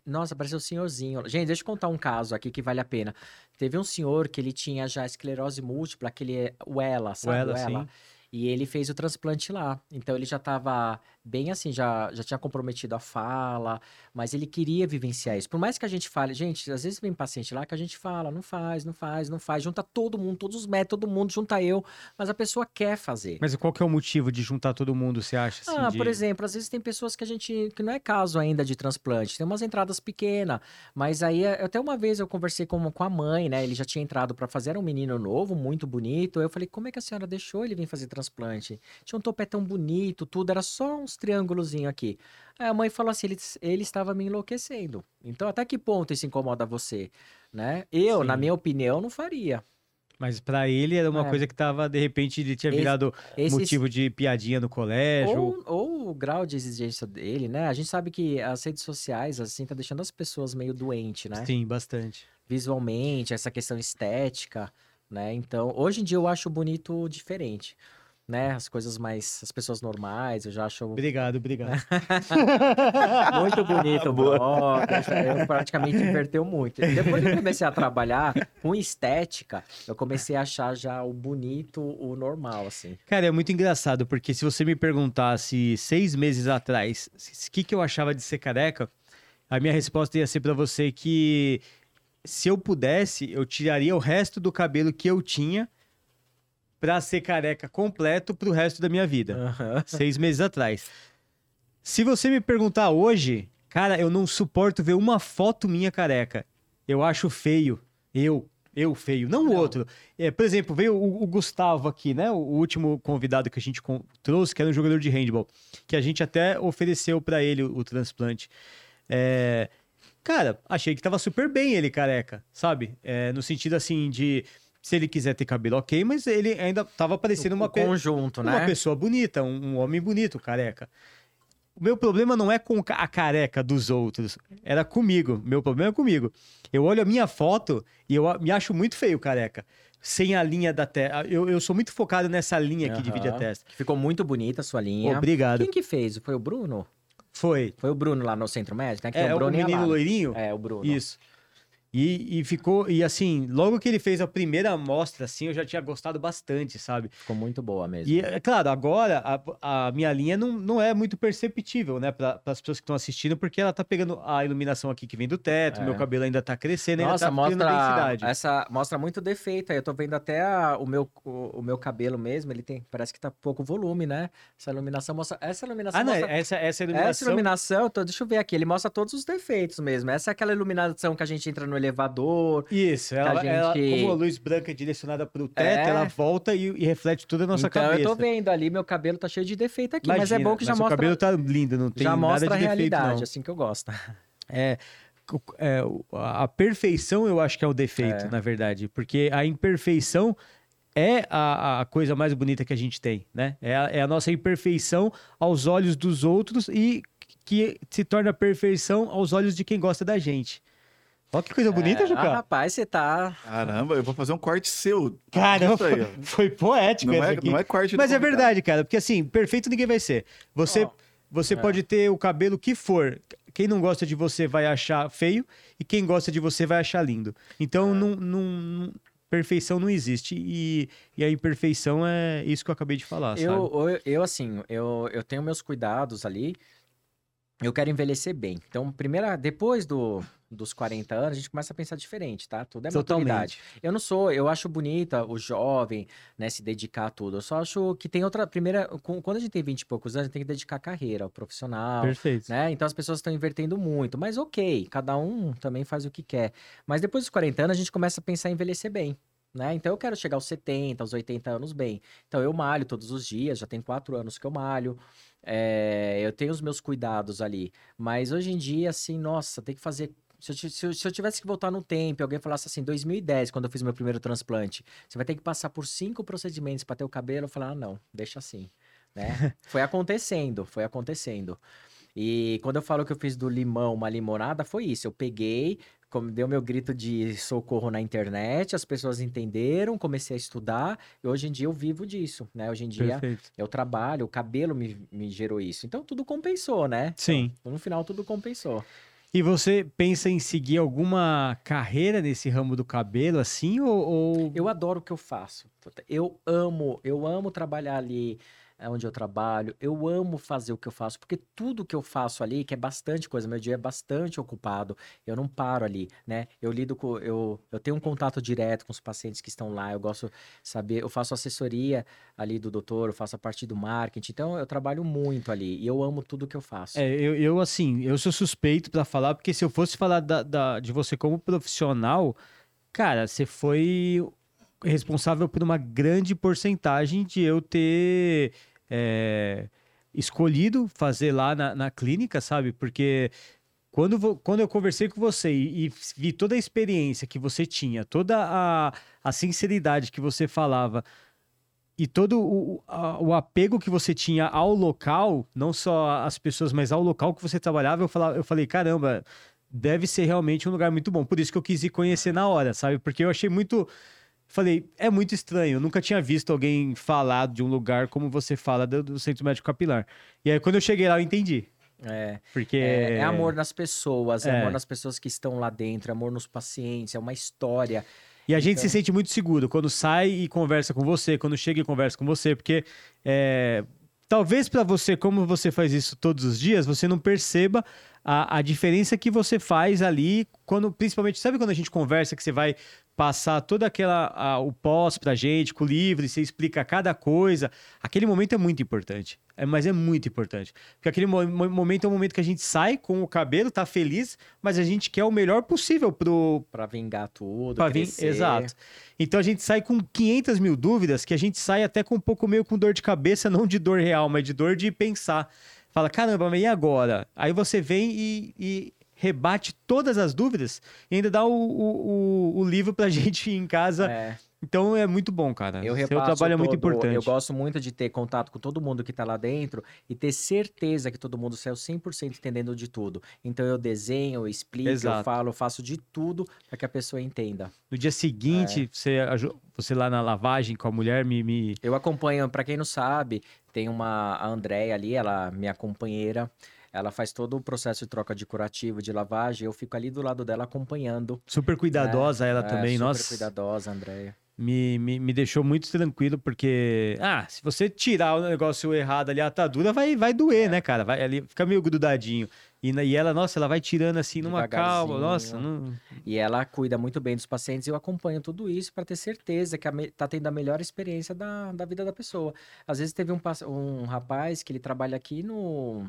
S3: Nossa, apareceu o senhorzinho. Gente, deixa eu contar um caso aqui que vale a pena. Teve um senhor que ele tinha já esclerose múltipla, aquele o ELA, sabe?
S1: ela,
S3: o ELA.
S1: sim.
S3: E ele fez o transplante lá. Então ele já estava bem assim, já, já tinha comprometido a fala, mas ele queria vivenciar isso. Por mais que a gente fale, gente, às vezes vem paciente lá que a gente fala, não faz, não faz, não faz, junta todo mundo, todos os médicos, todo mundo, junta eu, mas a pessoa quer fazer.
S1: Mas qual que é o motivo de juntar todo mundo, você acha? assim,
S3: Ah,
S1: de-
S3: por exemplo, às vezes tem pessoas que a gente. que não é caso ainda de transplante, tem umas entradas pequenas. Mas aí, eh, até uma vez eu conversei com, com a mãe, né? Ele já tinha entrado para fazer, era um menino novo, muito bonito. Eu falei, como é que a senhora deixou ele vir fazer transplante? Tinha um topetão bonito, tudo, era só uns triângulozinhos aqui. Aí a mãe falou assim: ele, ele estava me enlouquecendo. Então, até que ponto isso incomoda você? Né? Eu, na
S1: Sim.
S3: minha opinião, não faria.
S1: Mas para ele era uma
S3: É.
S1: coisa que tava, de repente, ele tinha
S3: Esse-
S1: virado
S3: Esses-
S1: motivo de piadinha no colégio.
S3: Ou, ou o grau de exigência dele, né? A gente sabe que as redes sociais, assim, tá deixando as pessoas meio doentes, né?
S1: Sim, bastante.
S3: Visualmente, essa questão estética, né? Então, hoje em dia eu acho bonito diferente, né? As coisas mais, as pessoas normais, eu já acho
S1: Obrigado, obrigado.
S3: muito bonito o
S2: Boa.
S3: bloco, eu praticamente inverteu muito. Depois que eu comecei a trabalhar com estética, eu comecei a achar já o bonito, o normal, assim.
S1: Cara, é muito engraçado, porque se você me perguntasse seis meses atrás o que, que eu achava de ser careca, a minha resposta ia ser pra você que se eu pudesse, eu tiraria o resto do cabelo que eu tinha pra ser careca completo pro resto da minha vida.
S3: Aham.
S1: seis meses atrás. Se você me perguntar hoje, cara, eu não suporto ver uma foto minha careca. Eu acho feio. Eu, eu feio, não o outro. É, por exemplo, veio o, o Gustavo aqui, né? O, último convidado que a gente trouxe, que era um jogador de handball, que a gente até ofereceu pra ele o, o transplante. É, Cara, achei que tava super bem ele careca, sabe? É, no sentido assim de se ele quiser ter cabelo, ok, mas ele ainda tava parecendo uma
S3: O
S1: pe-
S3: conjunto,
S1: uma
S3: né?
S1: pessoa bonita, um, um homem bonito, careca. O meu problema não é com a careca dos outros, era comigo. Meu problema é comigo. Eu olho a minha foto e eu me acho muito feio, careca. Sem a linha da testa. Eu, eu sou muito focado nessa linha que divide a testa.
S3: Ficou muito bonita a sua linha.
S1: Obrigado.
S3: Quem que fez? Foi o Bruno?
S1: Foi.
S3: Foi o Bruno lá no Centro Médico, né? Que
S1: É, o menino loirinho?
S3: É, o Bruno.
S1: Isso. E, e ficou. E assim, logo que ele fez a primeira amostra, assim, eu já tinha gostado bastante, sabe?
S3: Ficou muito boa mesmo.
S1: E é claro, agora a, a minha linha não, não é muito perceptível, né, para as pessoas que estão assistindo, porque ela tá pegando a iluminação aqui que vem do teto,
S3: É.
S1: meu cabelo ainda tá crescendo,
S3: Nossa,
S1: ainda tá
S3: mostra
S1: densidade.
S3: essa mostra muito defeito aí. Eu tô vendo até a- o, meu, o, o meu cabelo mesmo, ele tem, parece que tá pouco volume, né? Essa iluminação mostra, essa iluminação
S1: Ah, não,
S3: mostra
S1: essa, essa
S3: Essa
S1: iluminação.
S3: iluminação, tô- deixa eu ver aqui, ele mostra todos os defeitos mesmo. Essa é aquela iluminação que a gente entra no elevador.
S1: Isso, ela, ela-
S3: gente-
S1: como a luz branca é direcionada pro teto,
S3: É.
S1: ela volta e, e reflete toda a nossa
S3: então
S1: cabeça.
S3: eu tô vendo ali, meu cabelo tá cheio de defeito aqui, mas é
S1: Imagina,
S3: bom que já
S1: mas o
S3: mostra,
S1: cabelo tá lindo, não tem
S3: já
S1: nada
S3: mostra
S1: de
S3: a
S1: defeito,
S3: realidade,
S1: não.
S3: assim que eu gosto.
S1: É, é, o- a a perfeição eu acho que é o defeito,
S3: É.
S1: na verdade. Porque a imperfeição é a, a coisa mais bonita que a gente tem, né? É a, é a nossa imperfeição aos olhos dos outros e que se torna perfeição aos olhos de quem gosta da gente. Olha que coisa bonita,
S3: É, ah,
S1: Juca.
S3: rapaz, você tá.
S2: Caramba, eu vou fazer um corte seu.
S1: Caramba,
S2: aí,
S1: foi poético
S2: Não
S1: essa
S2: é,
S1: aqui.
S2: não é corte
S1: Mas é
S2: convidado.
S1: verdade, cara, porque assim, perfeito ninguém vai ser. Você,
S3: Ó.
S1: Você
S3: É.
S1: pode ter o cabelo que for. Quem não gosta de você vai achar feio e quem gosta de você vai achar lindo. Então, não, não- não- perfeição não existe. E, e a imperfeição é isso que eu acabei de falar, sabe?
S3: Eu, eu, eu, assim, eu, eu tenho meus cuidados ali. Eu quero envelhecer bem. Então, primeira, depois do, dos 40 anos, a gente começa a pensar diferente, tá? Tudo é maturidade. Eu não sou, eu acho bonita o jovem, né, se dedicar a tudo. Eu só acho que tem outra, primeira, quando a gente tem 20 e poucos anos, a gente tem que dedicar a carreira, ao profissional,
S1: Perfeito.
S3: né? Então as pessoas estão invertendo muito, mas ok, cada um também faz o que quer. Mas depois dos 40 anos, a gente começa a pensar em envelhecer bem. Né? Então eu quero chegar aos 70, aos 80 anos bem. Então eu malho todos os dias, já tem quatro anos que eu malho. é, eu tenho os meus cuidados ali. Mas hoje em dia, assim, nossa, tem que fazer. Se eu, se eu- se eu tivesse que voltar no tempo e alguém falasse assim, 2010, quando eu fiz meu primeiro transplante, você vai ter que passar por cinco procedimentos para ter o cabelo, eu falei, ah, não, deixa assim. Né? foi acontecendo, foi acontecendo. E quando eu falo que eu fiz do limão uma limonada, foi isso. Eu peguei, como deu meu grito de socorro na internet, as pessoas entenderam, comecei a estudar, e hoje em dia eu vivo disso, né? Hoje em dia
S1: Perfeito.
S3: eu trabalho, o cabelo me, me gerou isso. Então tudo compensou, né?
S1: Sim.
S3: Então, no final tudo compensou.
S1: E você pensa em seguir alguma carreira nesse ramo do cabelo, assim, ou... ou-
S3: Eu adoro o que eu faço. Eu amo, eu amo trabalhar ali onde eu trabalho. Eu amo fazer o que eu faço, porque tudo que eu faço ali, que é bastante coisa, meu dia é bastante ocupado. Eu não paro ali, né? Eu lido com, eu, eu tenho um contato direto com os pacientes que estão lá. Eu gosto de saber, eu faço assessoria ali do doutor, eu faço a parte do marketing. Então eu trabalho muito ali e eu amo tudo que eu faço.
S1: É, eu, eu, assim, eu sou suspeito pra falar, porque se eu fosse falar da- da- de você como profissional, cara, você foi responsável por uma grande porcentagem de eu ter é, escolhido fazer lá na, na clínica, sabe? Porque quando, quando eu conversei com você e, e vi toda a experiência que você tinha, toda a, a sinceridade que você falava e todo o, a- o apego que você tinha ao local, não só às pessoas, mas ao local que você trabalhava, eu, falava, eu falei, caramba, deve ser realmente um lugar muito bom. Por isso que eu quis ir conhecer na hora, sabe? Porque eu achei muito. Falei, é muito estranho. Eu nunca tinha visto alguém falar de um lugar como você fala do, do Centro Médico Capilar. E aí, quando eu cheguei lá, eu entendi.
S3: É.
S1: Porque.
S3: É, é amor nas pessoas, é.
S1: É.
S3: amor nas pessoas que estão lá dentro, é amor nos pacientes, é uma história.
S1: E a gente se
S3: Então-
S1: sente muito seguro quando sai e conversa com você, quando chega e conversa com você, porque é, talvez para você, como você faz isso todos os dias, você não perceba a, a diferença que você faz ali, quando, principalmente, sabe quando a gente conversa que você vai passar toda aquela a- o pós pra gente com o livro e você explica cada coisa, aquele momento é muito importante. É, mas é muito importante. Porque aquele mo- mo- momento é o momento que a gente sai com o cabelo, tá feliz, mas a gente quer o melhor possível pro,
S3: Pra vingar tudo,
S1: Pra
S3: crescer.
S1: exato. Então a gente sai com 500 mil dúvidas, que a gente sai até com um pouco meio com dor de cabeça, não de dor real, mas de dor de pensar. Fala, caramba, mas e agora? Aí você vem e, e rebate todas as dúvidas e ainda dá o, o, o, livro pra gente em casa.
S3: É,
S1: Então é muito bom, cara.
S3: eu
S1: Seu trabalho é muito
S3: todo-
S1: importante.
S3: Eu gosto muito de ter contato com todo mundo que tá lá dentro e ter certeza que todo mundo saiu 100% entendendo de tudo. Então eu desenho, eu explico, eu
S1: Exato.
S3: falo, eu faço de tudo para que a pessoa entenda.
S1: No dia seguinte,
S3: É.
S1: você, você lá na lavagem com a mulher me. me...
S3: Eu acompanho, para quem não sabe, tem uma a Andréia ali, ela minha companheira. Ela faz todo o processo de troca de curativo, de lavagem. Eu fico ali do lado dela acompanhando.
S1: Super cuidadosa ela
S3: É,
S1: também,
S3: super
S1: nossa.
S3: cuidadosa, Andréia.
S1: me, me, me deixou muito tranquilo, porque, ah, se você tirar o negócio errado ali, a atadura vai, vai doer,
S3: É.
S1: né, cara? Vai ali, fica meio grudadinho. E, na- e ela, nossa, ela vai tirando assim numa calma, nossa, não...
S3: E ela cuida muito bem dos pacientes. E eu acompanho tudo isso para ter certeza que a me- tá tendo a melhor experiência da, da vida da pessoa. Às vezes teve um, um rapaz que ele trabalha aqui no,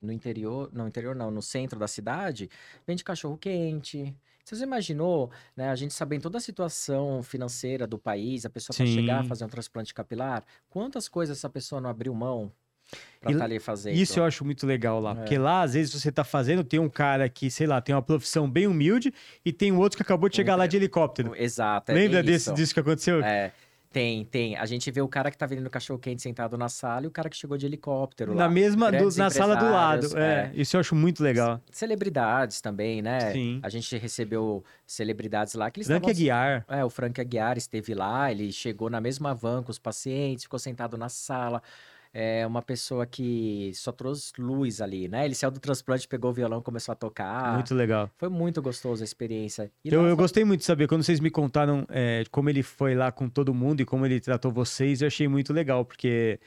S3: no interior, não, interior não, no centro da cidade, vende cachorro quente. Você já imaginou, né, a gente sabendo toda a situação financeira do país, a pessoa para chegar fazer um transplante capilar, quantas coisas essa pessoa não abriu mão para
S1: E
S3: estar ali fazendo?
S1: Isso eu acho muito legal lá,
S3: É.
S1: porque lá, às vezes, você tá fazendo, tem um cara que, sei lá, tem uma profissão bem humilde e tem um outro que acabou de chegar lá de helicóptero.
S3: Exato, é
S1: Lembra
S3: bem
S1: desse,
S3: isso.
S1: disso que aconteceu?
S3: É, tem, tem. A gente vê o cara que tá vendendo cachorro quente sentado na sala e o cara que chegou de helicóptero
S1: Na
S3: lá.
S1: mesma, do- na sala do lado.
S3: empresários,
S1: É, isso eu acho muito legal.
S3: Celebridades também, né?
S1: Sim.
S3: A gente recebeu celebridades lá que eles
S1: Frank
S3: estavam...
S1: Aguiar.
S3: É, o Frank Aguiar esteve lá, ele chegou na mesma van com os pacientes, ficou sentado na sala. É uma pessoa que só trouxe luz ali, né? Ele saiu do transplante, pegou o violão, começou a tocar.
S1: Muito legal.
S3: Foi muito gostoso a experiência. E
S1: Eu,
S3: lá
S1: eu gostei muito de saber, quando vocês me contaram é, como ele foi lá com todo mundo e como ele tratou vocês, eu achei muito legal, porque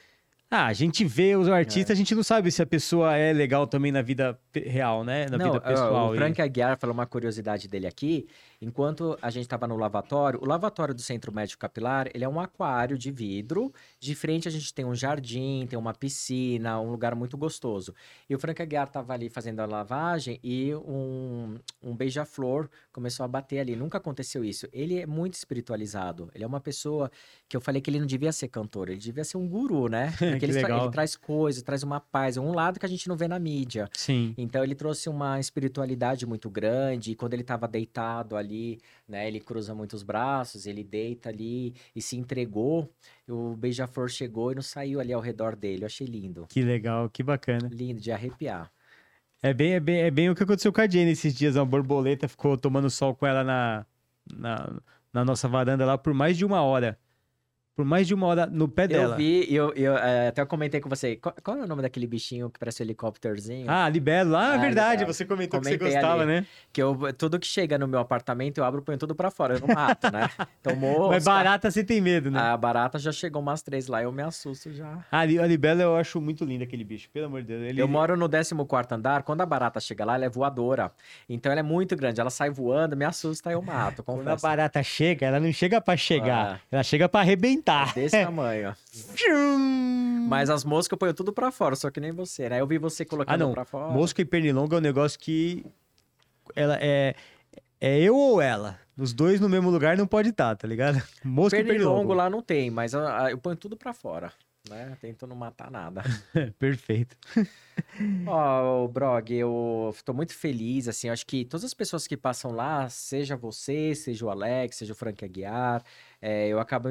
S1: ah, a gente vê os artistas, a gente não sabe se a pessoa é legal também na vida real, né? Na
S3: Não,
S1: vida
S3: ó,
S1: pessoal.
S3: O Frank Aguiar falou uma curiosidade dele aqui. Enquanto a gente estava no lavatório, o lavatório do Centro Médico Capilar, ele é um aquário de vidro. De frente a gente tem um jardim, tem uma piscina, um lugar muito gostoso. E o Frank Aguiar estava ali fazendo a lavagem e um, um beija-flor começou a bater ali. Nunca aconteceu isso. Ele é muito espiritualizado. Ele é uma pessoa que eu falei que ele não devia ser cantor, ele devia ser um guru, né? Porque
S1: Que
S3: ele, tra- ele traz coisas, traz uma paz, um lado que a gente não vê na mídia.
S1: Sim.
S3: Então ele trouxe uma espiritualidade muito grande, e quando ele estava deitado ali, né, ele cruza muitos braços, ele deita ali e se entregou, o beija-flor chegou e não saiu ali ao redor dele. Eu achei lindo.
S1: Que legal, que bacana.
S3: Lindo de arrepiar.
S1: É bem, é bem, é bem o que aconteceu com a Jane esses dias. Uma borboleta ficou tomando sol com ela na, na, na nossa varanda lá por mais de uma hora. Por mais de uma hora no pé dela.
S3: Eu vi, eu, eu eh, até comentei com você, qual, qual é o nome daquele bichinho que parece um helicópterozinho?
S1: Ah, libelo. Ah, é
S3: Ah,
S1: verdade.
S3: legal.
S1: Você comentou que você
S3: Comentei
S1: gostava,
S3: ali.
S1: né?
S3: Que eu, tudo que chega no meu apartamento, eu abro e ponho tudo pra fora, eu não mato, né? Então, mosca,
S1: Mas barata você tem medo, né?
S3: A barata já chegou umas três lá, eu me assusto já.
S1: A, li- a libelo eu acho muito lindo aquele bicho, pelo amor de Deus. Ele,
S3: Eu moro no 14 andar, quando a barata chega lá, ela é voadora. Então ela é muito grande, ela sai voando, me assusta, eu mato,
S1: Quando a
S3: confesso.
S1: barata chega, ela não chega pra chegar,
S3: Ah.
S1: ela chega pra arrebentar.
S3: Desse tamanho.
S1: Tchum!
S3: Mas as moscas eu ponho tudo pra fora, só que nem você, né? Eu vi você colocando
S1: Ah, não.
S3: pra fora.
S1: Mosca e pernilonga é um negócio que ela é é eu ou ela. Os dois no mesmo lugar não pode estar, tá ligado? Mosca
S3: Pernilongo
S1: e pernilongo.
S3: lá não tem, mas ah, ah, eu ponho tudo pra fora. Né? Tento não matar nada.
S1: Perfeito.
S3: Ó, o Brog, eu tô muito feliz, assim, eu acho que todas as pessoas que passam lá, seja você, seja o Alex, seja o Frank Aguiar, é, eu acabo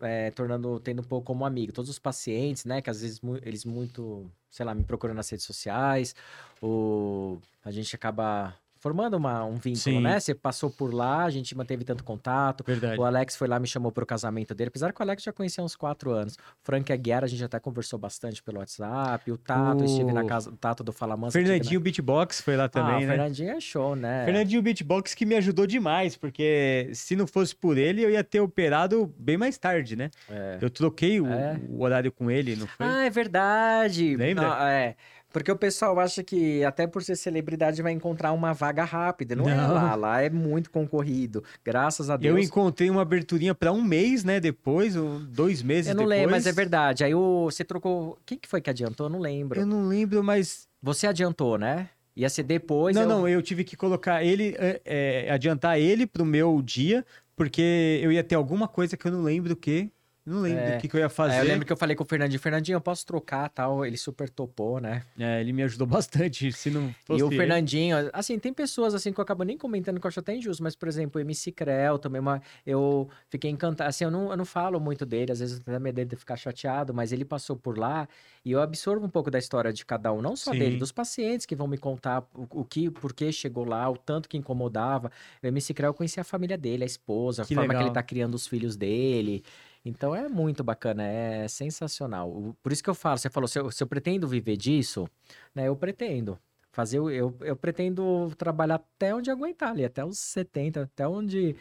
S3: é, tornando, tendo um pouco como amigo. Todos os pacientes, né, que às vezes mu- eles muito, sei lá, me procuram nas redes sociais, ou a gente acaba formando uma, um vínculo,
S1: Sim.
S3: né? Você passou por lá, a gente manteve tanto contato,
S1: Verdade.
S3: o Alex foi lá, me chamou pro casamento dele, apesar que o Alex já conhecia há uns quatro anos. O Frank Aguiar, a gente até conversou bastante pelo WhatsApp. O Tato, eu estive na
S1: O
S3: casa, o Tato do Fala Mansa.
S1: Fernandinho Beatbox foi lá
S3: na...
S1: também,
S3: ah, o
S1: né?
S3: Fernandinho é show, né?
S1: Fernandinho Beatbox que me ajudou demais, porque se não fosse por ele, eu ia ter operado bem mais tarde, né?
S3: É.
S1: Eu troquei o,
S3: É.
S1: o horário com ele, não foi?
S3: Ah, é verdade.
S1: Lembra?
S3: Não, é. Porque o pessoal acha que até por ser celebridade vai encontrar uma vaga rápida. Não, é
S1: Não.
S3: lá, lá é muito concorrido. Graças a
S1: eu
S3: Deus.
S1: encontrei uma aberturinha pra um mês, né? Depois, ou dois meses
S3: Eu não
S1: depois.
S3: lembro, mas é verdade. Aí o... você trocou. Quem que foi que adiantou? Eu não lembro.
S1: Eu não lembro, mas
S3: Você adiantou, né? Ia ser depois.
S1: não,
S3: eu...
S1: não, eu tive que colocar ele, é, é, adiantar ele pro meu dia, porque eu ia ter alguma coisa que eu não lembro o que. Não lembro
S3: É.
S1: o que, que eu ia fazer.
S3: É, eu lembro que eu falei com o Fernandinho, Fernandinho, eu posso trocar tal. Ele super topou, né?
S1: É, ele me ajudou bastante, se não fosse
S3: E o
S1: ele.
S3: Fernandinho, assim, tem pessoas assim que eu acabo nem comentando que eu acho até injusto, mas, por exemplo, o MC Creu também, uma, eu fiquei encantado. Assim, eu não, eu não falo muito dele, às vezes até me medo de ficar chateado, mas ele passou por lá e eu absorvo um pouco da história de cada um, não só
S1: Sim.
S3: dele, dos pacientes que vão me contar o, o que, por que chegou lá, o tanto que incomodava. O MC Creu, eu conheci a família dele, a esposa, a
S1: Que
S3: forma que
S1: legal.
S3: ele tá criando os filhos dele. Então é muito bacana, é sensacional. Por isso que eu falo, você falou, se eu, se eu pretendo viver disso, né? Eu pretendo. Fazer, eu, eu pretendo trabalhar até onde aguentar ali, até os 70, até onde.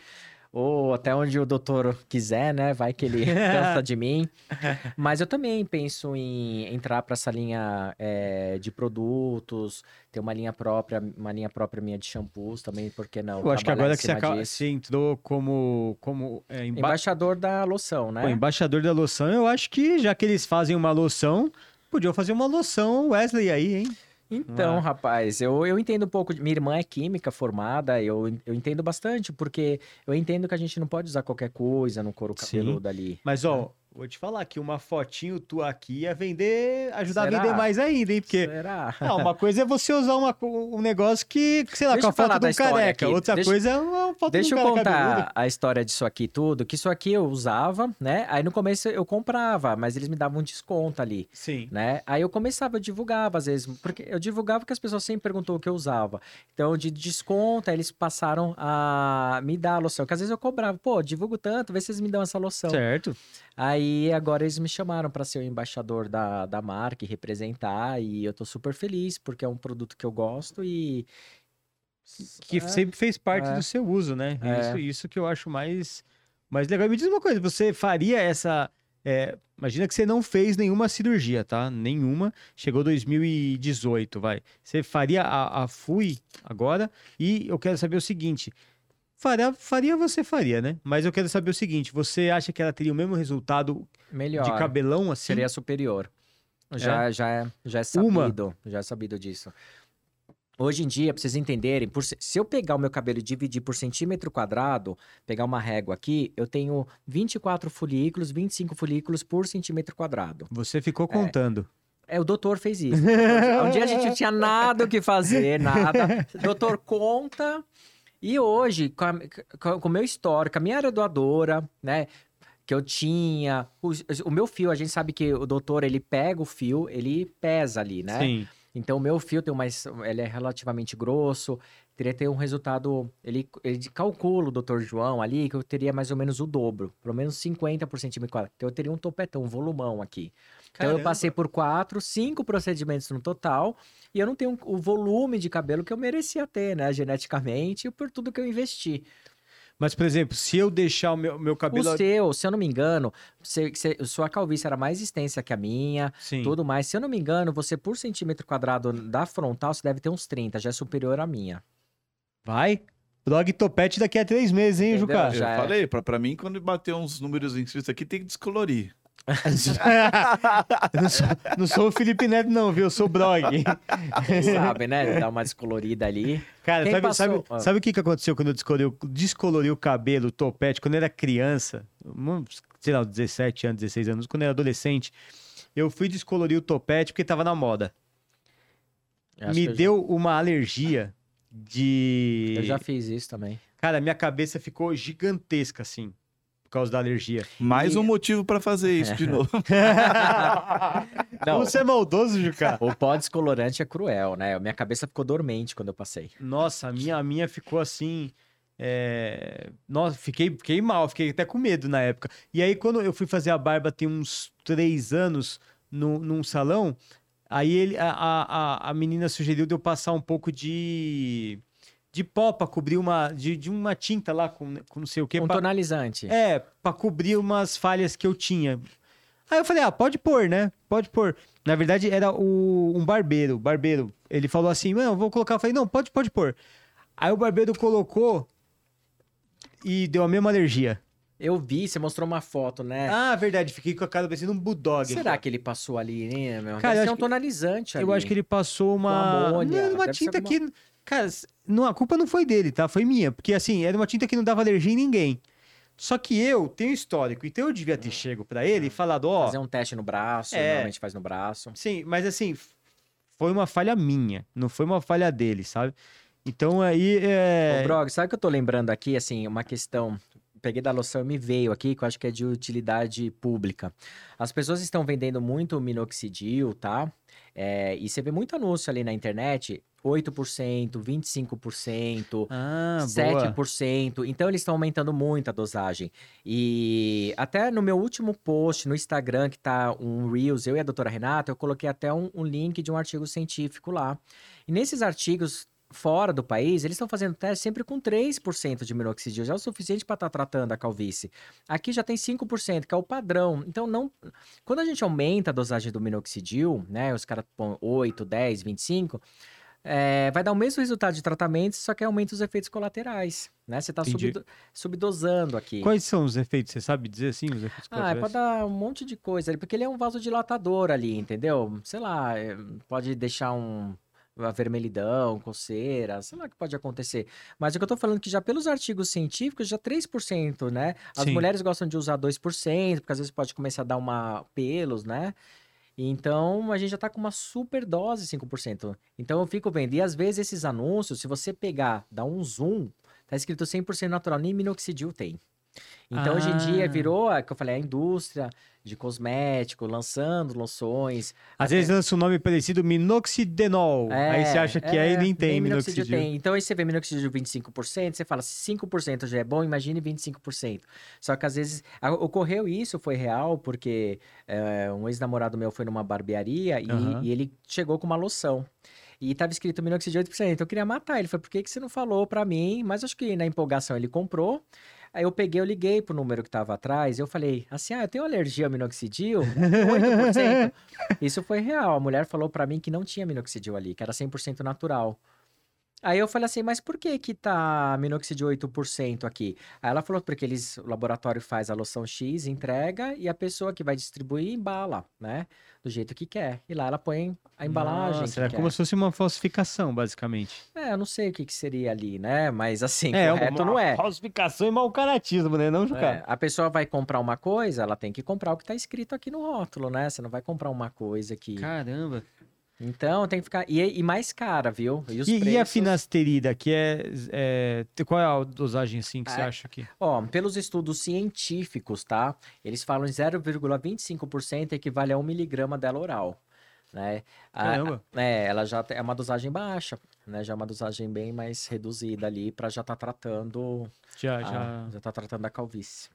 S3: Ou até onde o doutor quiser, né? Vai que ele cansa de mim. Mas eu também penso em entrar para essa linha é, de produtos, ter uma linha própria, uma linha própria minha de shampoos também, por que não?
S1: Eu acho que agora que você, acaba- você entrou como, como é, emba-
S3: Embaixador da loção, né?
S1: Pô, embaixador da loção, eu acho que já que eles fazem uma loção, podiam fazer uma loção Wesley aí, hein?
S3: Então,
S1: Ah.
S3: rapaz, eu, eu entendo um pouco. de- Minha irmã é química formada, eu, eu entendo bastante, porque eu entendo que a gente não pode usar qualquer coisa no couro
S1: Sim.
S3: cabeludo ali.
S1: Mas, ó, vou te falar que uma fotinho tua aqui ia vender, ajudar
S3: Será?
S1: a vender mais ainda, hein? Porque
S3: Será?
S1: ah, uma coisa é você usar uma um negócio que, sei lá,
S3: Deixa
S1: com a
S3: eu
S1: foto de
S3: da
S1: um careca.
S3: aqui.
S1: Outra
S3: Deixa-
S1: coisa é uma foto
S3: Deixa
S1: de
S3: eu
S1: um cabeludo.
S3: contar a história disso aqui tudo, que isso aqui eu usava, né? Aí no começo eu comprava, mas eles me davam um desconto ali.
S1: Sim.
S3: né? Aí eu começava, eu divulgava às vezes, porque eu divulgava que as pessoas sempre perguntou o que eu usava. Então, de desconto, aí eles passaram a me dar a loção, que às vezes eu cobrava, pô, divulgo tanto, vê se vocês me dão essa loção.
S1: Certo.
S3: Aí agora eles me chamaram para ser o embaixador da, da marca e representar. E eu tô super feliz, porque é um produto que eu gosto e.
S1: Que
S3: É,
S1: sempre fez parte
S3: é.
S1: do seu uso, né?
S3: É.
S1: Isso, isso que eu acho mais, mais legal. Me diz uma coisa, você faria essa. é, imagina que você não fez nenhuma cirurgia, tá? Nenhuma. Chegou 2018, vai. Você faria a, a FUI agora? E eu quero saber o seguinte. Faria, faria, você faria, né? Mas eu quero saber o seguinte: você acha que ela teria o mesmo resultado
S3: melhor.
S1: de cabelão assim?
S3: Seria superior. Já, já, é, já é
S1: Uma.
S3: sabido. Já é sabido disso. Hoje em dia, pra vocês entenderem, por se eu pegar o meu cabelo e dividir por centímetro quadrado, pegar uma régua aqui, eu tenho 24 folículos, 25 folículos por centímetro quadrado.
S1: Você ficou contando.
S3: É, o doutor fez isso. um dia a gente não tinha nada o que fazer, nada. Doutor conta. E hoje, com, a- com- o meu histórico, a minha área doadora, né? Que eu tinha. os- O, meu fio, a gente sabe que o doutor, ele pega o fio, ele pesa ali, né?
S1: Sim.
S3: Então, o meu fio tem mais. Ele é relativamente grosso. Teria ter um resultado. Ele, ele calcula o doutor João ali que eu teria mais ou menos o dobro. Pelo menos 50 por centímetro quadrado. Então, eu teria um topetão, um volumão aqui. Então, eu
S1: Caramba.
S3: passei por quatro, cinco procedimentos no total. E eu não tenho o volume de cabelo que eu merecia ter, né? Geneticamente e por tudo que eu investi.
S1: Mas, por exemplo, se eu deixar o meu, meu cabelo.
S3: O seu, se eu não me engano, você, você- sua calvície era mais extensa que a minha.
S1: Sim.
S3: tudo mais. Se eu não me engano, você por centímetro quadrado da frontal, você deve ter uns 30, já é superior à minha.
S1: Vai. Blog Topete daqui a três meses, hein,
S3: Entendeu?
S1: Juca?
S2: Eu
S3: Já é.
S2: falei, pra, pra mim, quando bater uns números inscritos aqui, tem que descolorir.
S1: Não, sou, não sou o Felipe Neto, não, viu? Eu sou o.
S3: Quem sabe, né? Dar uma descolorida ali.
S1: Cara,
S3: Quem
S1: sabe,
S3: passou-
S1: sabe,
S3: Ah.
S1: sabe o que, que aconteceu quando eu descolori, o- descolori o cabelo, o topete, quando eu era criança? Sei lá, 17 anos, 16 anos, quando eu era adolescente. Eu fui descolorir o topete porque tava na moda.
S3: Acho
S1: Me deu uma alergia de.
S3: Já, eu já fiz isso também.
S1: Cara, minha cabeça ficou gigantesca, assim, causa da alergia.
S2: Mais
S3: E-
S2: um motivo pra fazer isso de novo.
S3: Não,
S1: Você é maldoso, Juca.
S3: o pó descolorante é cruel, né? Minha cabeça ficou dormente quando eu passei.
S1: Nossa, a minha, a minha ficou assim. é, Nossa, fiquei, fiquei mal, fiquei até com medo na época. E aí, quando eu fui fazer a barba, tem uns três anos, no, num salão, aí ele, a, a, a- a menina sugeriu de eu passar um pouco de. De pó pra cobrir uma. de, de uma tinta lá com, com não sei o que.
S3: Um tonalizante.
S1: É, pra cobrir umas falhas que eu tinha. Aí eu falei, ah, pode pôr, né? Pode pôr. Na verdade, era o, um barbeiro. Barbeiro. Ele falou assim, não, vou colocar. Eu falei, não, pode, pode pôr. Aí o barbeiro colocou e deu a mesma alergia.
S3: Eu vi, você mostrou uma foto, né?
S1: Ah, verdade, fiquei com a cara parecendo um bulldog.
S3: Será que ele passou ali, né, meu?
S1: Cara,
S3: Deve
S1: acho
S3: um tonalizante ali.
S1: Eu acho que ele passou uma.
S3: amônia,
S1: Não, uma tinta
S3: alguma-
S1: que. Cara, não, a culpa não foi dele, tá? Foi minha. Porque assim, era uma tinta que não dava alergia em ninguém. Só que eu tenho histórico, então eu devia ter chego pra ele e falado, ó.
S3: Fazer um teste no braço,
S1: É.
S3: normalmente faz no braço.
S1: Sim, mas assim, foi uma falha minha, não foi uma falha dele, sabe? Então aí é.
S3: Ô, Brog, sabe o que eu tô lembrando aqui, assim, uma questão... Peguei da loção e me veio aqui, que eu acho que é de utilidade pública. As pessoas estão vendendo muito minoxidil, tá? É, e você vê muito anúncio ali na internet, 8%, 25%,
S1: Ah, boa.
S3: 7%. Então eles estão aumentando muito a dosagem. E até no meu último post no Instagram, que tá um Reels, eu e a doutora Renata, eu coloquei até um, um link de um artigo científico lá. E nesses artigos fora do país, eles estão fazendo teste sempre com 3% de minoxidil, já é o suficiente para estar tratando a calvície. Aqui já tem 5%, que é o padrão. Então não, quando a gente aumenta a dosagem do minoxidil, né, os caras põem 8, 10, 25, é, vai dar o mesmo resultado de tratamento, só que aumenta os efeitos colaterais, né? Você está
S1: Entendi.
S3: subdosando aqui.
S1: Quais são os efeitos? Você sabe dizer assim? Os efeitos
S3: Ah, é
S1: colaterais?
S3: dar um monte de coisa ali, porque ele é um vasodilatador ali, entendeu? Sei lá, é, pode deixar um uma vermelhidão, coceira, sei lá o que pode acontecer. Mas o que eu tô falando é que já pelos artigos científicos, já 3%, né? As
S1: Sim.
S3: mulheres gostam de usar 2%, porque às vezes pode começar a dar uma pelos, né? Então, a gente já tá com uma super dose 5%. Então, eu fico vendo. E às vezes esses anúncios, se você pegar, dar um zoom, tá escrito 100% natural, nem minoxidil tem. Então, hoje em dia,
S1: Ah.
S3: virou, é que eu falei, a indústria de cosmético, lançando loções.
S1: Às vezes lança um nome parecido, minoxidinol. aí você acha que aí nem tem minoxidil.
S3: tem. Então aí você vê minoxidil 25%, você fala, se 5% já é bom, imagine 25%. Só que às vezes a- ocorreu isso, foi real, porque é, um ex-namorado meu foi numa barbearia e,
S1: Aham.
S3: e ele chegou com uma loção. E tava escrito minoxidil 8%. Então eu queria matar ele. Falei, por que, que você não falou pra mim? Mas acho que na empolgação ele comprou. Aí eu peguei, eu liguei pro número que tava atrás, eu falei, assim, ah, eu tenho alergia ao minoxidil, 8%. Isso foi real. A mulher falou pra mim que não tinha minoxidil ali, que era 100% natural. Aí eu falei assim, mas por que que tá minoxidil 8% aqui? Aí ela falou, porque eles, o laboratório faz a loção X, entrega, e a pessoa que vai distribuir embala, né? Do jeito que quer. E lá ela põe a embalagem
S1: Nossa,
S3: que
S1: era
S3: quer.
S1: como se fosse uma falsificação, basicamente.
S3: É, eu não sei o que que seria ali, né? Mas assim,
S1: é,
S3: correto não é.
S1: falsificação e mau caratismo, né? Não, Juca?
S3: É, a pessoa vai comprar uma coisa, ela tem que comprar o que tá escrito aqui no rótulo, né? Você não vai comprar uma coisa que...
S1: Caramba.
S3: Então tem que ficar... E, e mais cara, viu? E
S1: E, e a
S3: preços...
S1: finasterida, que é, é- Qual é a dosagem assim que você
S3: Ah,
S1: acha que.
S3: Ó, pelos estudos científicos, tá? Eles falam em 0,25% equivale a 1 miligrama dela oral, né? A-
S1: Caramba.
S3: é, ela já é uma dosagem baixa, né? Já é uma dosagem bem mais reduzida ali para já tá tratando,
S1: Já,
S3: a-
S1: já.
S3: já tá tratando a calvície.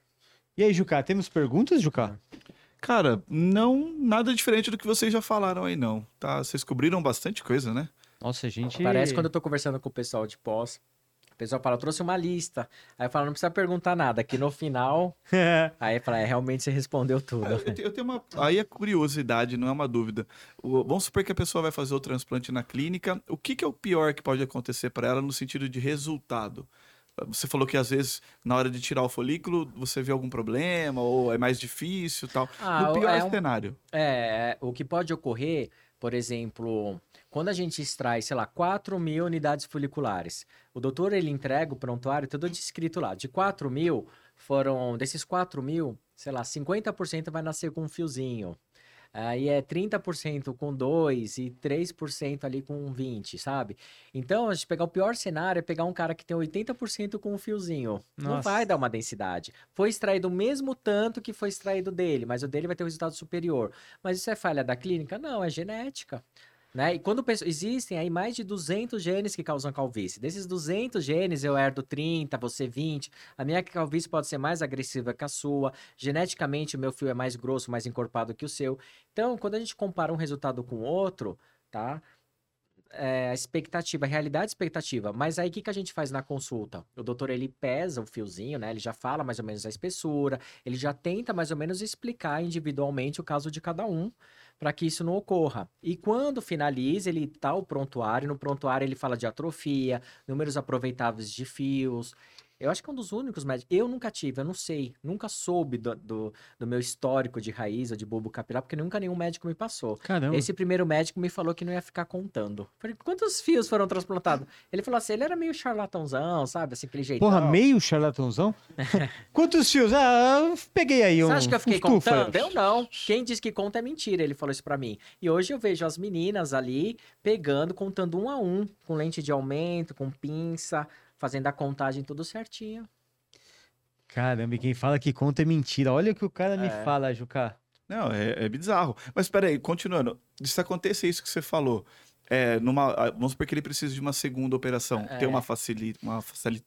S1: E aí, Juca, temos perguntas, Juca?
S2: Cara, não nada diferente do que vocês já falaram aí, não. Tá? Vocês cobriram bastante coisa, né?
S1: Nossa, gente.
S3: Parece quando eu tô conversando com o pessoal de pós, o pessoal fala, eu trouxe uma lista. Aí eu falo, não precisa perguntar nada, que no final, aí fala, é, realmente você respondeu tudo.
S2: Eu, te- eu tenho uma. Aí é curiosidade, não é uma dúvida. O- vamos supor que a pessoa vai fazer o transplante na clínica. O que, que é o pior que pode acontecer para ela no sentido de resultado? Você falou que às vezes, na hora de tirar o folículo, você vê algum problema, ou é mais difícil e tal.
S3: Ah,
S2: no pior
S3: é um-
S2: cenário.
S3: É, o que pode ocorrer, por exemplo, quando a gente extrai, sei lá, 4 mil unidades foliculares, o doutor ele entrega o prontuário tudo descrito lá. De 4 mil, foram, desses 4 mil, sei lá, 50% vai nascer com um fiozinho. Aí é 30% com 2 e 3% ali com 20, sabe? Então, a gente pegar o pior cenário é pegar um cara que tem 80% com um fiozinho. Não
S1: Nossa.
S3: vai dar uma densidade. Foi extraído o mesmo tanto que foi extraído dele, mas o dele vai ter um resultado superior. Mas isso é falha da clínica? Não, é genética. Né? E quando existem aí mais de 200 genes que causam calvície. Desses 200 genes, eu herdo 30, você 20. A minha calvície pode ser mais agressiva que a sua. Geneticamente, o meu fio é mais grosso, mais encorpado que o seu. Então, quando a gente compara um resultado com outro, tá? É, a expectativa, a realidade expectativa. Mas aí o que, que a gente faz na consulta? O doutor ele pesa o fiozinho, né? Ele já fala mais ou menos a espessura, ele já tenta mais ou menos explicar individualmente o caso de cada um para que isso não ocorra. E quando finaliza, ele tá o prontuário, no prontuário ele fala de atrofia, números aproveitáveis de fios. Eu acho que é um dos únicos médicos. Eu nunca tive, eu não sei, nunca soube do, do, do meu histórico de raiz ou de bulbo capilar, porque nunca nenhum médico me passou.
S1: Caramba.
S3: Esse primeiro médico me falou que não ia ficar contando. Falei, quantos fios foram transplantados? Ele falou assim, ele era meio charlatãozão, sabe? Assim, aquele jeitão.
S1: Porra, meio charlatãozão? Quantos fios? Ah, eu peguei aí um.
S3: Você acha que eu fiquei contando? Eu não. Quem diz que conta é mentira, ele falou isso pra mim. E hoje eu vejo as meninas ali pegando, contando um a um, com lente de aumento, com pinça, fazendo a contagem tudo certinho.
S1: Caramba, e quem fala que conta é mentira. Olha o que o cara me
S3: É.
S1: fala, Juca.
S2: Não, é, é bizarro. Mas peraí, continuando. Se acontecer isso que você falou, é, numa, ah, vamos supor que ele precisa de uma segunda operação,
S3: É.
S2: tem uma facili, uma facili...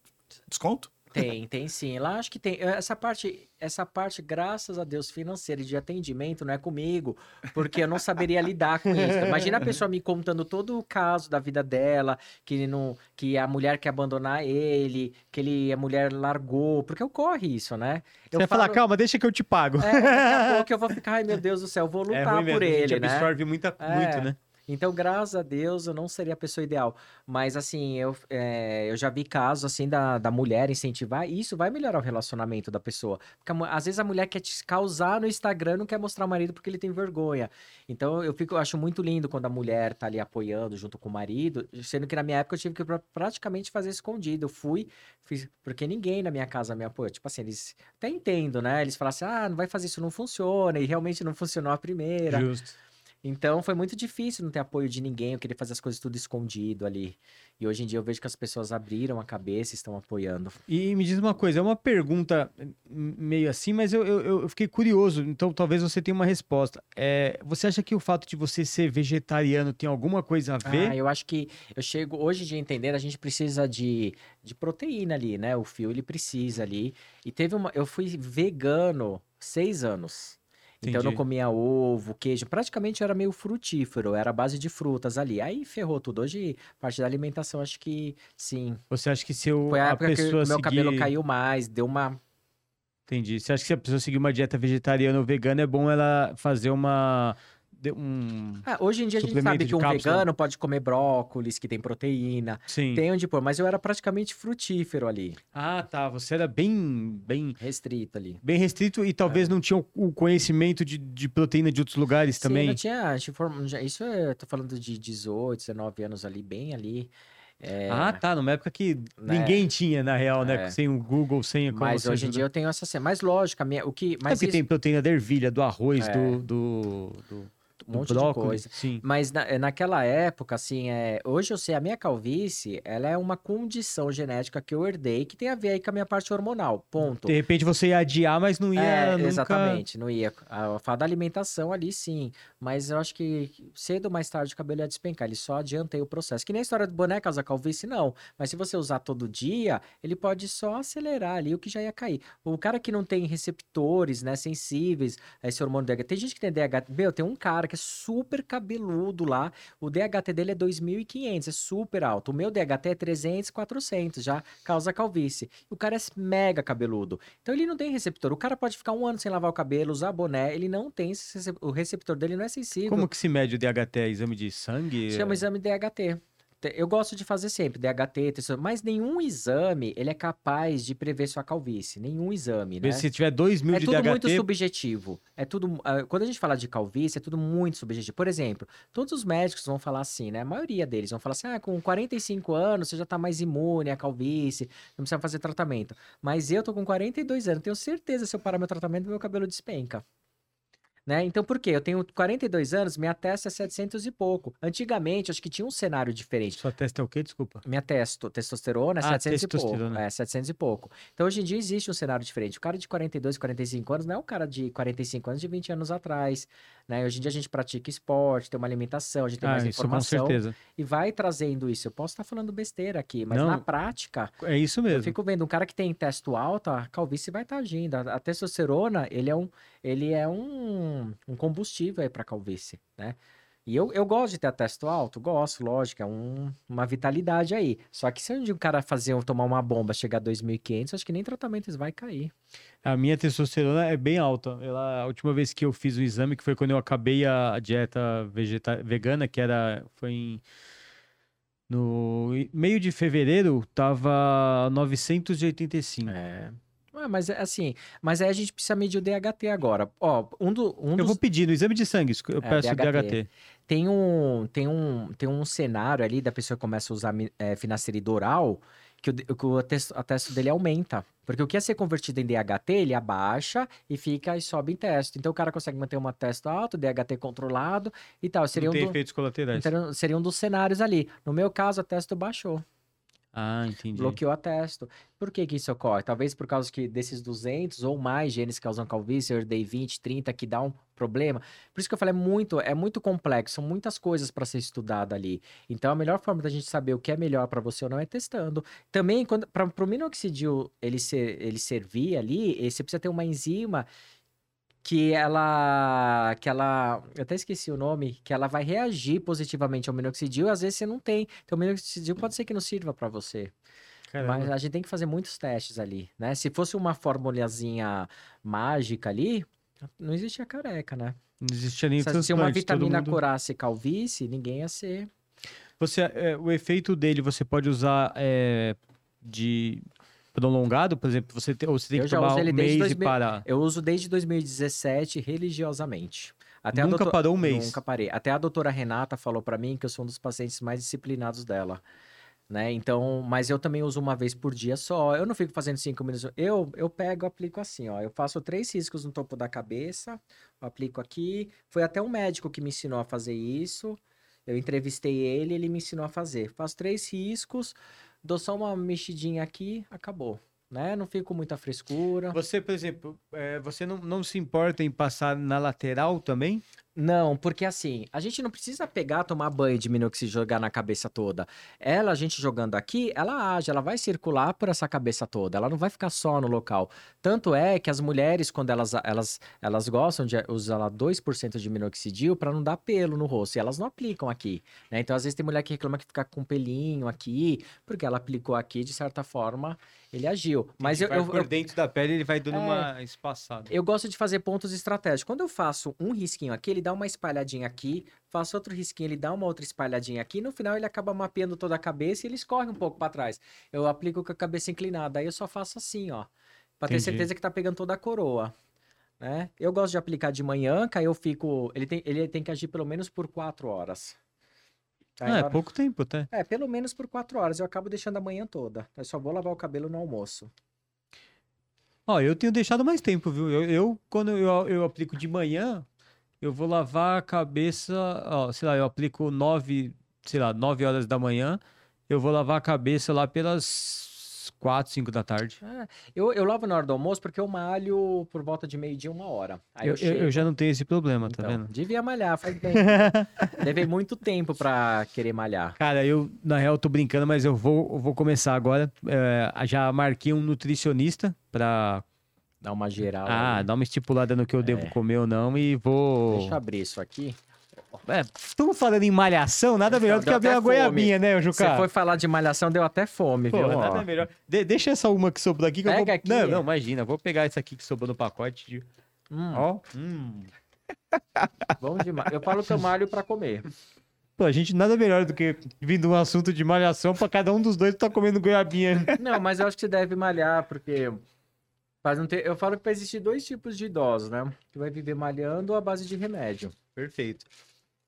S2: desconto?
S3: Tem, tem sim. Lá acho que tem. Essa parte, essa parte, graças a Deus, financeira e de atendimento não é comigo, porque eu não saberia lidar com isso. Imagina a pessoa me contando todo o caso da vida dela, que ele não, que a mulher quer abandonar ele, que ele a mulher largou, porque ocorre isso, né?
S1: Você vai falar, calma, deixa que eu te pago.
S3: É, daqui a pouco eu vou ficar, ai meu Deus do céu, vou
S1: É
S3: lutar
S1: ruim mesmo,
S3: por
S1: a gente
S3: ele, né?
S1: absorve muita,
S3: É.
S1: muito, né?
S3: Então, graças a Deus, eu não seria a pessoa ideal. Mas, assim, eu, é, eu já vi casos, assim, da, da mulher incentivar, e isso vai melhorar o relacionamento da pessoa. Porque, às vezes, a mulher quer te causar no Instagram, não quer mostrar o marido porque ele tem vergonha. Então, eu fico, eu acho muito lindo quando a mulher tá ali apoiando junto com o marido, sendo que na minha época eu tive que pra- praticamente fazer escondido. Eu fui, fiz, porque ninguém na minha casa me apoiou. Tipo assim, eles até entendo, né? Eles falam assim, ah, não vai fazer isso, não funciona, e realmente não funcionou a primeira.
S1: Justo.
S3: Então foi muito difícil não ter apoio de ninguém, eu queria fazer as coisas tudo escondido ali. E hoje em dia eu vejo que as pessoas abriram a cabeça e estão apoiando.
S1: E me diz uma coisa, é uma pergunta meio assim, mas eu, eu, eu fiquei curioso, então talvez você tenha uma resposta. É, você acha que o fato de você ser vegetariano tem alguma coisa a ver?
S3: Ah, eu acho que eu chego hoje de entender, a gente precisa de, de proteína ali, né? O fio ele precisa ali. E teve uma. Eu fui vegano seis anos. Então eu não
S1: Entendi.
S3: comia ovo, queijo, praticamente era meio frutífero, era a base de frutas ali. Aí ferrou tudo. Hoje, parte da alimentação, acho que sim.
S1: Você acha que se eu,
S3: Foi a
S1: a
S3: época que meu
S1: seguir...
S3: cabelo caiu mais, deu uma.
S1: Entendi. Você acha que se a pessoa seguir uma dieta vegetariana ou vegana, é bom ela fazer uma... Um...
S3: Ah, hoje em dia a gente sabe que um
S1: cápsula.
S3: vegano pode comer brócolis, que tem proteína,
S1: Sim.
S3: tem onde pôr, mas eu era praticamente frutífero ali,
S1: Ah, tá. Você era bem, bem,
S3: restrito ali.
S1: bem restrito e talvez não tinha o- conhecimento de, de proteína de outros lugares
S3: Sim,
S1: também.
S3: não tinha, isso eu tô falando de 18, 19 anos ali, bem ali. É,
S1: Ah, tá. Numa época que
S3: Né?
S1: ninguém tinha, na real, né?
S3: É.
S1: Sem o Google, sem a
S3: mas hoje em
S1: ajuda.
S3: dia eu tenho essa cena. Mas lógico, a minha, o que.
S1: É
S3: Mas
S1: porque
S3: isso,
S1: tem proteína da ervilha, do arroz,
S3: É.
S1: do, do, do,
S3: um monte de
S1: brócolis.
S3: coisa.
S1: Sim.
S3: Mas na- naquela época, assim, é, hoje eu sei, a minha calvície, ela é uma condição genética que eu herdei, que tem a ver aí com a minha parte hormonal, ponto.
S1: De repente você ia adiar, mas não ia
S3: É,
S1: nunca...
S3: exatamente, não ia. A, a falar da alimentação ali, sim. Mas eu acho que cedo ou mais tarde o cabelo ia despencar. Ele só adiantei o processo. Que nem a história do boné causa calvície, não. Mas se você usar todo dia, ele pode só acelerar ali o que já ia cair. O cara que não tem receptores, né, sensíveis a esse hormônio DHT. Tem gente que tem DHT. Meu, tem um cara que é super cabeludo lá. O DHT dele é 2.500, é super alto. O meu DHT é 300, 400, já causa calvície. O cara é mega cabeludo. Então ele não tem receptor. O cara pode ficar um ano sem lavar o cabelo, usar boné, ele não tem o receptor dele não é sensível.
S1: Como que se mede o DHT? É Exame de sangue?
S3: Chama exame DHT. Eu gosto de fazer sempre DHT, mas nenhum exame ele é capaz de prever sua calvície. Nenhum exame, né?
S1: Se tiver 2 mil
S3: É
S1: de
S3: tudo
S1: DHT,
S3: muito subjetivo. É tudo. ah, Quando a gente fala de calvície, é tudo muito subjetivo. Por exemplo, todos os médicos vão falar assim, né? A maioria deles vão falar assim: ah, com 45 anos você já tá mais imune à calvície, não precisa fazer tratamento. Mas eu tô com 42 anos, tenho certeza se eu parar meu tratamento, meu cabelo despenca. Né? Então, por quê? Eu tenho 42 anos, minha testa é 700 e pouco. Antigamente, acho que tinha um cenário diferente.
S1: sua testa é o quê? Desculpa.
S3: Minha testo, testosterona é
S1: Ah,
S3: 700 e pouco. É, 700 e pouco. Então, hoje em dia, existe um cenário diferente. O cara de 42, 45 anos não é o cara de 45 anos de 20 anos atrás. Né? Hoje em dia, a gente pratica esporte, tem uma alimentação, a gente tem
S1: Ah,
S3: mais
S1: isso com
S3: informação.
S1: certeza.
S3: E vai trazendo isso. Eu posso estar falando besteira aqui, mas
S1: Não.
S3: na prática,
S1: É isso
S3: eu
S1: mesmo.
S3: fico vendo um cara que tem testo alto, a calvície vai estar agindo. A, a testosterona, ele é um, ele é um, um combustível aí para calvície, né? E eu, eu gosto de ter testo alto, gosto, lógico, é um- uma vitalidade aí. Só que se um cara fazer, tomar uma bomba, chegar a 2.500, acho que nem tratamento isso vai cair.
S1: A minha testosterona é bem alta. Ela, a última vez que eu fiz o exame, que foi quando eu acabei a, a dieta vegeta, vegana, que era foi em no meio de fevereiro, tava 985.
S3: É. Ué, mas é assim, mas aí a gente precisa medir o DHT agora. Ó, um, do, um
S1: Eu
S3: dos...
S1: vou pedir no exame de sangue, eu
S3: É,
S1: peço o
S3: DHT.
S1: DHT.
S3: Tem um, tem um, tem um cenário ali da pessoa que começa a usar é, finasterida oral que o, que o testo, a testo dele aumenta. Porque o que ia ser convertido em DHT, ele abaixa e fica e sobe em testo. Então o cara consegue manter uma testo alto, DHT controlado e tal. Seria
S1: Não
S3: um,
S1: tem
S3: do-
S1: efeitos colaterais.
S3: então, seria um dos cenários ali. No meu caso, a testo baixou.
S1: Ah, entendi.
S3: Bloqueou a testo. Por que que isso ocorre? Talvez por causa que desses 200 ou mais genes que causam calvície, eu herdei 20, 30, que dá um problema. Por isso que eu falei, é muito, é muito complexo, são muitas coisas para ser estudado ali. Então, a melhor forma da gente saber o que é melhor para você ou não é testando. Também, para o minoxidil ele, ser, ele servir ali, eh, você precisa ter uma enzima que ela, que ela, eu até esqueci o nome, que ela vai reagir positivamente ao minoxidil, e às vezes você não tem. Então, o minoxidil pode ser que não sirva para você.
S1: Caramba.
S3: Mas a gente tem que fazer muitos testes ali, né? Se fosse uma formulazinha mágica ali, não existia careca, né?
S1: Não existia nem
S3: Se, se uma vitamina
S1: mundo-
S3: curasse calvície, ninguém ia ser.
S1: Você, é, o efeito dele você pode usar é, de prolongado, por exemplo, você tem, ou você tem
S3: Eu
S1: que tomar um mês
S3: 2000
S1: e parar.
S3: Eu uso desde 2017 religiosamente. Até
S1: Nunca
S3: doutor-
S1: parou um mês.
S3: Nunca parei. Até a doutora Renata falou pra mim que eu sou um dos pacientes mais disciplinados dela. né? Então, mas eu também uso uma vez por dia só. Eu não fico fazendo cinco minutos. Eu, eu pego, aplico assim, ó. Eu faço três riscos no topo da cabeça, aplico aqui. Foi até um médico que me ensinou a fazer isso. Eu entrevistei ele, ele me ensinou a fazer. Faço três riscos, dou só uma mexidinha aqui, acabou. Né? Não fico com muita frescura.
S1: Você, por exemplo, é, você não, não se importa em passar na lateral também?
S3: Não, porque assim, a gente não precisa pegar, tomar banho de minoxidil e jogar na cabeça toda. Ela, a gente jogando aqui, ela age, ela vai circular por essa cabeça toda, ela não vai ficar só no local. Tanto é que as mulheres, quando elas, elas, elas gostam de usar 2% de minoxidil para não dar pelo no rosto, e elas não aplicam aqui, né? Então, às vezes tem mulher que reclama que fica com pelinho aqui, porque ela aplicou aqui, de certa forma, ele agiu. Mas eu, eu,
S1: por
S3: eu,
S1: dentro da pele ele vai dando
S3: É.
S1: uma espaçada.
S3: eu gosto de fazer pontos estratégicos. Quando eu faço um risquinho aqui, ele dá uma espalhadinha aqui, faço outro risquinho, ele dá uma outra espalhadinha aqui, no final ele acaba mapeando toda a cabeça e ele escorre um pouco para trás. Eu aplico com a cabeça inclinada, aí eu só faço assim, ó, para ter certeza que tá pegando toda a coroa. Né? Eu gosto de aplicar de manhã, que aí eu fico. Ele tem, ele tem que agir pelo menos por quatro horas.
S1: Ah, é
S3: hora-
S1: pouco tempo até.
S3: é, pelo menos por quatro horas. Eu acabo deixando a manhã toda. Eu só vou lavar o cabelo no almoço.
S1: Ó, eu tenho deixado mais tempo, viu? Eu, eu, quando eu, eu aplico de manhã, eu vou lavar a cabeça, ó, sei lá, eu aplico nove, sei lá, nove horas da manhã, eu vou lavar a cabeça lá pelas quatro, cinco da tarde.
S3: É, eu, eu lavo na hora do almoço porque eu malho por volta de meio-dia, uma hora. Aí
S1: Eu,
S3: eu,
S1: eu- já não tenho esse problema, tá
S3: Então,
S1: vendo?
S3: Devia malhar, faz bem. Levei muito tempo pra querer malhar.
S1: Cara, eu, na real, tô brincando, mas eu vou, eu vou começar agora. É, já marquei um nutricionista pra
S3: Dá uma geral.
S1: ah,
S3: aí.
S1: dar uma estipulada no que eu devo
S3: É.
S1: comer ou não e vou.
S3: Deixa eu abrir isso aqui.
S1: É, estamos falando em malhação, nada melhor do que abrir uma goiabinha, né,
S3: Você
S1: Juca?
S3: foi falar de malhação, deu até fome,
S1: Pô,
S3: viu?
S1: nada
S3: Ó.
S1: melhor. De- deixa essa uma que sobrou aqui que eu vou...
S3: Pega aqui.
S1: Não, não, imagina. Vou pegar essa aqui que sobrou no pacote. de-
S3: Hum,
S1: Ó. Hum.
S3: bom demais. Eu falo que eu malho pra comer.
S1: Pô, a gente nada melhor do que vindo um assunto de malhação pra cada um dos dois tá comendo goiabinha.
S3: Não, mas eu acho que você deve malhar, porque. Faz um te... Eu falo que vai existir dois tipos de idosos, né? Que vai viver malhando à base de remédio.
S1: Perfeito.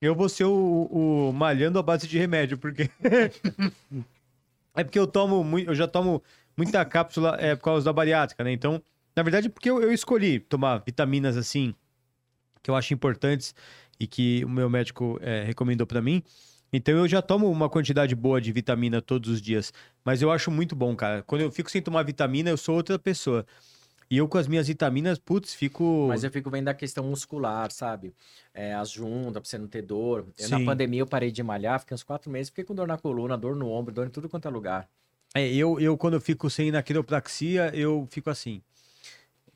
S1: Eu vou ser o, o malhando à base de remédio, porque... é porque eu tomo muito... Eu já tomo muita cápsula é, por causa da bariátrica, né? Então, na verdade, porque eu, eu escolhi tomar vitaminas assim, que eu acho importantes e que o meu médico é, recomendou pra mim. Então eu já tomo uma quantidade boa de vitamina todos os dias. Mas eu acho muito bom, cara. Quando eu fico sem tomar vitamina, eu sou outra pessoa. E eu com as minhas vitaminas, putz, fico.
S3: Mas eu fico vendo a questão muscular, sabe? É, as juntas, pra você não ter dor. Eu, na pandemia eu parei de malhar, fiquei uns quatro meses, fiquei com dor na coluna, dor no ombro, dor em tudo quanto é lugar.
S1: É, eu, eu, quando eu fico sem ir na quiropraxia, eu fico assim.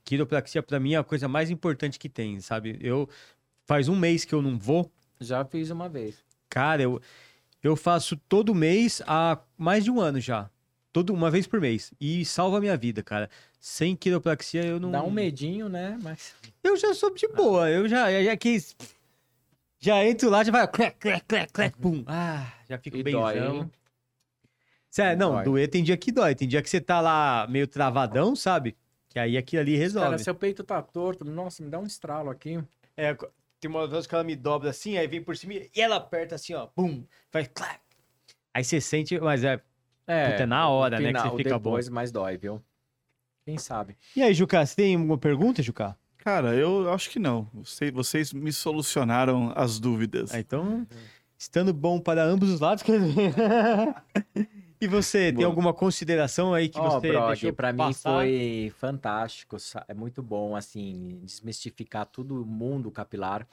S1: Quiropraxia, pra mim, é a coisa mais importante que tem, sabe? Eu. Faz um mês que eu não vou.
S3: Já fiz uma vez.
S1: Cara, eu, eu faço todo mês há mais de um ano já. Todo, uma vez por mês. E salva a minha vida, cara. Sem quiropraxia eu não.
S3: Dá um medinho, né? Mas.
S1: Eu já sou de boa. Eu já, já, já quis. Já entro lá, já vai. Clec, clec, clec, clec, pum. Ah, já fico bem. Sério, não,
S3: Dói.
S1: doer tem dia que dói. Tem dia que você tá lá meio travadão, sabe? Que aí aquilo ali resolve.
S3: Cara, seu peito tá torto. Nossa, me dá um estralo aqui.
S1: É, tem uma vez que ela me dobra assim, aí vem por cima e ela aperta assim, ó. Pum. Faz clac. Aí você sente, mas é.
S3: É,
S1: Puta, é na hora,
S3: no
S1: né, que você
S3: final,
S1: fica
S3: depois mais dói, viu? Quem sabe?
S1: E aí, Juca, você tem alguma pergunta, Juca?
S2: Cara, eu acho que não. Vocês, vocês me solucionaram as dúvidas.
S1: Ah, então, estando bom para ambos os lados. quer dizer. e você, tem
S2: Boa.
S1: alguma consideração aí que
S3: Ó,
S1: você
S3: Brog,
S1: deixou
S3: pra mim
S1: passar?
S3: foi fantástico. É muito bom, assim, desmistificar todo o mundo capilar.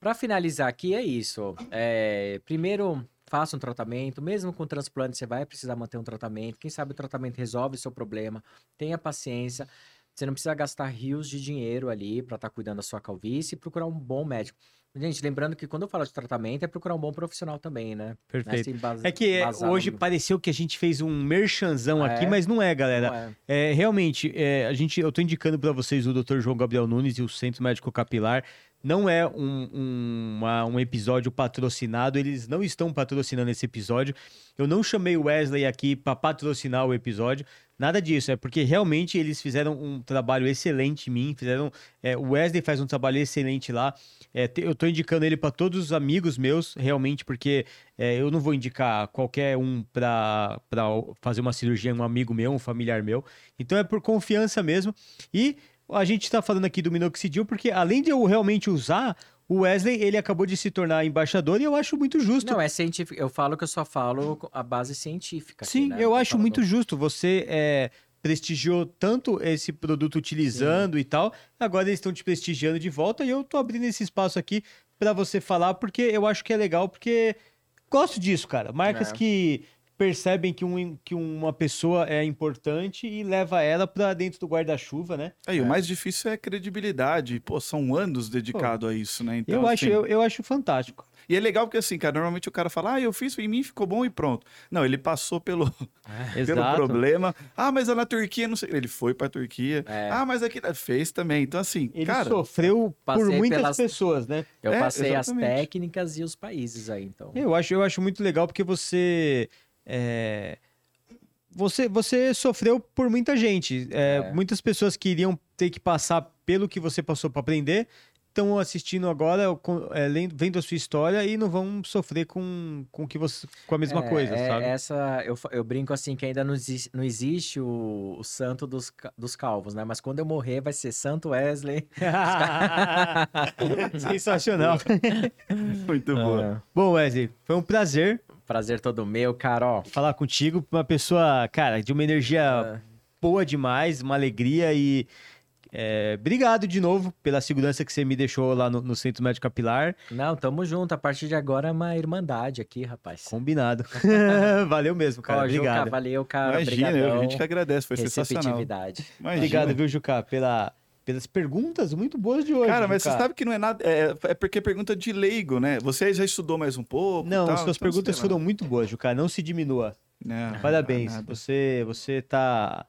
S3: Pra finalizar aqui, é isso. É, primeiro, faça um tratamento. Mesmo com transplante, você vai precisar manter um tratamento. Quem sabe o tratamento resolve o seu problema. Tenha paciência. Você não precisa gastar rios de dinheiro ali pra estar cuidando da sua calvície e procurar um bom médico. Gente, lembrando que quando eu falo de tratamento, é procurar um bom profissional também, né? Não
S1: Perfeito.
S3: se base-
S1: É que é, hoje
S3: no-
S1: pareceu que a gente fez um merchanzão aqui,
S3: É.
S1: mas não é, galera.
S3: Não é.
S1: É, realmente, é, a gente, eu tô indicando para vocês o Dr. João Gabriel Nunes e o Centro Médico Capilar. Não é um, um, uma- um episódio patrocinado, eles não estão patrocinando esse episódio. Eu não chamei o Wesley aqui para patrocinar o episódio, nada disso. É porque realmente eles fizeram um trabalho excelente em mim. Fizeram, é, o Wesley faz um trabalho excelente lá. É, te- eu tô indicando ele para todos os amigos meus, realmente, porque é, eu não vou indicar qualquer um para fazer uma cirurgia, um amigo meu, um familiar meu. Então é por confiança mesmo. E a gente está falando aqui do minoxidil porque além de eu realmente usar, o Wesley ele acabou de se tornar embaixador e eu acho muito justo.
S3: Não, é científico. Eu falo que eu só falo a base científica. aqui,
S1: Sim,
S3: né?
S1: eu
S3: Tô
S1: acho muito justo. Você é, prestigiou tanto esse produto utilizando e tal, agora eles estão te prestigiando de volta e eu tô abrindo esse espaço aqui para você falar porque eu acho que é legal, porque gosto disso, cara. Marcas
S3: É.
S1: que percebem que, um, que uma pessoa é importante e leva ela para dentro do guarda-chuva, né?
S2: Aí, o mais difícil é a credibilidade. Pô, são anos dedicados a isso, né? Então,
S1: eu, acho,
S2: assim,
S1: eu, eu acho fantástico.
S2: E é legal porque, assim, cara, normalmente o cara fala, ah, eu fiz em mim, ficou bom e pronto. Não, ele passou pelo, pelo
S1: Exato.
S2: problema. Ah, mas na Turquia, não sei. Ele foi pra Turquia.
S3: É.
S2: Ah, mas aqui fez também. Então, assim,
S1: Ele
S2: cara.
S1: sofreu por
S3: Passei
S1: muitas
S3: pelas-
S1: pessoas, né?
S3: Eu
S2: É,
S3: passei as
S2: exatamente.
S3: técnicas e os países aí, então.
S1: Eu acho, eu acho muito legal porque você. É, Você, você sofreu por muita gente. É,
S3: É.
S1: Muitas pessoas que iriam ter que passar pelo que você passou para aprender estão assistindo agora, é, lendo- vendo a sua história e não vão sofrer com, com, que você, com a mesma
S3: É,
S1: coisa,
S3: é-
S1: sabe?
S3: Essa, eu, eu brinco assim que ainda não existe, não existe o, o santo dos, dos calvos, né? Mas quando eu morrer vai ser Santo Wesley.
S1: Sensacional.
S2: Muito boa.
S3: Ah,
S1: Bom, Wesley, foi um prazer
S3: prazer todo meu, cara, ó.
S1: falar contigo. Uma pessoa, cara, de uma energia
S3: Ah,
S1: boa demais, uma alegria e é, obrigado de novo pela segurança que você me deixou lá no, no Centro Médico Capilar.
S3: não, tamo junto. A partir de agora é uma irmandade aqui, rapaz.
S1: Combinado. Valeu mesmo, cara.
S3: Ó, Juca,
S1: obrigado.
S3: valeu, cara.
S2: Imagina, eu-
S3: Obrigadão.
S2: a gente que agradece, foi sensacional. Imagina.
S1: Obrigado, viu, Juca, pela, pelas perguntas muito boas de hoje.
S2: Cara, mas
S1: Juca.
S2: você sabe que não é nada. É, é porque é pergunta de leigo, né? Você já estudou mais um pouco?
S1: Não,
S2: tal,
S1: suas
S2: então,
S1: perguntas foram muito boas, Juca. Não se diminua.
S2: Não,
S1: Parabéns.
S2: nada.
S1: Você, você tá,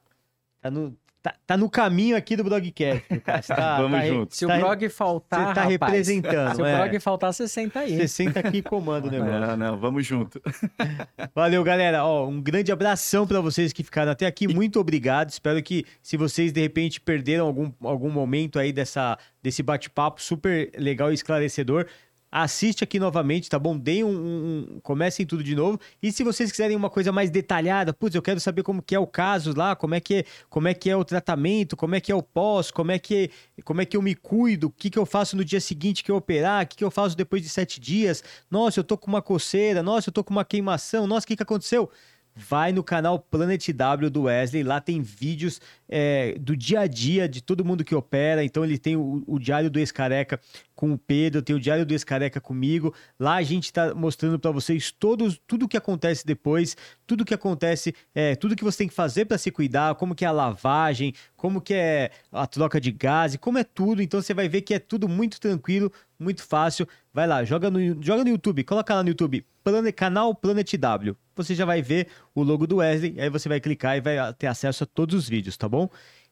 S1: tá, no, tá, tá no caminho aqui do. Você tá,
S2: Vamos
S1: tá
S2: junto.
S3: Se o
S1: tá
S3: blog faltar,
S1: Você tá
S3: rapaz,
S1: representando.
S3: Se o
S1: é.
S3: blog faltar, você senta aí.
S1: Você senta aqui e comanda o negócio.
S2: Não, não, vamos junto.
S1: Valeu, galera. Ó, um grande abração pra vocês que ficaram até aqui. Muito obrigado. Espero que se vocês de repente perderam algum, algum momento aí dessa, desse bate-papo super legal e esclarecedor, assiste aqui novamente, tá bom? Deem um, um- um- comecem tudo de novo. E se vocês quiserem uma coisa mais detalhada, putz, eu quero saber como que é o caso lá, como é que é, como é que é o tratamento, como é que é o pós, como é que como é que eu me cuido, o que que eu faço no dia seguinte que eu operar, o que que eu faço depois de sete dias. Nossa, eu tô com uma coceira, nossa, eu tô com uma queimação, nossa, o que que aconteceu? Vai no canal Planet W do Wesley, lá tem vídeos é, do dia a dia de todo mundo que opera. Então ele tem o, o diário do ex-careca com o Pedro, tem o diário do ex-careca comigo. Lá a gente tá mostrando para vocês todos, tudo o que acontece depois, tudo que acontece, é, tudo que você tem que fazer para se cuidar, como que é a lavagem, como que é a troca de gás, como é tudo. Então você vai ver que é tudo muito tranquilo, muito fácil. Vai lá, joga no, joga no YouTube, coloca lá no YouTube, Plane- canal Planet W. Você já vai ver o logo do Wesley, aí você vai clicar e vai ter acesso a todos os vídeos, tá bom?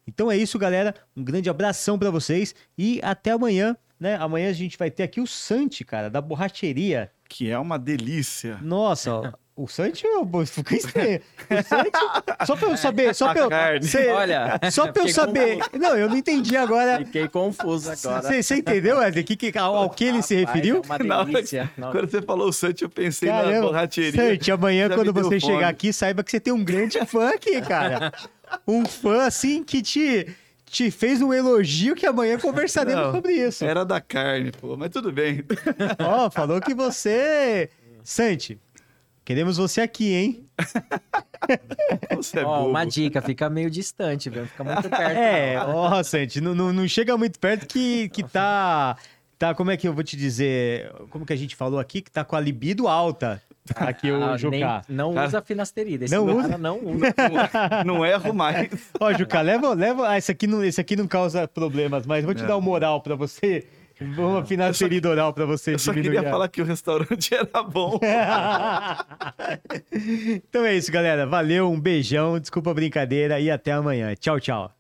S1: Então é isso, galera. Um grande abração pra vocês e até amanhã, né? Amanhã a gente vai ter aqui o Santi, cara, da borracheria.
S2: Que é uma delícia.
S1: Nossa, ó, o Santi eu fiquei estranho. O Santi, só pra eu saber, só pra eu,
S2: carne.
S1: Cê-
S3: Olha,
S1: só pra eu saber. Não, eu não entendi agora.
S3: Fiquei confuso agora.
S1: Você entendeu, Wesley? Que, que, ao, ao que ele se
S3: Rapaz,
S1: referiu?
S3: É. Não,
S2: Quando você falou o Santi, eu pensei na borracheria.
S1: Santi, amanhã,
S2: Já
S1: quando você
S2: fome.
S1: chegar aqui, saiba que você tem um grande fã aqui, cara. Um fã, assim, que te, te fez um elogio que amanhã conversaremos
S2: Não,
S1: sobre isso.
S2: Era da carne, pô, mas tudo bem.
S1: Ó, falou que você... Santi, queremos você aqui, hein?
S2: Você é bobo.
S3: uma dica, fica meio distante, viu? Fica muito perto.
S1: É,
S3: não.
S1: ó, Santi, não, não, não chega muito perto que, que tá... Tá, como é que eu vou te dizer? Como que a gente falou aqui? Que tá com a libido alta. Aqui o
S3: Ah, nem-
S1: Jucá.
S3: não
S2: Cara,
S3: usa finasterida. Esse
S1: não
S3: cara
S1: usa?
S3: Não usa.
S2: Não erro mais.
S1: Ó, Juca, leva, leva. Ah, esse aqui não, esse aqui não causa problemas, mas vou te
S2: É.
S1: dar uma moral pra você. Uma finasterida oral pra você
S2: Eu só queria falar que o restaurante era bom.
S1: então é isso, galera. Valeu, um beijão, desculpa a brincadeira e até amanhã. Tchau, tchau.